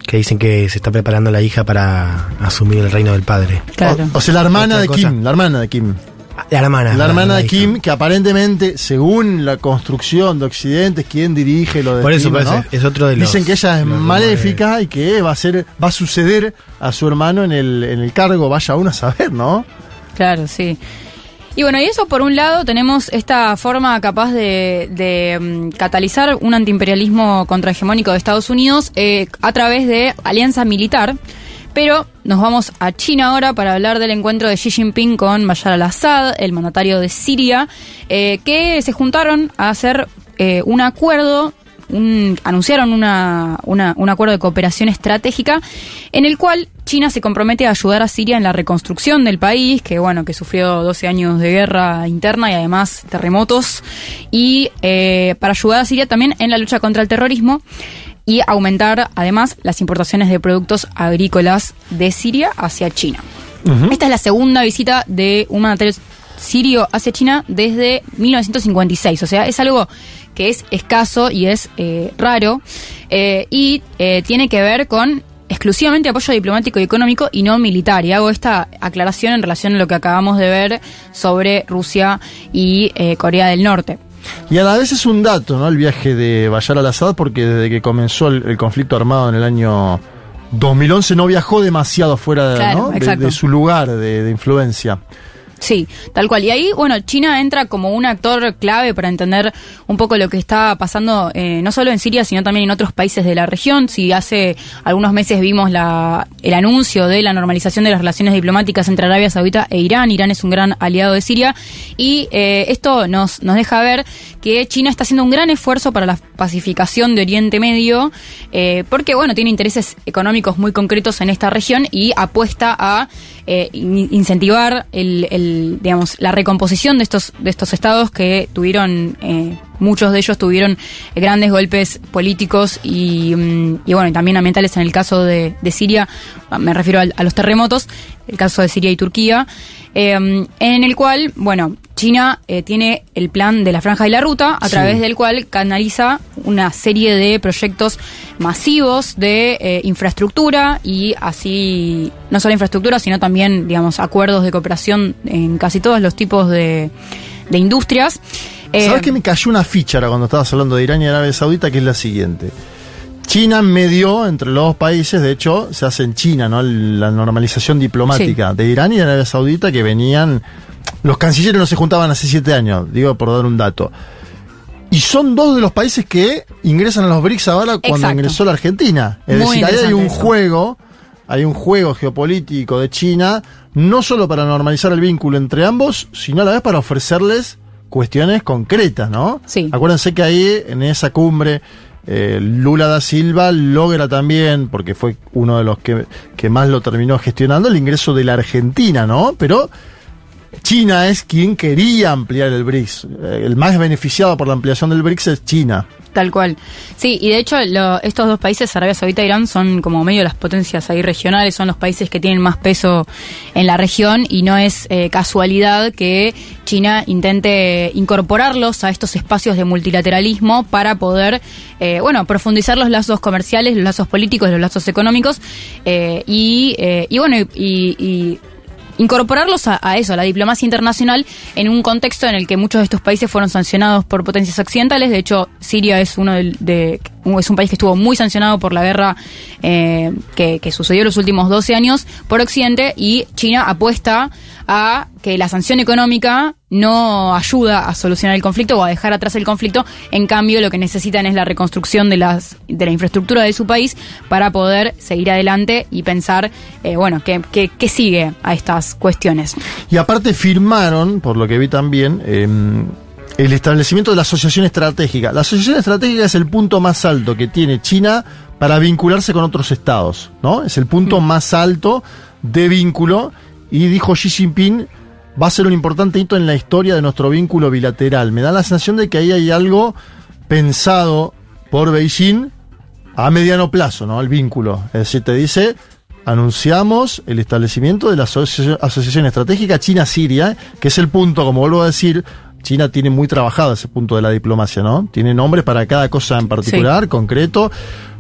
Que dicen que se está preparando la hija para asumir el reino del padre. Claro. O, o sea, la hermana Otra de cosa. Kim, la hermana de Kim. La hermana. La hermana de hija. Kim, que aparentemente, según la construcción de Occidente, es quien dirige lo de Por eso, Kim, por eso, ¿no? es otro de los- Dicen que ella es maléfica y que va a ser, va a suceder a su hermano en el, en el cargo, vaya uno a saber, ¿no? Claro, sí. Y bueno, y eso por un lado tenemos esta forma capaz de, mm, catalizar un antiimperialismo contrahegemónico de Estados Unidos eh, a través de alianza militar. Pero nos vamos a China ahora para hablar del encuentro de Xi Jinping con Bashar al-Assad, el mandatario de Siria, eh, que se juntaron a hacer eh, un acuerdo un- anunciaron una, una- un acuerdo de cooperación estratégica en el cual China se compromete a ayudar a Siria en la reconstrucción del país, que bueno, que sufrió 12 años de guerra interna y además terremotos, y eh, para ayudar a Siria también en la lucha contra el terrorismo y aumentar además las importaciones de productos agrícolas de Siria hacia China. Esta es la segunda visita de un mandatario sirio hacia China desde 1956. O sea, es algo que es escaso y es eh, raro eh, y eh, tiene que ver con exclusivamente apoyo diplomático y económico y no militar. Y hago esta aclaración en relación a lo que acabamos de ver sobre Rusia y eh, Corea del Norte. Y a la vez es un dato, ¿no? El viaje de Bashar al-Assad, porque desde que comenzó el, el conflicto armado en el año 2011 no viajó demasiado fuera de, Claro, ¿no? de- exacto. de su lugar de, de influencia. Sí, tal cual. Y ahí, bueno, China entra como un actor clave para entender un poco lo que está pasando, eh, no solo en Siria, sino también en otros países de la región. Si hace algunos meses vimos la, el anuncio de la normalización de las relaciones diplomáticas entre Arabia Saudita e Irán, Irán es un gran aliado de Siria, y eh, esto nos, nos deja ver que China está haciendo un gran esfuerzo para la pacificación de Oriente Medio, eh, porque, bueno, tiene intereses económicos muy concretos en esta región y apuesta a eh, in- incentivar el, digamos, la recomposición de estos, de estos estados que tuvieron, eh, muchos de ellos tuvieron grandes golpes políticos y, mm, y bueno, también ambientales. En el caso de, de Siria, me refiero al- a, los terremotos, el caso de Siria y Turquía, eh, en el cual, bueno, China eh, tiene el plan de la franja y la ruta, a Sí. través del cual canaliza una serie de proyectos masivos de eh, infraestructura y así, no solo infraestructura, sino también, digamos, acuerdos de cooperación en casi todos los tipos de, de industrias. Eh, ¿Sabes que me cayó una ficha ahora cuando estabas hablando de Irán y Arabia Saudita? Que es la siguiente. China medió entre los dos países, de hecho, se hace en China, ¿no? La normalización diplomática de Irán y de Arabia Saudita que venían. Los cancilleres no se juntaban hace siete años, digo por dar un dato. Y son dos de los países que ingresan a los BRICS ahora cuando Exacto. ingresó la Argentina. Es Muy decir, ahí hay un eso. juego, hay un juego geopolítico de China, no solo para normalizar el vínculo entre ambos, sino a la vez para ofrecerles cuestiones concretas, ¿no? Sí. Acuérdense que ahí, en esa cumbre Eh, Lula da Silva logra también, porque fue uno de los que, que más lo terminó gestionando, el ingreso de la Argentina, ¿no? Pero China es quien quería ampliar el BRICS. Eh, El más beneficiado por la ampliación del BRICS es China. Tal cual. Sí, y de hecho estos dos países, Arabia Saudita e Irán, son como medio las potencias ahí regionales, son los países que tienen más peso en la región y no es eh, casualidad que China intente incorporarlos a estos espacios de multilateralismo para poder, eh, bueno, profundizar los lazos comerciales, los lazos políticos, los lazos económicos eh, y, bueno, y incorporarlos a, a eso, a la diplomacia internacional, en un contexto en el que muchos de estos países fueron sancionados por potencias occidentales. De hecho, Siria es uno del- de, es un país que estuvo muy sancionado por la guerra eh, que, sucedió en los últimos 12 años por Occidente y China apuesta a que la sanción económica no ayuda a solucionar el conflicto o a dejar atrás el conflicto. En cambio, lo que necesitan es la reconstrucción de, las, de la infraestructura de su país para poder seguir adelante y pensar, eh, bueno, qué, qué, qué sigue a estas cuestiones. Y aparte firmaron, por lo que vi también, eh, el establecimiento de la asociación estratégica. La asociación estratégica es el punto más alto que tiene China para vincularse con otros estados, ¿no? Es el punto más alto de vínculo y dijo Xi Jinping va a ser un importante hito en la historia de nuestro vínculo bilateral. Me da la sensación de que ahí hay algo pensado por Beijing a mediano plazo, ¿no? El vínculo. Es decir, te dice, anunciamos el establecimiento de la asoci- Asociación Estratégica China-Siria, que es el punto, como vuelvo a decir, China tiene muy trabajado ese punto de la diplomacia, ¿no? Tiene nombres para cada cosa en particular, concreto.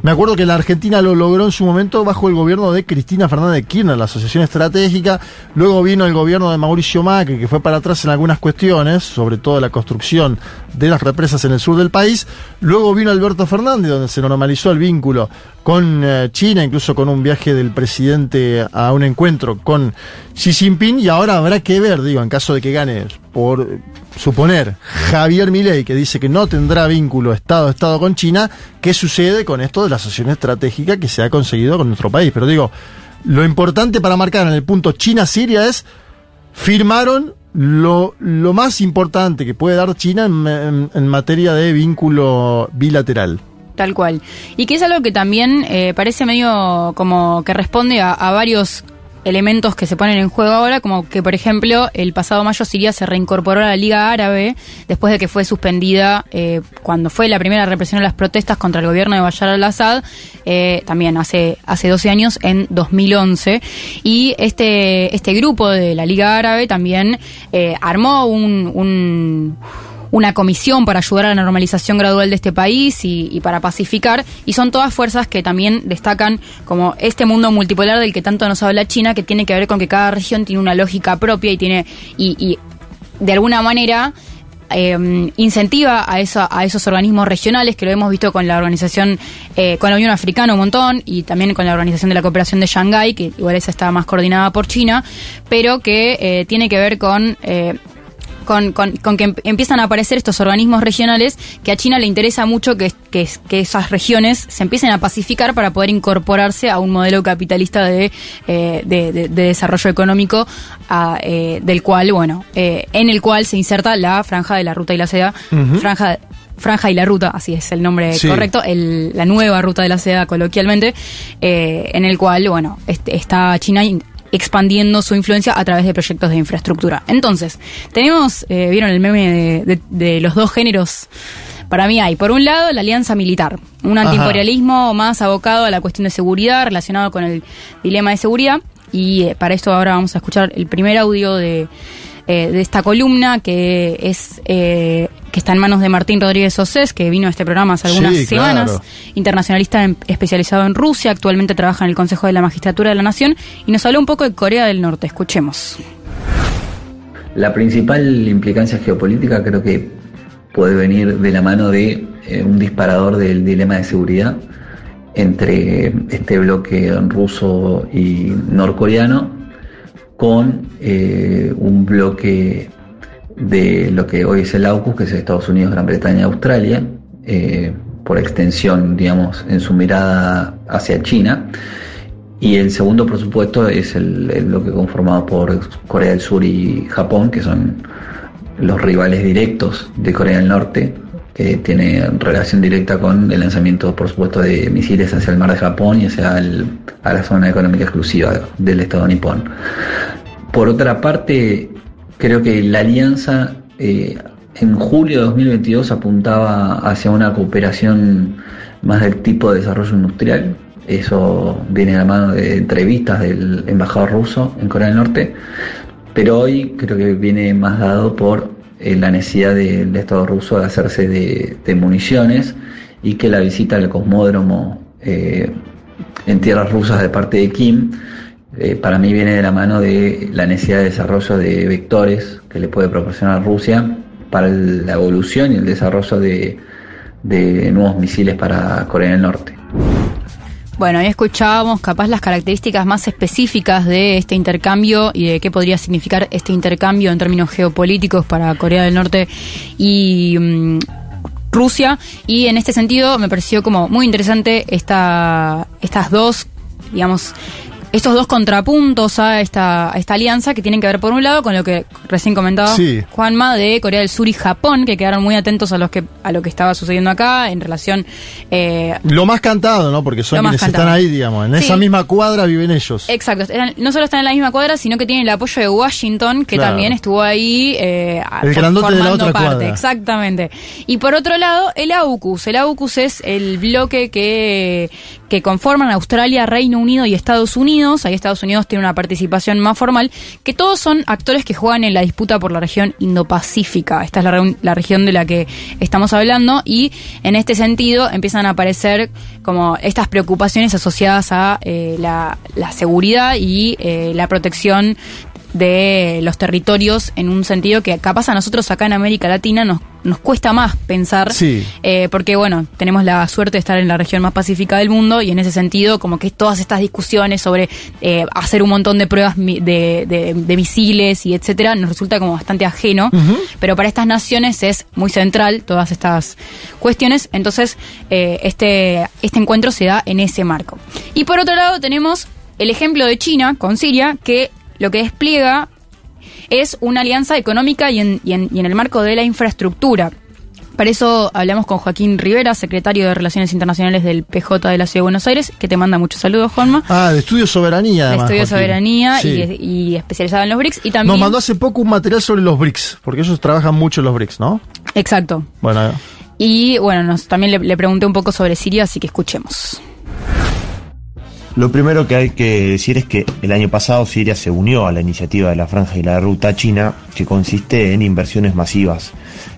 Me acuerdo que la Argentina lo logró en su momento bajo el gobierno de Cristina Fernández de Kirchner, la Asociación Estratégica. Luego vino el gobierno de Mauricio Macri, que fue para atrás en algunas cuestiones, sobre todo la construcción de las represas en el sur del país. Luego vino Alberto Fernández, donde se normalizó el vínculo con eh, China, incluso con un viaje del presidente a un encuentro con Xi Jinping. Y ahora habrá que ver, digo, en caso de que gane, por suponer, Javier Milei, que dice que no tendrá vínculo Estado a Estado con China, ¿qué sucede con esto de la asociación estratégica que se ha conseguido con nuestro país? Pero digo, lo importante para marcar en el punto China-Siria es firmaron lo, lo más importante que puede dar China en, materia de vínculo bilateral. Tal cual. Y que es algo que también eh, parece medio como que responde a, a varios elementos que se ponen en juego ahora, como que, por ejemplo, el pasado mayo Siria se reincorporó a la Liga Árabe después de que fue suspendida eh, cuando fue la primera represión de las protestas contra el gobierno de Bashar al-Assad, eh, también hace, hace 12 años, en 2011. Y este, este grupo de la Liga Árabe también eh, armó un- un una comisión para ayudar a la normalización gradual de este país y, para pacificar, y son todas fuerzas que también destacan como este mundo multipolar del que tanto nos habla China, que tiene que ver con que cada región tiene una lógica propia y tiene, y, de alguna manera eh, incentiva a, esa- a esos organismos regionales, que lo hemos visto con la organización, eh, con la Unión Africana un montón, y también con la Organización de la Cooperación de Shanghái, que igual esa está más coordinada por China, pero que eh, tiene que ver con... con, con- con que em- empiezan a aparecer estos organismos regionales que a China le interesa mucho que, que, que esas regiones se empiecen a pacificar para poder incorporarse a un modelo capitalista de, eh, de, de- de desarrollo económico a, eh, del cual, bueno, eh, en el cual se inserta la franja de la ruta y la seda, franja Franja y la Ruta, así es el nombre Sí. correcto, el- la nueva ruta de la seda coloquialmente, eh, en el cual, bueno, este- está China in- expandiendo su influencia a través de proyectos de infraestructura. Entonces, tenemos, eh, vieron el meme de, de- de los dos géneros. Para mí hay, por un lado, la alianza militar, un antiimperialismo más abocado a la cuestión de seguridad, relacionado con el dilema de seguridad. Y eh, para esto ahora vamos a escuchar el primer audio de, eh, de esta columna que es eh, que está en manos de Martín Rodríguez Osés, que vino a este programa hace algunas Sí, semanas, claro. internacionalista en- especializado en Rusia, actualmente trabaja en el Consejo de la Magistratura de la Nación y nos habló un poco de Corea del Norte. Escuchemos. La principal implicancia geopolítica creo que puede venir de la mano de eh, un disparador del dilema de seguridad entre este bloque ruso y norcoreano con eh, un bloque de lo que hoy es el AUKUS, que es Estados Unidos, Gran Bretaña y Australia, eh, por extensión, digamos, en su mirada hacia China. Y el segundo, por supuesto, es el, el bloque conformado por Corea del Sur y Japón, que son los rivales directos de Corea del Norte, que tiene relación directa con el lanzamiento, por supuesto, de misiles hacia el mar de Japón y hacia a la zona económica exclusiva del Estado nipón. Por otra parte, creo que la alianza eh, en julio de 2022 apuntaba hacia una cooperación más del tipo de desarrollo industrial. Eso viene de la mano de entrevistas del embajador ruso en Corea del Norte. Pero hoy creo que viene más dado por eh, la necesidad del Estado ruso de hacerse de, municiones y que la visita al cosmódromo eh, en tierras rusas de parte de Kim eh, para mí viene de la mano de la necesidad de desarrollo de vectores que le puede proporcionar Rusia para la evolución y el desarrollo de, de nuevos misiles para Corea del Norte. Bueno, ahí escuchábamos capaz las características más específicas de este intercambio y de qué podría significar este intercambio en términos geopolíticos para Corea del Norte y mm, Rusia. Y en este sentido me pareció como muy interesante esta, estas dos, digamos, estos dos contrapuntos a esta, a esta alianza que tienen que ver por un lado con lo que recién comentaba Sí. Juanma de Corea del Sur y Japón, que quedaron muy atentos a los que a lo que estaba sucediendo acá en relación eh, Lo más cantado, ¿no? Porque son quienes cantado. están ahí, digamos. En Sí. esa misma cuadra viven ellos. Exacto, eran- no solo están en la misma cuadra, sino que tienen el apoyo de Washington, que Claro. también estuvo ahí eh, El grandote de la formando otra parte. cuadra. Exactamente. Y por otro lado, el AUKUS. El AUKUS es el bloque que, que conforman Australia, Reino Unido y Estados Unidos. Ahí Estados Unidos tiene una participación más formal, que todos son actores que juegan en la disputa por la región Indo-Pacífica. Esta es la, región de la que estamos hablando y en este sentido empiezan a aparecer como estas preocupaciones asociadas a eh, la, la seguridad y eh, la protección de los territorios en un sentido que capaz a nosotros acá en América Latina nos, nos cuesta más pensar Sí. eh, porque bueno, tenemos la suerte de estar en la región más pacífica del mundo y en ese sentido como que todas estas discusiones sobre eh, hacer un montón de pruebas de- de misiles y etcétera nos resulta como bastante ajeno, pero para estas naciones es muy central todas estas cuestiones, entonces eh, este, este encuentro se da en ese marco. Y por otro lado tenemos el ejemplo de China con Siria que lo que despliega es una alianza económica y en, y en- y en el marco de la infraestructura. Para eso hablamos con Joaquín Rivera, secretario de Relaciones Internacionales del PJ de la Ciudad de Buenos Aires, que te manda muchos saludos, Juanma. Ah, de Estudio Soberanía, de. Estudio Joaquín. Soberanía Sí. y, y especializado en los BRICS. Y también. Nos mandó hace poco un material sobre los BRICS, porque ellos trabajan mucho en los BRICS, ¿no? Exacto. Bueno, Y bueno, nos, también le, le pregunté un poco sobre Siria, así que escuchemos. Lo primero que hay que decir es que el año pasado Siria se unió a la iniciativa de la Franja y la Ruta China, que consiste en inversiones masivas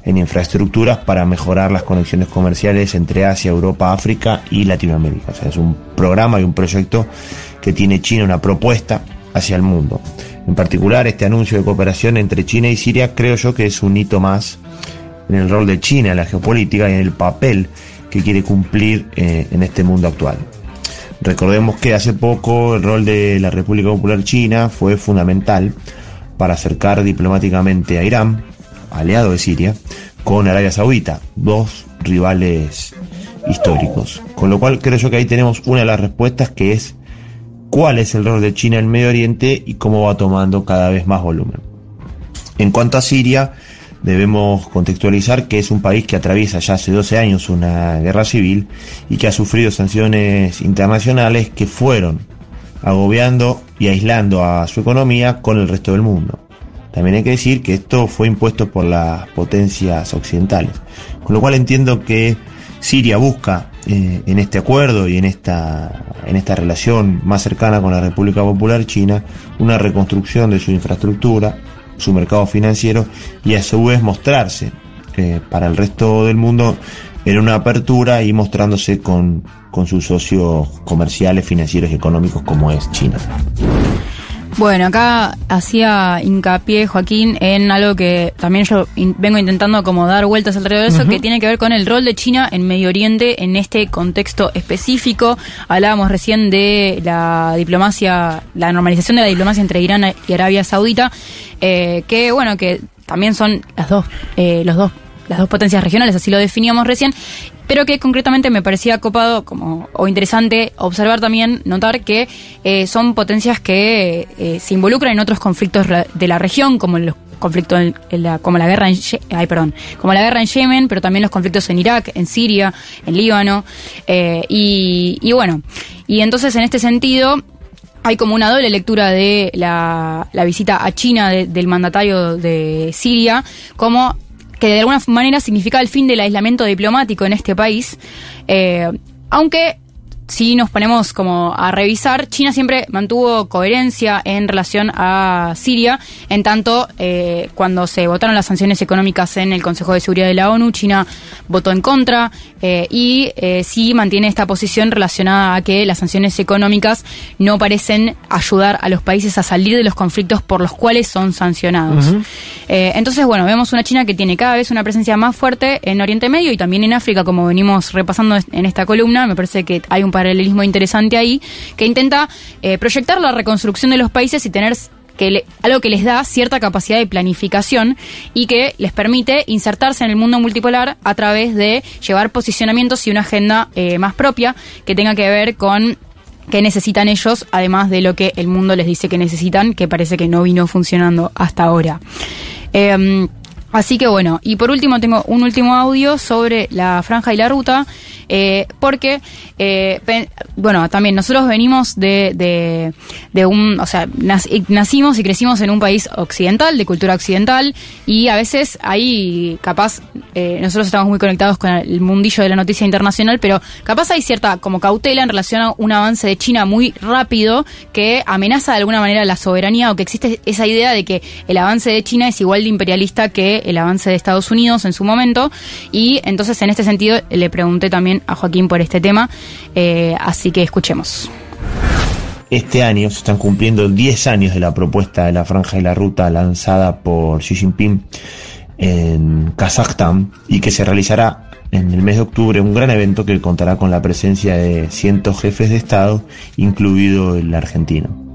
en infraestructuras para mejorar las conexiones comerciales entre Asia, Europa, África y Latinoamérica. O sea, es un programa y un proyecto que tiene China una propuesta hacia el mundo. En particular, este anuncio de cooperación entre China y Siria creo yo que es un hito más en el rol de China en la geopolítica y en el papel que quiere cumplir eh, en este mundo actual. Recordemos que hace poco el rol de la República Popular China fue fundamental para acercar diplomáticamente a Irán, aliado de Siria, con Arabia Saudita, dos rivales históricos. Con lo cual creo yo que ahí tenemos una de las respuestas que es cuál es el rol de China en Medio Oriente y cómo va tomando cada vez más volumen. En cuanto a Siria, debemos contextualizar que es un país que atraviesa ya hace 12 años una guerra civil y que ha sufrido sanciones internacionales que fueron agobiando y aislando a su economía con el resto del mundo. También hay que decir que esto fue impuesto por las potencias occidentales. Con lo cual entiendo que Siria busca eh, en este acuerdo y en esta, en esta relación más cercana con la República Popular China una reconstrucción de su infraestructura, su mercado financiero y a su vez mostrarse eh, para el resto del mundo en una apertura y mostrándose con, con sus socios comerciales, financieros y económicos como es China. Bueno, acá hacía hincapié Joaquín en algo que también yo in- vengo intentando como dar vueltas alrededor de eso, que tiene que ver con el rol de China en Medio Oriente en este contexto específico. Hablábamos recién de la diplomacia, la normalización de la diplomacia entre Irán y Arabia Saudita, eh, que bueno, que también son las dos, eh, los dos, las dos potencias regionales, así lo definíamos recién, pero que concretamente me parecía copado como o interesante observar también, notar que eh, son potencias que eh, se involucran en otros conflictos de la región, como los conflicto en, la, como la guerra en perdón, como la guerra en Yemen, pero también los conflictos en Irak, en Siria, en Líbano, eh, y, bueno, y entonces en este sentido hay como una doble lectura de la, la visita a China de- del mandatario de Siria, como que de alguna manera significa el fin del aislamiento diplomático en este país, eh, aunque si nos ponemos como a revisar, China siempre mantuvo coherencia en relación a Siria, en tanto eh, cuando se votaron las sanciones económicas en el Consejo de Seguridad de la ONU, China votó en contra eh, y eh, sí mantiene esta posición relacionada a que las sanciones económicas no parecen ayudar a los países a salir de los conflictos por los cuales son sancionados. Eh, entonces, bueno, vemos una China que tiene cada vez una presencia más fuerte en Oriente Medio y también en África, como venimos repasando en esta columna. Me parece que hay un paralelismo interesante ahí, que intenta eh, proyectar la reconstrucción de los países y tener que algo que les da cierta capacidad de planificación y que les permite insertarse en el mundo multipolar a través de llevar posicionamientos y una agenda eh, más propia que tenga que ver con qué necesitan ellos, además de lo que el mundo les dice que necesitan, que parece que no vino funcionando hasta ahora. Em, así que bueno, y por último tengo un último audio sobre la franja y la ruta, eh, porque, eh, bueno, también nosotros venimos de, de, de un, o sea, nacimos y crecimos en un país occidental, de cultura occidental, y a veces ahí capaz, eh, nosotros estamos muy conectados con el mundillo de la noticia internacional, pero capaz hay cierta como cautela en relación a un avance de China muy rápido que amenaza de alguna manera la soberanía o que existe esa idea de que el avance de China es igual de imperialista que el avance de Estados Unidos en su momento y entonces en este sentido le pregunté también a Joaquín por este tema, eh, así que escuchemos. Este año se están cumpliendo 10 años de la propuesta de la franja y la ruta lanzada por Xi Jinping en Kazajstán y que se realizará en el mes de octubre un gran evento que contará con la presencia de cientos jefes de Estado, incluido el argentino.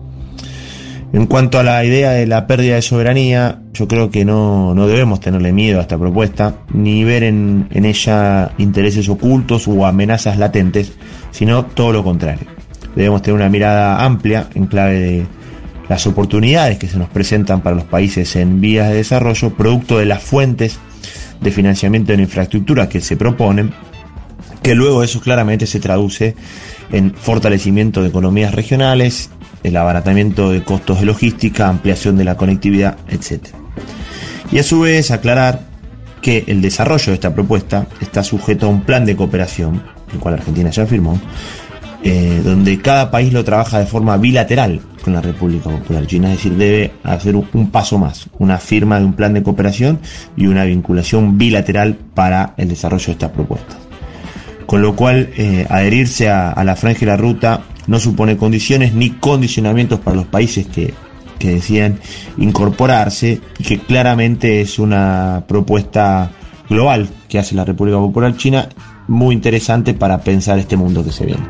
En cuanto a la idea de la pérdida de soberanía, yo creo que no, no debemos tenerle miedo a esta propuesta, ni ver en, en ella intereses ocultos o amenazas latentes, sino todo lo contrario. Debemos tener una mirada amplia en clave de las oportunidades que se nos presentan para los países en vías de desarrollo, producto de las fuentes de financiamiento de la infraestructura que se proponen, que luego eso claramente se traduce en fortalecimiento de economías regionales, el abaratamiento de costos de logística, ampliación de la conectividad, etc. Y a su vez aclarar que el desarrollo de esta propuesta está sujeto a un plan de cooperación, el cual Argentina ya firmó, eh, donde cada país lo trabaja de forma bilateral con la República Popular China, es decir, debe hacer un, paso más, una firma de un plan de cooperación y una vinculación bilateral para el desarrollo de estas propuestas. Con lo cual, eh, adherirse a, la franja y la ruta no supone condiciones ni condicionamientos para los países que, que decían incorporarse y que claramente es una propuesta global que hace la República Popular China muy interesante para pensar este mundo que se viene.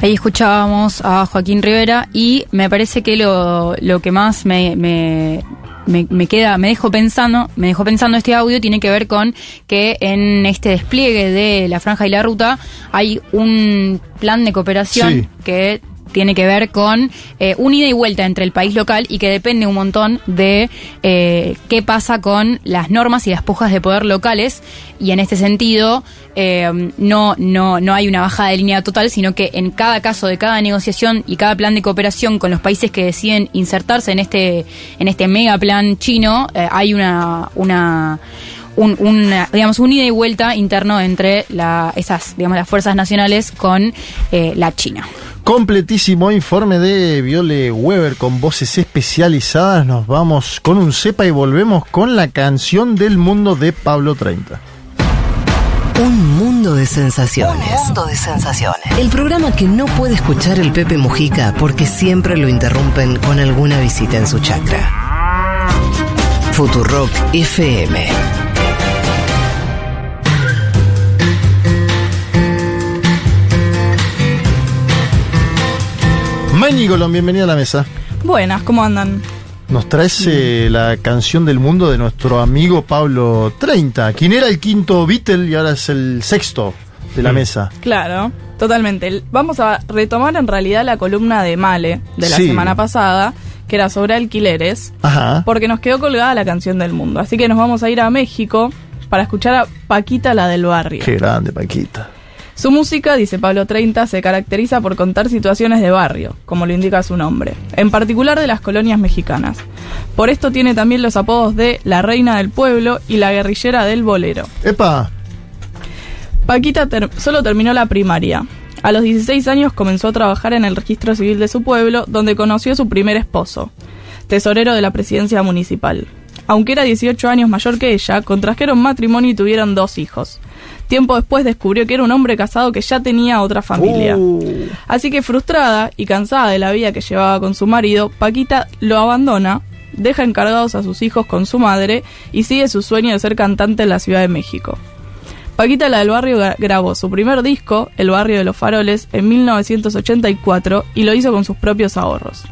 Ahí escuchábamos a Joaquín Rivera y me parece que lo, lo que más me, me, me queda, me dejó pensando, me dejó pensando este audio tiene que ver con que en este despliegue de la franja y la ruta hay un plan de cooperación Sí. que tiene que ver con eh, un ida y vuelta entre el país local y que depende un montón de eh, qué pasa con las normas y las pujas de poder locales. Y en este sentido eh, no, no, no hay una bajada de línea total, sino que en cada caso de cada negociación y cada plan de cooperación con los países que deciden insertarse en este, en este mega plan chino, eh, hay una, una un, una, digamos, un ida y vuelta interno entre la, esas, digamos, las fuerzas nacionales con eh, la China. Completísimo informe de Viole Weber con voces especializadas. Nos vamos con un cepa y volvemos con la canción del mundo de Pablo 30. Un mundo de sensaciones. Un mundo de sensaciones. El programa que no puede escuchar el Pepe Mujica porque siempre lo interrumpen con alguna visita en su chakra. Futurock FM. Manigolón, bienvenido a la mesa. Buenas, ¿cómo andan? Nos traes eh, la canción del mundo de nuestro amigo Pablo 30, quien era el quinto Beatle y ahora es el sexto de la Mm. mesa. Claro, totalmente. Vamos a retomar en realidad la columna de Male de la Sí. semana pasada, que era sobre alquileres, Ajá. porque nos quedó colgada la canción del mundo. Así que nos vamos a ir a México para escuchar a Paquita la del barrio. Qué grande, Paquita. Su música, dice Pablo 30, se caracteriza por contar situaciones de barrio, como lo indica su nombre, en particular de las colonias mexicanas. Por esto tiene también los apodos de la reina del pueblo y la guerrillera del bolero. ¡Epa! Paquita ter- solo terminó la primaria. A los 16 años comenzó a trabajar en el registro civil de su pueblo, donde conoció a su primer esposo, tesorero de la presidencia municipal. Aunque era 18 años mayor que ella, contrajeron matrimonio y tuvieron dos hijos. Tiempo después descubrió que era un hombre casado que ya tenía otra familia. Así que frustrada y cansada de la vida que llevaba con su marido, Paquita lo abandona, deja encargados a sus hijos con su madre y sigue su sueño de ser cantante en la Ciudad de México. Paquita la del barrio gra- grabó su primer disco, El barrio de los faroles, en 1984 y lo hizo con sus propios ahorros.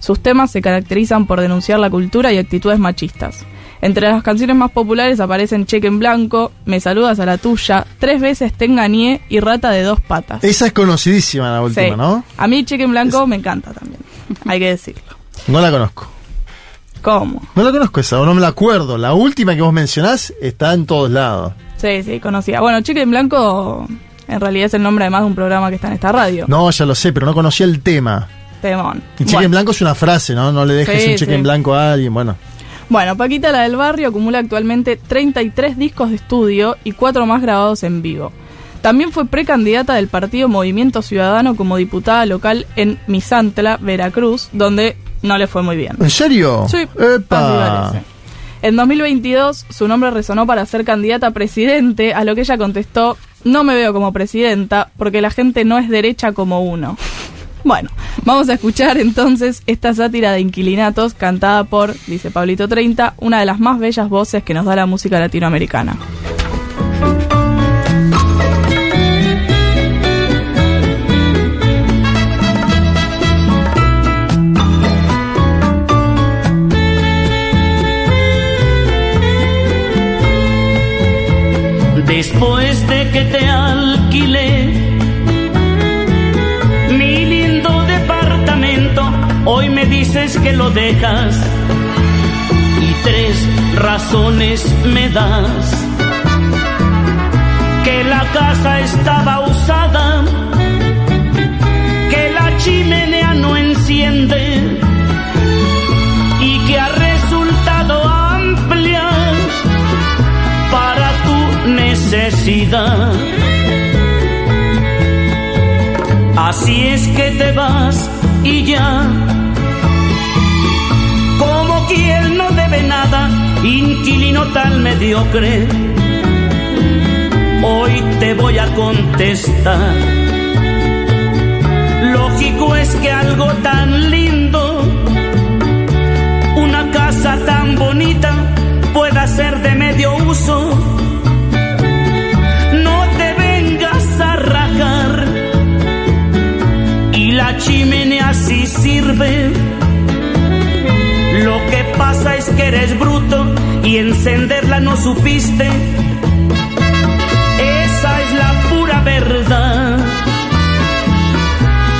Sus temas se caracterizan por denunciar la cultura y actitudes machistas. Entre las canciones más populares aparecen Cheque en Blanco, Me saludas a la tuya, Tres veces te engañé y Rata de dos patas. Esa es conocidísima la última, Sí. ¿no? A mí Cheque en Blanco me encanta también, hay que decirlo. No la conozco. ¿Cómo? No la conozco esa, o no me la acuerdo. La última que vos mencionás está en todos lados. Sí, sí, conocía. Bueno, Cheque en Blanco en realidad es el nombre además de un programa que está en esta radio. No, ya lo sé, pero no conocía el tema. Temón. Y cheque Bueno. en blanco es una frase, ¿no? No le dejes Sí, un cheque sí. en blanco a alguien, bueno. Bueno, Paquita la del barrio acumula actualmente 33 discos de estudio y 4 más grabados en vivo. También fue precandidata del partido Movimiento Ciudadano como diputada local en Misantla, Veracruz, donde no le fue muy bien. ¿En serio? Sí, ¡Epa! así. En 2022 su nombre resonó para ser candidata a presidente, a lo que ella contestó, no me veo como presidenta porque la gente no es derecha como uno. Bueno, vamos a escuchar entonces esta sátira de inquilinatos cantada por, dice Pablito 30, una de las más bellas voces que nos da la música latinoamericana. Después de que te alquilé hoy me dices que lo dejas y tres razones me das. Que la casa estaba usada, que la chimenea no enciende y que ha resultado amplia para tu necesidad. Así es que te vas como quien no debe nada, inquilino tan mediocre. Hoy te voy a contestar. Lógico es que algo tan lindo, una casa tan bonita, pueda ser de medio uso. Sirve. Lo que pasa es que eres bruto y encenderla no supiste. Esa es la pura verdad.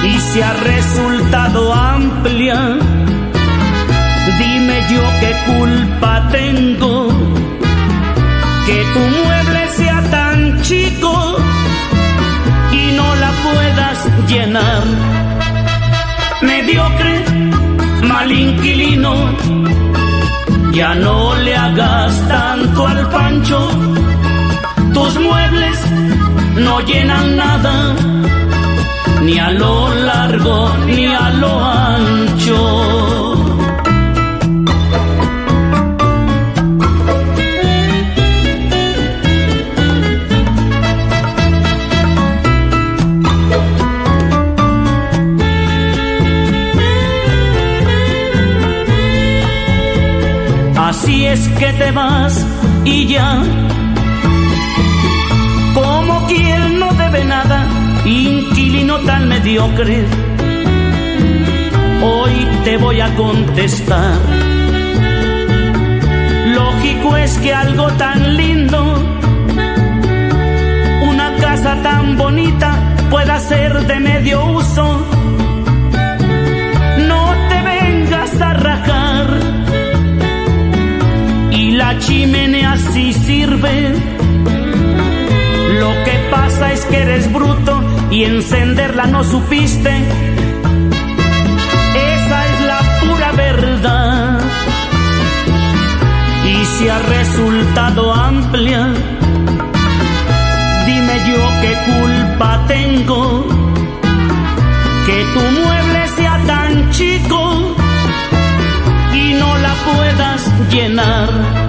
Y si ha resultado amplia, dime yo qué culpa tengo que tu mueble sea tan chico y no la puedas llenar. Mediocre, mal inquilino, ya no le hagas tanto al pancho. Tus muebles no llenan nada, ni a lo largo ni a lo ancho. Así es que te vas y ya. Como quien no debe nada, inquilino tan mediocre. Hoy te voy a contestar. Lógico es que algo tan lindo, una casa tan bonita, pueda ser de medio uso. Lo que pasa es que eres bruto y encenderla no supiste. Esa es la pura verdad. Y si ha resultado amplia, dime yo qué culpa tengo que tu mueble sea tan chico y no la puedas llenar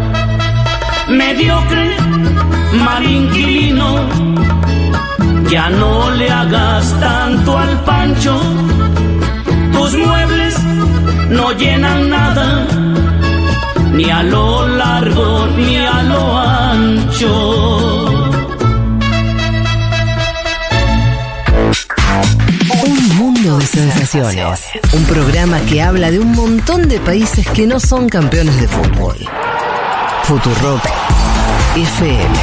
Mediocre, mal inquilino, ya no le hagas tanto al pancho. Tus muebles no llenan nada, ni a lo largo ni a lo ancho. Un mundo de sensaciones. Un programa que habla de un montón de países que no son campeones de fútbol. Futurock FM.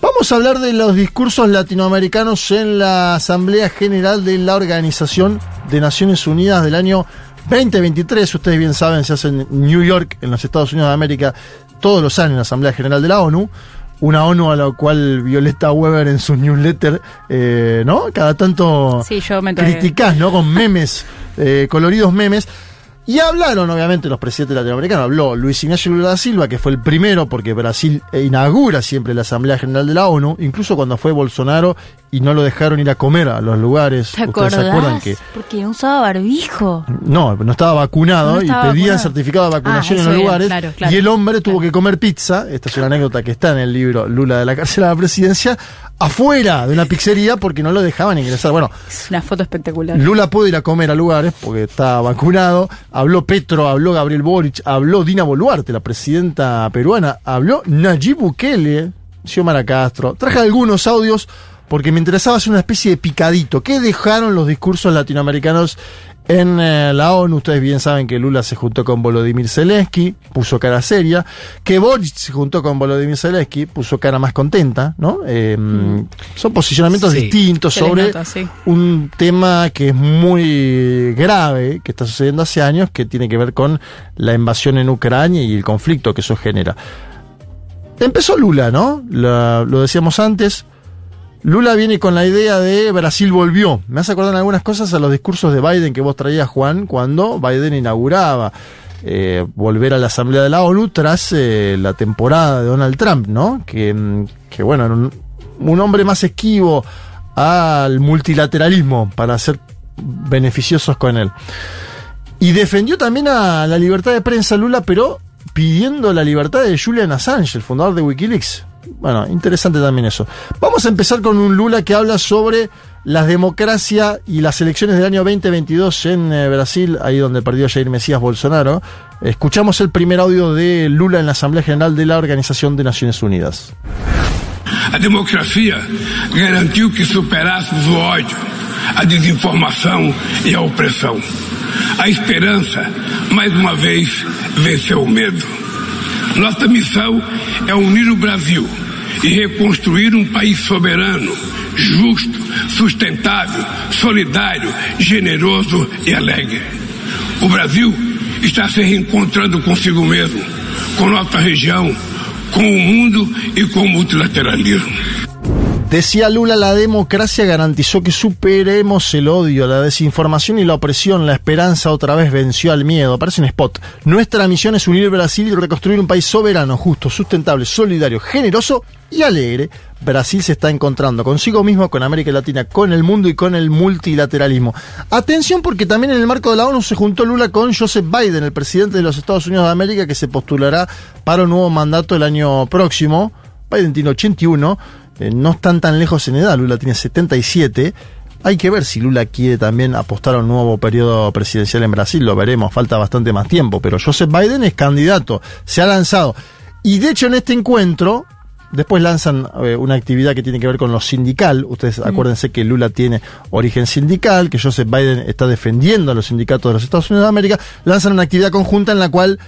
Vamos a hablar de los discursos latinoamericanos en la Asamblea General de la Organización de Naciones Unidas del año 2023. Ustedes bien saben, se hace en New York, en los Estados Unidos de América, todos los años en la Asamblea General de la ONU. Una ONU a la cual Violeta Weber en sus newsletters, eh, ¿no? Cada tanto Sí, yo me enteré. criticás, ¿no? Con memes, eh, coloridos memes. Y hablaron, obviamente, los presidentes latinoamericanos. Habló Luis Ignacio Lula da Silva, que fue el primero, porque Brasil inaugura siempre la Asamblea General de la ONU, incluso cuando fue Bolsonaro y no lo dejaron ir a comer a los lugares. ¿Te Ustedes se acuerdan que Porque usaba barbijo. no, no estaba vacunado No estaba y pedían vacunado. certificado de vacunación Ah, en eso los bien, lugares. claro, claro. y el hombre tuvo que comer pizza. Esta es una anécdota que está en el libro Lula de la cárcel a la presidencia. Afuera de una pizzería porque no lo dejaban ingresar. Bueno, Es una foto espectacular. Lula pudo ir a comer a lugares porque estaba vacunado. Habló Petro, habló Gabriel Boric, habló Dina Boluarte, la presidenta peruana, habló Nayib Bukele, Xiomara Castro. Traje algunos audios porque me interesaba hacer una especie de picadito. ¿Qué dejaron los discursos latinoamericanos en eh, la ONU? Ustedes bien saben que Lula se juntó con Volodymyr Zelensky, puso cara seria. Que Boric se juntó con Volodymyr Zelensky, puso cara más contenta, ¿no? Eh, Son posicionamientos Sí. distintos sobre nota, sí. un tema que es muy grave, que está sucediendo hace años, que tiene que ver con la invasión en Ucrania y el conflicto que eso genera. Empezó Lula, ¿no? La- lo decíamos antes. Lula viene con la idea de Brasil volvió. Me hace acordar algunas cosas a los discursos de Biden que vos traías, Juan, cuando Biden inauguraba eh, volver a la Asamblea de la ONU tras eh, la temporada de Donald Trump, ¿no? Que, mm, que bueno, era un, un hombre más esquivo al multilateralismo para ser beneficiosos con él. Y defendió también a la libertad de prensa Lula, pero pidiendo la libertad de Julian Assange, el fundador de Wikileaks. Bueno, interesante también eso. Vamos a empezar con un Lula que habla sobre la democracia y las elecciones del año 2022 en eh, Brasil, ahí donde perdió Jair Mesías Bolsonaro. Escuchamos el primer audio de Lula en la Asamblea General de la Organización de Naciones Unidas. A democracia garantiu que superássemos o ódio, a desinformação e a opressão. A esperança, mais uma vez, venceu o medo. Nossa missão é unir o Brasil e reconstruir um país soberano, justo, sustentável, solidário, generoso e alegre. O Brasil está se reencontrando consigo mesmo, com nossa região, com o mundo e com o multilateralismo. Decía Lula, la democracia garantizó que superemos el odio, la desinformación y la opresión. La esperanza otra vez venció al miedo. Parece un spot. Nuestra misión es unir Brasil y reconstruir un país soberano, justo, sustentable, solidario, generoso y alegre. Brasil se está encontrando consigo mismo, con América Latina, con el mundo y con el multilateralismo. Atención porque también en el marco de la ONU se juntó Lula con Joseph Biden, el presidente de los Estados Unidos de América, que se postulará para un nuevo mandato el año próximo. Biden tiene 81, eh, no están tan lejos en edad, Lula tiene 77. Hay que ver si Lula quiere también apostar a un nuevo periodo presidencial en Brasil, lo veremos, falta bastante más tiempo, pero Joseph Biden es candidato, se ha lanzado. Y de hecho en este encuentro, después lanzan eh, una actividad que tiene que ver con lo sindical, ustedes acuérdense que Lula tiene origen sindical, que Joseph Biden está defendiendo a los sindicatos de los Estados Unidos de América, lanzan una actividad conjunta en la cual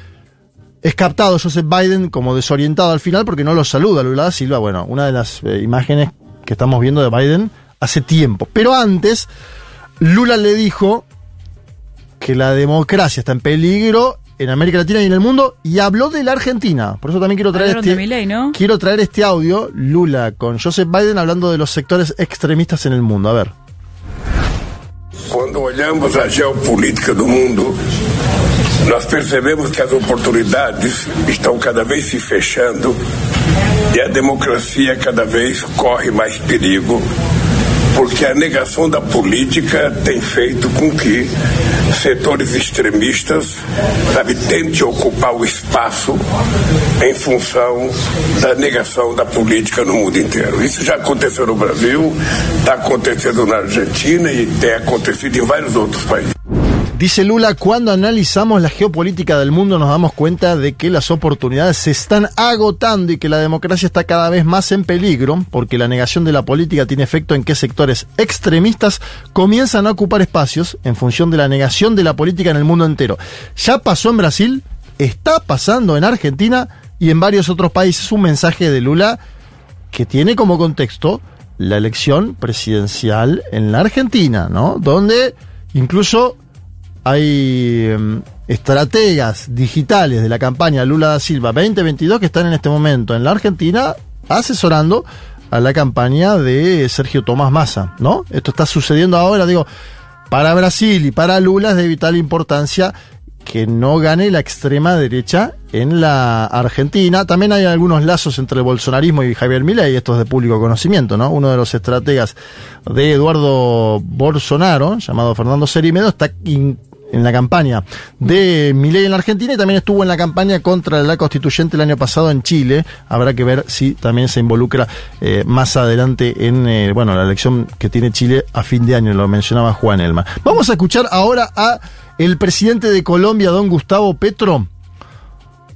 es captado Joseph Biden como desorientado al final porque no lo saluda Lula da Silva. Bueno, una de las eh, imágenes que estamos viendo de Biden hace tiempo. Pero antes, Lula le dijo que la democracia está en peligro en América Latina y en el mundo y habló de la Argentina. Por eso también quiero traer Hablaron este, quiero traer este audio, Lula con Joseph Biden hablando de los sectores extremistas en el mundo. A ver. Quando olhamos a geopolítica do mundo, nós percebemos que as oportunidades estão cada vez se fechando e a democracia cada vez corre mais perigo, porque a negação da política tem feito com que setores extremistas, sabe, tentem ocupar o espaço em função da negação da política no mundo inteiro. Isso já aconteceu no Brasil, está acontecendo na Argentina e tem acontecido em vários outros países. Dice Lula, cuando analizamos la geopolítica del mundo nos damos cuenta de que las oportunidades se están agotando y que la democracia está cada vez más en peligro, porque la negación de la política tiene efecto en que sectores extremistas comienzan a ocupar espacios en función de la negación de la política en el mundo entero. Ya pasó en Brasil, está pasando en Argentina y en varios otros países un mensaje de Lula que tiene como contexto la elección presidencial en la Argentina, ¿no? Donde incluso hay em, estrategas digitales de la campaña Lula da Silva 2022 que están en este momento en la Argentina asesorando a la campaña de Sergio Tomás Massa, ¿no? Esto está sucediendo ahora, digo, para Brasil y para Lula es de vital importancia que no gane la extrema derecha en la Argentina. También hay algunos lazos entre el bolsonarismo y Javier Milei, esto es de público conocimiento, ¿no? Uno de los estrategas de Eduardo Bolsonaro, llamado Fernando Serimedo, está en la campaña de Milei en la Argentina y también estuvo en la campaña contra la constituyente el año pasado en Chile. Habrá que ver si también se involucra eh, más adelante en eh, bueno la elección que tiene Chile a fin de año, lo mencionaba Juan Elma. Vamos a escuchar ahora a el presidente de Colombia, don Gustavo Petro.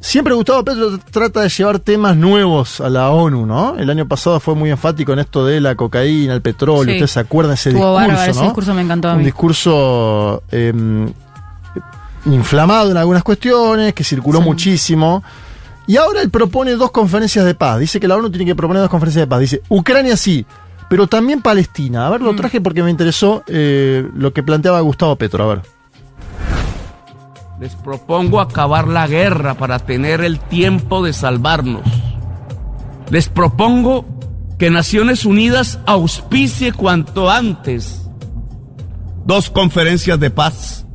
Siempre Gustavo Petro trata de llevar temas nuevos a la ONU, ¿no? El año pasado fue muy enfático en esto de la cocaína, el petróleo. Sí. Ustedes se acuerdan ese Estuvo discurso, bárbaro, ese discurso me encantó a Un discurso eh, inflamado en algunas cuestiones, que circuló muchísimo. Y ahora él propone dos conferencias de paz. Dice que la ONU tiene que proponer dos conferencias de paz. Dice, Ucrania sí, pero también Palestina. A ver, Mm. lo traje porque me interesó eh, lo que planteaba Gustavo Petro. A ver. Les propongo acabar la guerra para tener el tiempo de salvarnos. Les propongo que Naciones Unidas auspicie cuanto antes dos conferencias de paz.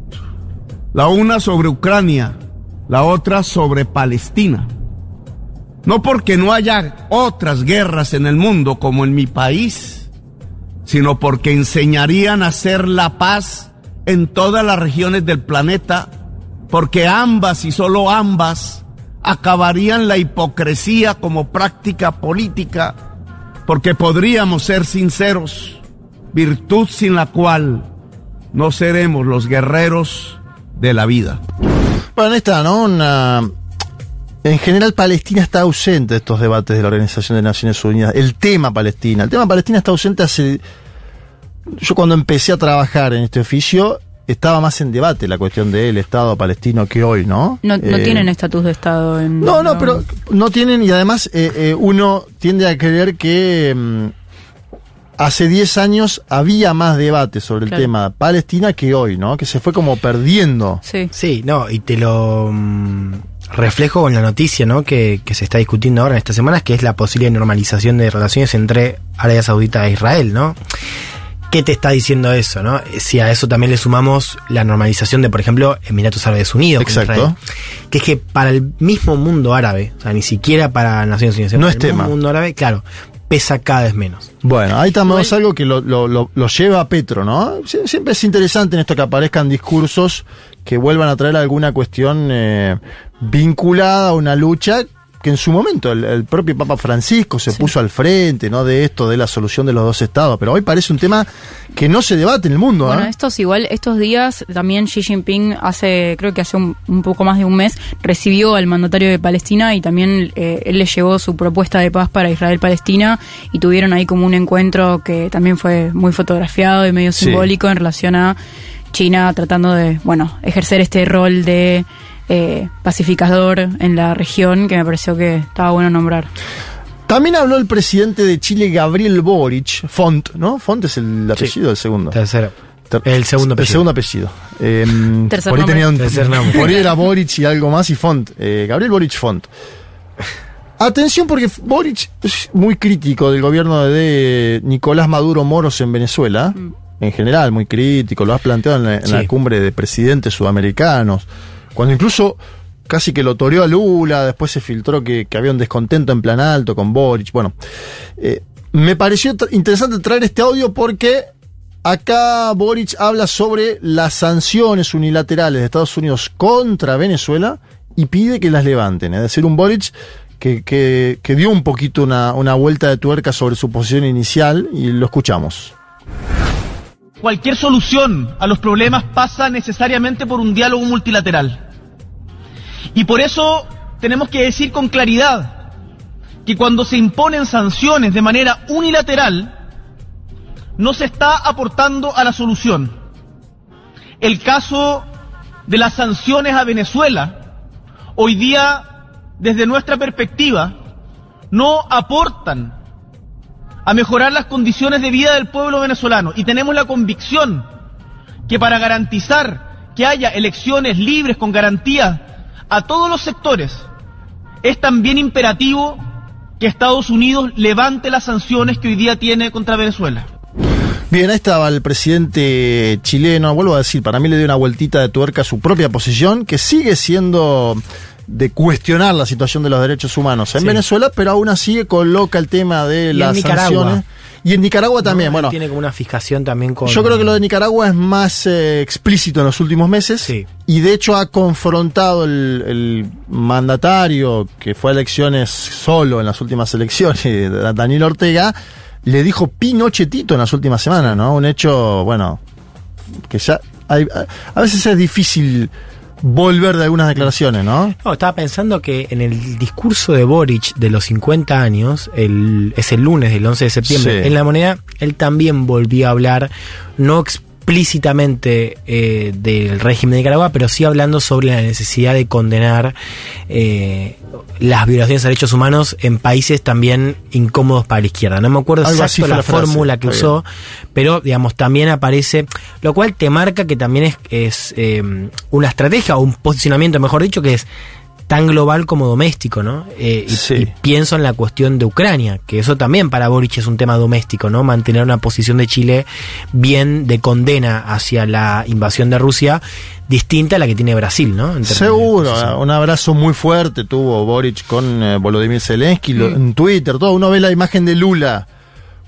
La una sobre Ucrania, la otra sobre Palestina. No porque no haya otras guerras en el mundo como en mi país, sino porque enseñarían a hacer la paz en todas las regiones del planeta, porque ambas y solo ambas acabarían la hipocresía como práctica política, porque podríamos ser sinceros, virtud sin la cual no seremos los guerreros de la vida. Bueno, está, ¿no? En general, Palestina está ausente de estos debates de la Organización de Naciones Unidas. El tema Palestina. El tema Palestina está ausente hace. Yo, cuando empecé a trabajar en este oficio, estaba más en debate la cuestión del Estado palestino que hoy, ¿no? No, no Eh, tienen estatus de Estado en. No, no, pero no tienen, y además eh, eh, uno tiende a creer que mm, hace 10 años había más debate sobre el tema Palestina que hoy, ¿no? Que se fue como perdiendo. Sí. Sí, no, y te lo mm, reflejo con la noticia, ¿no? Que, que se está discutiendo ahora en estas semanas, que es la posible normalización de relaciones entre Arabia Saudita e Israel, ¿no? ¿Qué te está diciendo eso, no? Si a eso también le sumamos la normalización de, por ejemplo, Emiratos Árabes Unidos. Exacto. Israel, que es que para el mismo mundo árabe, o sea, ni siquiera para Naciones Unidas, No para es el tema. mismo mundo árabe, claro, pesa cada vez menos. Bueno, ahí tenemos algo que lo, lo- lo- lo lleva a Petro, ¿no? Sie- Siempre es interesante en esto que aparezcan discursos que vuelvan a traer alguna cuestión eh, vinculada a una lucha que en su momento el, el propio Papa Francisco se puso al frente, ¿no? De esto, de la solución de los dos estados. Pero hoy parece un tema que no se debate en el mundo, Bueno, ¿eh? estos igual, estos días también Xi Jinping hace, creo que hace un, un poco más de un mes, recibió al mandatario de Palestina y también eh, él le llevó su propuesta de paz para Israel-Palestina y tuvieron ahí como un encuentro que también fue muy fotografiado y medio Sí. simbólico en relación a China tratando de, bueno, ejercer este rol de eh, pacificador en la región que me pareció que estaba bueno nombrar. También habló el presidente de Chile, Gabriel Boric, Font, ¿no? Font es el apellido del segundo. Tercero. El segundo El apellido. segundo apellido. Eh, Tercer por ahí nombre. tenía un, Tercer nombre. por ahí era Boric y algo más y Font. Eh, Gabriel Boric Font. Atención porque Boric es muy crítico del gobierno de Nicolás Maduro Moros en Venezuela. En general, muy crítico. Lo has planteado en la, en la Sí. cumbre de presidentes sudamericanos. Cuando incluso casi que lo toreó a Lula, después se filtró que, que había un descontento en plan alto con Boric. Bueno, eh, me pareció interesante traer este audio porque acá Boric habla sobre las sanciones unilaterales de Estados Unidos contra Venezuela y pide que las levanten. Es decir, un Boric que, que- que dio un poquito una, una vuelta de tuerca sobre su posición inicial y lo escuchamos. Cualquier solución a los problemas pasa necesariamente por un diálogo multilateral. Y por eso tenemos que decir con claridad que cuando se imponen sanciones de manera unilateral, no se está aportando a la solución. El caso de las sanciones a Venezuela, hoy día, desde nuestra perspectiva, no aportan a mejorar las condiciones de vida del pueblo venezolano y tenemos la convicción que para garantizar que haya elecciones libres con garantía a todos los sectores es también imperativo que Estados Unidos levante las sanciones que hoy día tiene contra Venezuela. Bien, ahí estaba el presidente chileno, vuelvo a decir, para mí le dio una vueltita de tuerca a su propia posición, que sigue siendo de cuestionar la situación de los derechos humanos en Sí. Venezuela, pero aún así coloca el tema de Y las sanciones. Y en Nicaragua también, ¿no? bueno. Tiene como una fijación también con. Yo creo que lo de Nicaragua es más eh, explícito en los últimos meses. Y de hecho ha confrontado el, el mandatario que fue a elecciones solo en las últimas elecciones, Daniel Ortega, le dijo pinochetito en las últimas semanas, ¿no? Un hecho, bueno, que ya hay- a veces es difícil volver de algunas declaraciones, ¿no? No, estaba pensando que en el discurso de Boric de los 50 años, el, es el lunes del 11 de septiembre, Sí. en la moneda, él también volvió a hablar, no explícitamente eh, del régimen de Nicaragua, pero sí hablando sobre la necesidad de condenar eh, las violaciones a derechos humanos en países también incómodos para la izquierda. No me acuerdo Algo exacto la, la fórmula que usó, pero digamos también aparece, lo cual te marca que también es, es eh, una estrategia o un posicionamiento, mejor dicho, que es tan global como doméstico, ¿no? Eh, y, y pienso en la cuestión de Ucrania, que eso también para Boric es un tema doméstico, ¿no? Mantener una posición de Chile bien de condena hacia la invasión de Rusia, distinta a la que tiene Brasil, ¿no? Seguro, un abrazo muy fuerte tuvo Boric con eh, Volodymyr Zelensky en Twitter, todo. Uno ve la imagen de Lula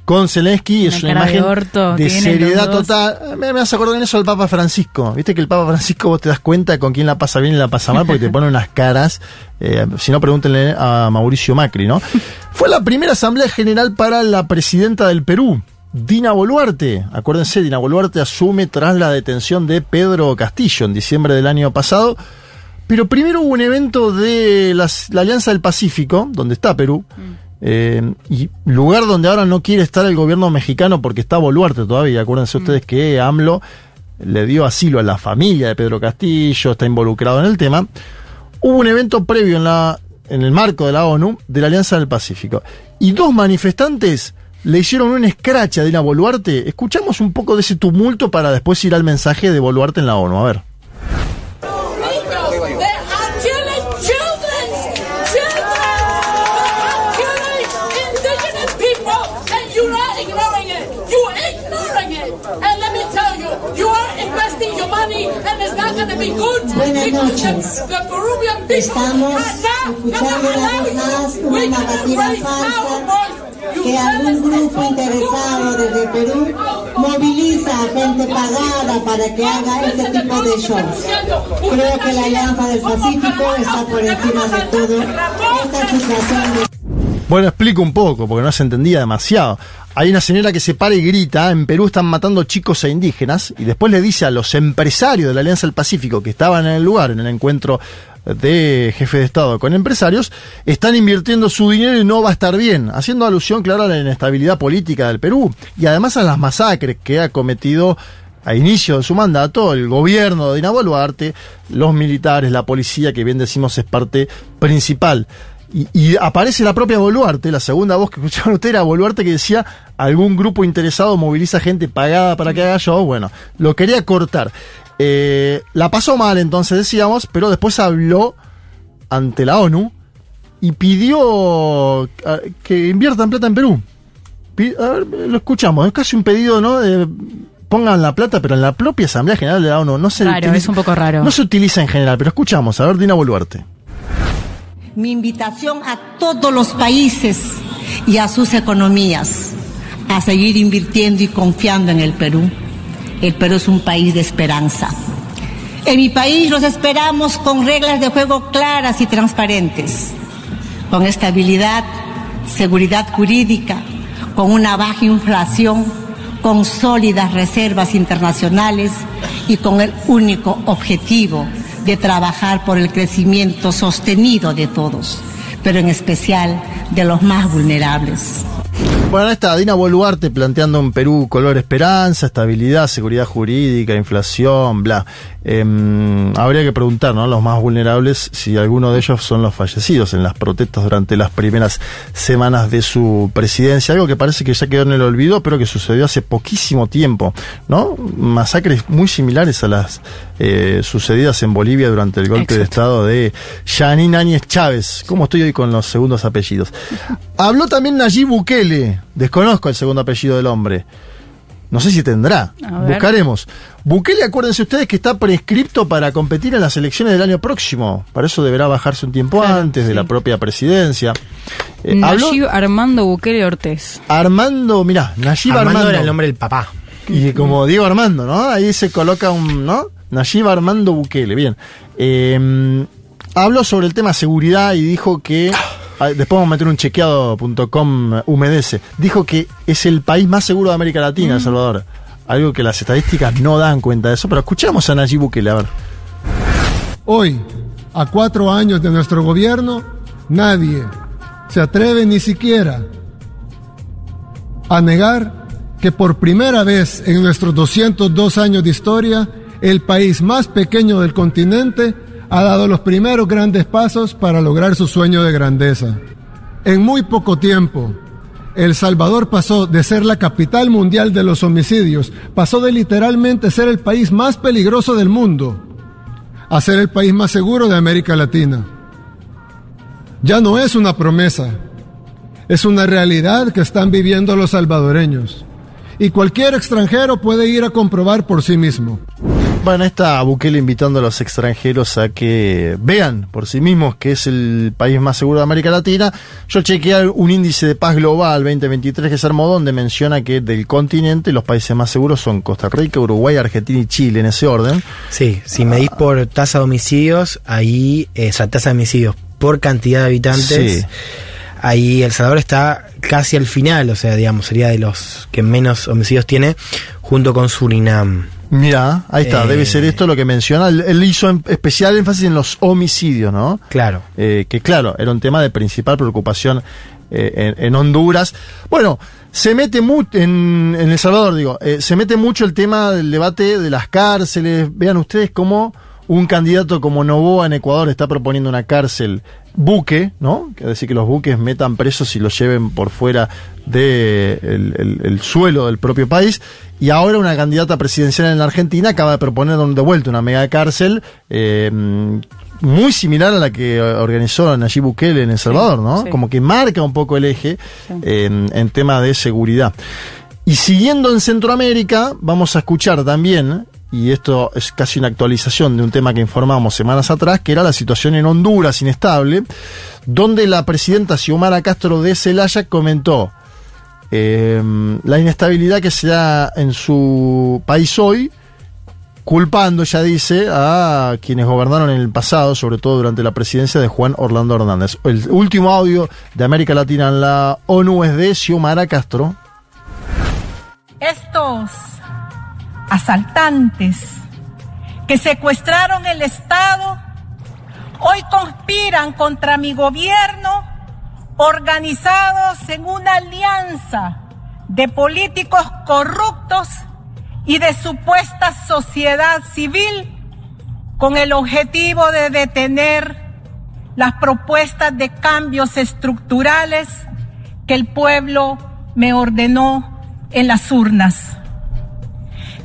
con Zelensky, es Una de imagen orto de tienen seriedad total. Me, me hace acordar en eso del Papa Francisco. Viste que el Papa Francisco vos te das cuenta con quién la pasa bien y la pasa mal porque te pone unas caras. eh, si no, pregúntenle a Mauricio Macri, ¿no? Fue la primera asamblea general para la presidenta del Perú. Dina Boluarte, acuérdense, Dina Boluarte asume tras la detención de Pedro Castillo en diciembre del año pasado. Pero primero hubo un evento de la Alianza del Pacífico, donde está Perú, eh, y lugar donde ahora no quiere estar el gobierno mexicano porque está Boluarte todavía. Acuérdense ustedes que AMLO le dio asilo a la familia de Pedro Castillo, está involucrado en el tema. Hubo un evento previo en, la, en el marco de la ONU de la Alianza del Pacífico. Y dos manifestantes le hicieron un scratch a Dina Boluarte. Escuchamos un poco de ese tumulto para después ir al mensaje de Boluarte en la ONU. A ver. Buenas noches. Estamos to escuchando una vez más una narrativa falsa que algún grupo interesado desde Perú moviliza a gente pagada para que haga este tipo de shows. Creo que la Alianza del Pacífico está por encima de todo. Esta situación de Bueno, explico un poco, porque no se entendía demasiado. Hay una señora que se para y grita, en Perú están matando chicos e indígenas, y después le dice a los empresarios de la Alianza del Pacífico que estaban en el lugar, en el encuentro de jefe de Estado con empresarios, están invirtiendo su dinero y no va a estar bien, haciendo alusión, claro, a la inestabilidad política del Perú, y además a las masacres que ha cometido a inicio de su mandato el gobierno de Dina Boluarte, los militares, la policía, que bien decimos es parte principal. Y, y aparece la propia Boluarte, la segunda voz que escucharon ustedes era Boluarte que decía algún grupo interesado moviliza gente pagada para que haga show. Bueno, lo quería cortar. Eh, la pasó mal entonces decíamos, pero después habló ante la ONU y pidió ah, que inviertan plata en Perú. A ver, lo escuchamos, es casi un pedido, ¿no? De pongan la plata, pero en la propia Asamblea General de la ONU no se utiliza- es un poco raro. No se utiliza en general, pero escuchamos, a ver, Dina Boluarte. Mi invitación a todos los países y a sus economías a seguir invirtiendo y confiando en el Perú. El Perú es un país de esperanza. En mi país los esperamos con reglas de juego claras y transparentes, con estabilidad, seguridad jurídica, con una baja inflación, con sólidas reservas internacionales y con el único objetivo de trabajar por el crecimiento sostenido de todos, pero en especial de los más vulnerables. Bueno, ahí está Dina Boluarte planteando un Perú color esperanza, estabilidad, seguridad jurídica, inflación, bla. Em, habría que preguntar, ¿no? Los más vulnerables, si alguno de ellos son los fallecidos en las protestas durante las primeras semanas de su presidencia. Algo que parece que ya quedó en el olvido, pero que sucedió hace poquísimo tiempo, ¿no? Masacres muy similares a las eh, sucedidas en Bolivia durante el golpe de Estado de Janine Áñez Chávez. ¿Cómo estoy hoy con los segundos apellidos? Habló también Nayib Bukele. Desconozco el segundo apellido del hombre. No sé si tendrá. Buscaremos. Bukele, acuérdense ustedes que está prescripto para competir en las elecciones del año próximo. Para eso deberá bajarse un tiempo antes de la propia presidencia. Eh, habló Nayib Armando Bukele Ortiz. Armando, mirá, Nayib Armando Armando. era el nombre del papá. Y como Diego Armando, ¿no? Ahí se coloca un, ¿no? Nayib Armando Bukele, bien. Eh, habló sobre el tema seguridad y dijo que, ah, después vamos a meter un chequeado.com humedece, dijo que es el país más seguro de América Latina, El Salvador. Algo que las estadísticas no dan cuenta de eso, pero escuchamos a Nayib Bukele, a ver. Hoy, a cuatro años de nuestro gobierno, nadie se atreve ni siquiera a negar que por primera vez en nuestros 202 años de historia, el país más pequeño del continente ha dado los primeros grandes pasos para lograr su sueño de grandeza. En muy poco tiempo, El Salvador pasó de ser la capital mundial de los homicidios, pasó de literalmente ser el país más peligroso del mundo, a ser el país más seguro de América Latina. Ya no es una promesa, es una realidad que están viviendo los salvadoreños. Y cualquier extranjero puede ir a comprobar por sí mismo. Bueno, está Bukele invitando a los extranjeros a que vean por sí mismos que es el país más seguro de América Latina. Yo chequeé un índice de paz global 2023 que se armó donde menciona que del continente los países más seguros son Costa Rica, Uruguay, Argentina y Chile, en ese orden. Sí, si medís por tasa de homicidios, ahí esa tasa de homicidios por cantidad de habitantes, Sí. ahí El Salvador está casi al final, o sea, digamos, sería de los que menos homicidios tiene, junto con Surinam. Mira, ahí está, Eh, debe ser esto lo que menciona. Él, hizo en- especial énfasis en los homicidios, ¿no? Claro. Eh, que claro, era un tema de principal preocupación eh, en, en Honduras. Bueno, se mete mucho, en, en El Salvador digo, eh, se mete mucho el tema del debate de las cárceles. Vean ustedes cómo un candidato como Novoa en Ecuador está proponiendo una cárcel buque, ¿no? Es decir, que los buques metan presos y los lleven por fuera del de el, el suelo del propio país. Y ahora una candidata presidencial en la Argentina acaba de proponer de vuelta una mega cárcel eh, muy similar a la que organizó Nayib Bukele en El Salvador, ¿no? sí. Como que marca un poco el eje en, en tema de seguridad. Y siguiendo en Centroamérica, vamos a escuchar también, y esto es casi una actualización de un tema que informamos semanas atrás, que era la situación en Honduras inestable, donde la presidenta Xiomara Castro de Celaya comentó eh, la inestabilidad que se da en su país hoy, culpando, ya dice, a quienes gobernaron en el pasado, sobre todo durante la presidencia de Juan Orlando Hernández. El último audio de América Latina en la ONU es de Xiomara Castro. Estos asaltantes que secuestraron el Estado hoy conspiran contra mi gobierno organizados en una alianza de políticos corruptos y de supuesta sociedad civil con el objetivo de detener las propuestas de cambios estructurales que el pueblo me ordenó en las urnas.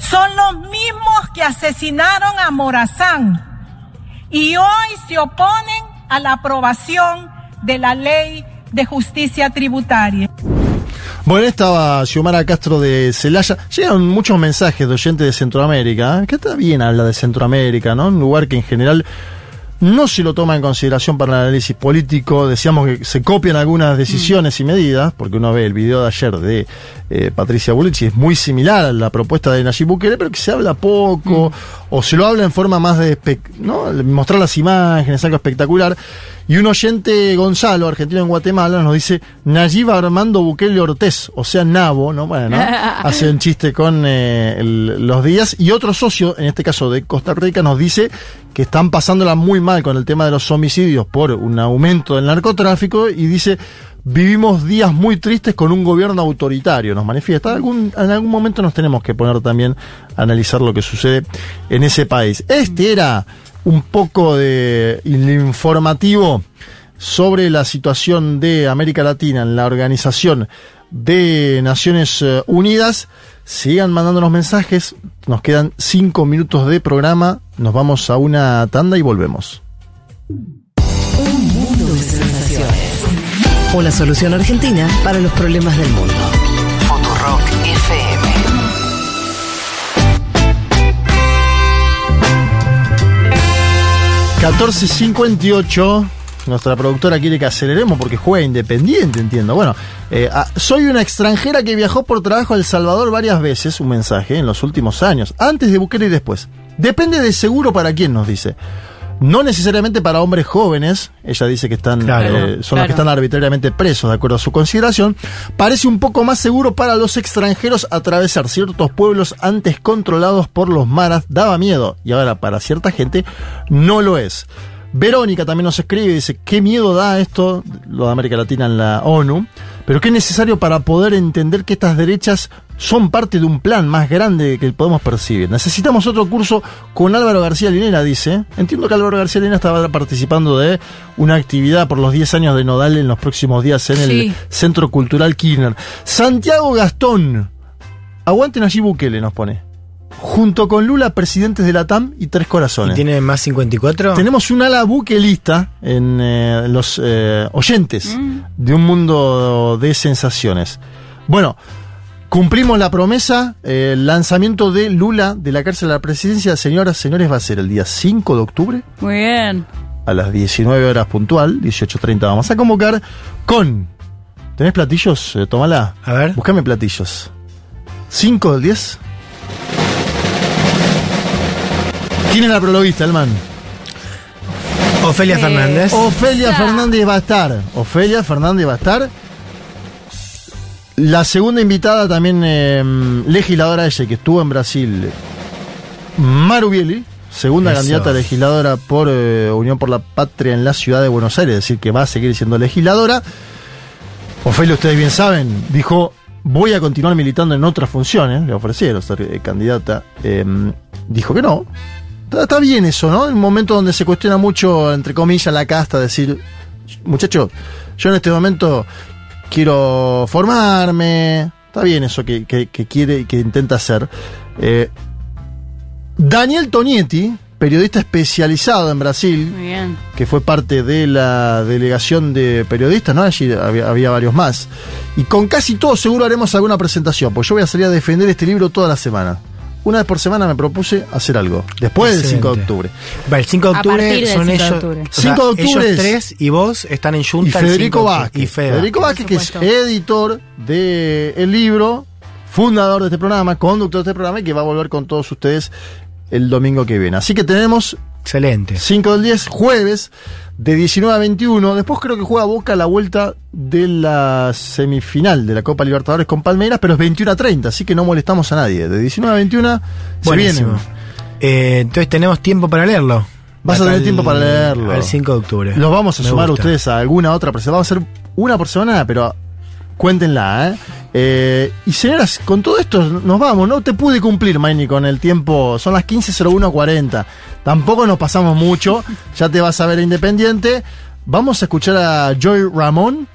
Son los mismos que asesinaron a Morazán y hoy se oponen a la aprobación de la ley de justicia tributaria. Bueno, estaba Xiomara Castro de Celaya. Llegan muchos mensajes de oyentes de Centroamérica, ¿eh? que está bien habla de Centroamérica, ¿no? Un lugar que en general no se lo toma en consideración para el análisis político. Decíamos que se copian algunas decisiones y medidas, porque uno ve el video de ayer de eh, Patricia Bullrich es muy similar a la propuesta de Nayib Bukele, pero que se habla poco, o se lo habla en forma más de ¿no? mostrar las imágenes, algo espectacular. Y un oyente, Gonzalo, argentino en Guatemala, nos dice Nayib Armando Bukele Ortez, o sea, Nabo, ¿no? Bueno, ¿no? hace un chiste con eh, el- los días. Y otro socio, en este caso de Costa Rica, nos dice que están pasándola muy mal con el tema de los homicidios por un aumento del narcotráfico y dice vivimos días muy tristes con un gobierno autoritario, nos manifiesta. En algún momento nos tenemos que poner también a analizar lo que sucede en ese país. Este era un poco de informativo sobre la situación de América Latina en la organización de Naciones eh, Unidas. Sigan mandándonos mensajes. Nos quedan cinco minutos de programa. Nos vamos a una tanda y volvemos. Una solución argentina para los problemas del mundo. Futurock FM. 14.58. Nuestra productora quiere que aceleremos porque juega independiente, entiendo. Bueno, eh, soy una extranjera que viajó por trabajo a El Salvador varias veces, un mensaje, en los últimos años, antes de Bukele y después. Depende de seguro para quién, nos dice. No necesariamente para hombres jóvenes, ella dice que están, Claro. eh, son los que están arbitrariamente presos, de acuerdo a su consideración. Parece un poco más seguro para los extranjeros atravesar ciertos pueblos antes controlados por los maras, daba miedo, y ahora para cierta gente no lo es. Verónica también nos escribe y dice, qué miedo da esto, lo de América Latina en la ONU, pero qué es necesario para poder entender que estas derechas son parte de un plan más grande que podemos percibir. Necesitamos otro curso con Álvaro García Linera, dice. Entiendo que Álvaro García Linera estaba participando de una actividad por los 10 años de Nodal en los próximos días en el. Centro Cultural Kirchner. Santiago Gastón, aguanten allí Bukele, nos pone. Junto con Lula, presidentes de la TAM y Tres Corazones. ¿Y tiene más 54? Tenemos un ala buquelista en eh, los eh, oyentes de un mundo de sensaciones. Bueno, cumplimos la promesa. eh, el lanzamiento de Lula de la cárcel a la presidencia, señoras, señores, va a ser el día 5 de octubre Muy bien. a las 19 horas puntual, 18.30 vamos a convocar con... ¿Tenés platillos? Eh, tómala. A ver. Buscame platillos. 5 del 10. ¿Quién es la prologuista, el man? Ofelia Eh, Fernández. Ofelia Fernández va a estar. Ofelia Fernández va a estar. La segunda invitada también eh, legisladora ella que estuvo en Brasil, Maru Bieli, segunda Eso. candidata a legisladora por eh, Unión por la Patria en la ciudad de Buenos Aires, es decir, que va a seguir siendo legisladora. Ofelia, ustedes bien saben, dijo, voy a continuar militando en otras funciones, le ofrecieron ser eh, candidata, eh, dijo que no. Está, está bien eso, ¿no? En un momento donde se cuestiona mucho, entre comillas, la casta, decir, muchacho, yo en este momento quiero formarme. Está bien eso que, que- que quiere y que intenta hacer. Eh, Daniel Tonietti, periodista especializado en Brasil, Muy bien. que fue parte de la delegación de periodistas, ¿no? Allí había, había varios más. Y con casi todo seguro haremos alguna presentación, pues yo voy a salir a defender este libro toda la semana. Una vez por semana me propuse hacer algo, después del 5 de octubre. Va, el 5 de A octubre son 5 de ellos. octubre. o sea, 5 de octubre Ellos tres y vos están en Y Junta 5 Federico de. Vázquez. Y Fede. Federico Vázquez, que es editor del libro, fundador de este programa, conductor de este programa y que va a volver con todos ustedes el domingo que viene. Así que tenemos Excelente. 5 del 10, jueves, de 19 a 21. Después creo que juega Boca la vuelta de la semifinal de la Copa Libertadores con Palmeiras, pero es 21 a 30, así que no molestamos a nadie. De 19 a 21 se vienen. Eh, entonces tenemos tiempo para leerlo. Vas a tener tiempo para leerlo. El 5 de octubre. Los vamos a Me sumar gusta. ustedes a alguna otra presentación. Vamos a hacer una por semana, pero cuéntenla, ¿eh? Eh, y señoras, con todo esto nos vamos. No te pude cumplir, Maini, con el tiempo. Son las 15.01.40. Tampoco nos pasamos mucho. Ya te vas a ver a Independiente. Vamos a escuchar a Joy Ramón.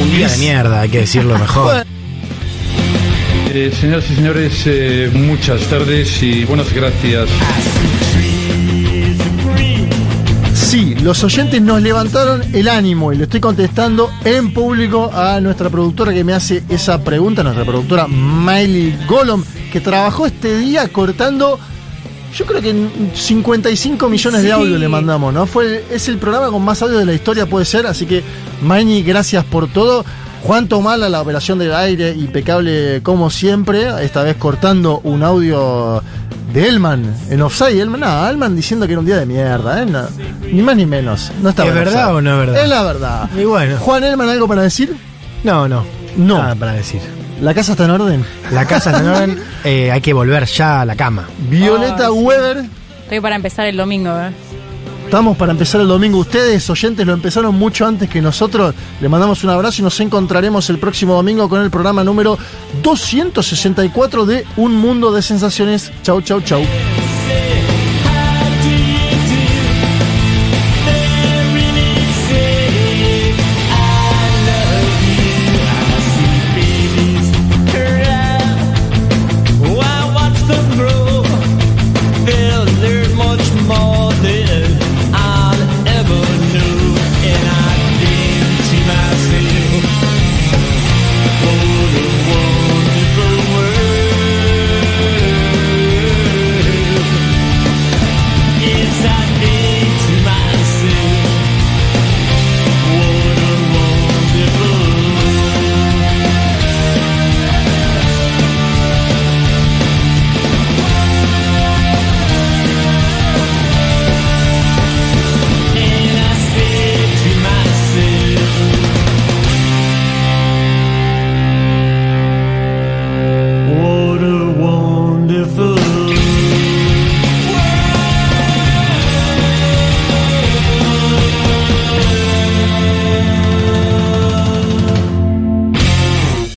Un día de mierda, hay que decirlo mejor. Eh, señoras y señores, eh, muchas tardes y buenas gracias. Sí, los oyentes nos levantaron el ánimo y le estoy contestando en público a nuestra productora que me hace esa pregunta, nuestra productora Miley Golom, que trabajó este día cortando, yo creo que en 55 millones de audio le mandamos, ¿no? Fue, es el programa con más audio de la historia, puede ser, así que Miley, gracias por todo. Juan Tomala, la operación del aire, impecable como siempre, esta vez cortando un audio de Elman en offside. Elman, no, Elman diciendo que era un día de mierda, ¿eh? No, ni más ni menos. No estaba ¿Es verdad offside. o no es verdad? Es la verdad. Y bueno. Juan Elman, ¿algo para decir? No, no. No. Nada para decir. ¿La casa está en orden? La casa está en orden, eh, hay que volver ya a la cama. Violeta Weber, Estoy para empezar el domingo, ¿eh? Estamos para empezar el domingo. Ustedes, oyentes, lo empezaron mucho antes que nosotros. Le mandamos un abrazo y nos encontraremos el próximo domingo con el programa número 264 de Un Mundo de Sensaciones. Chau, chau, chau.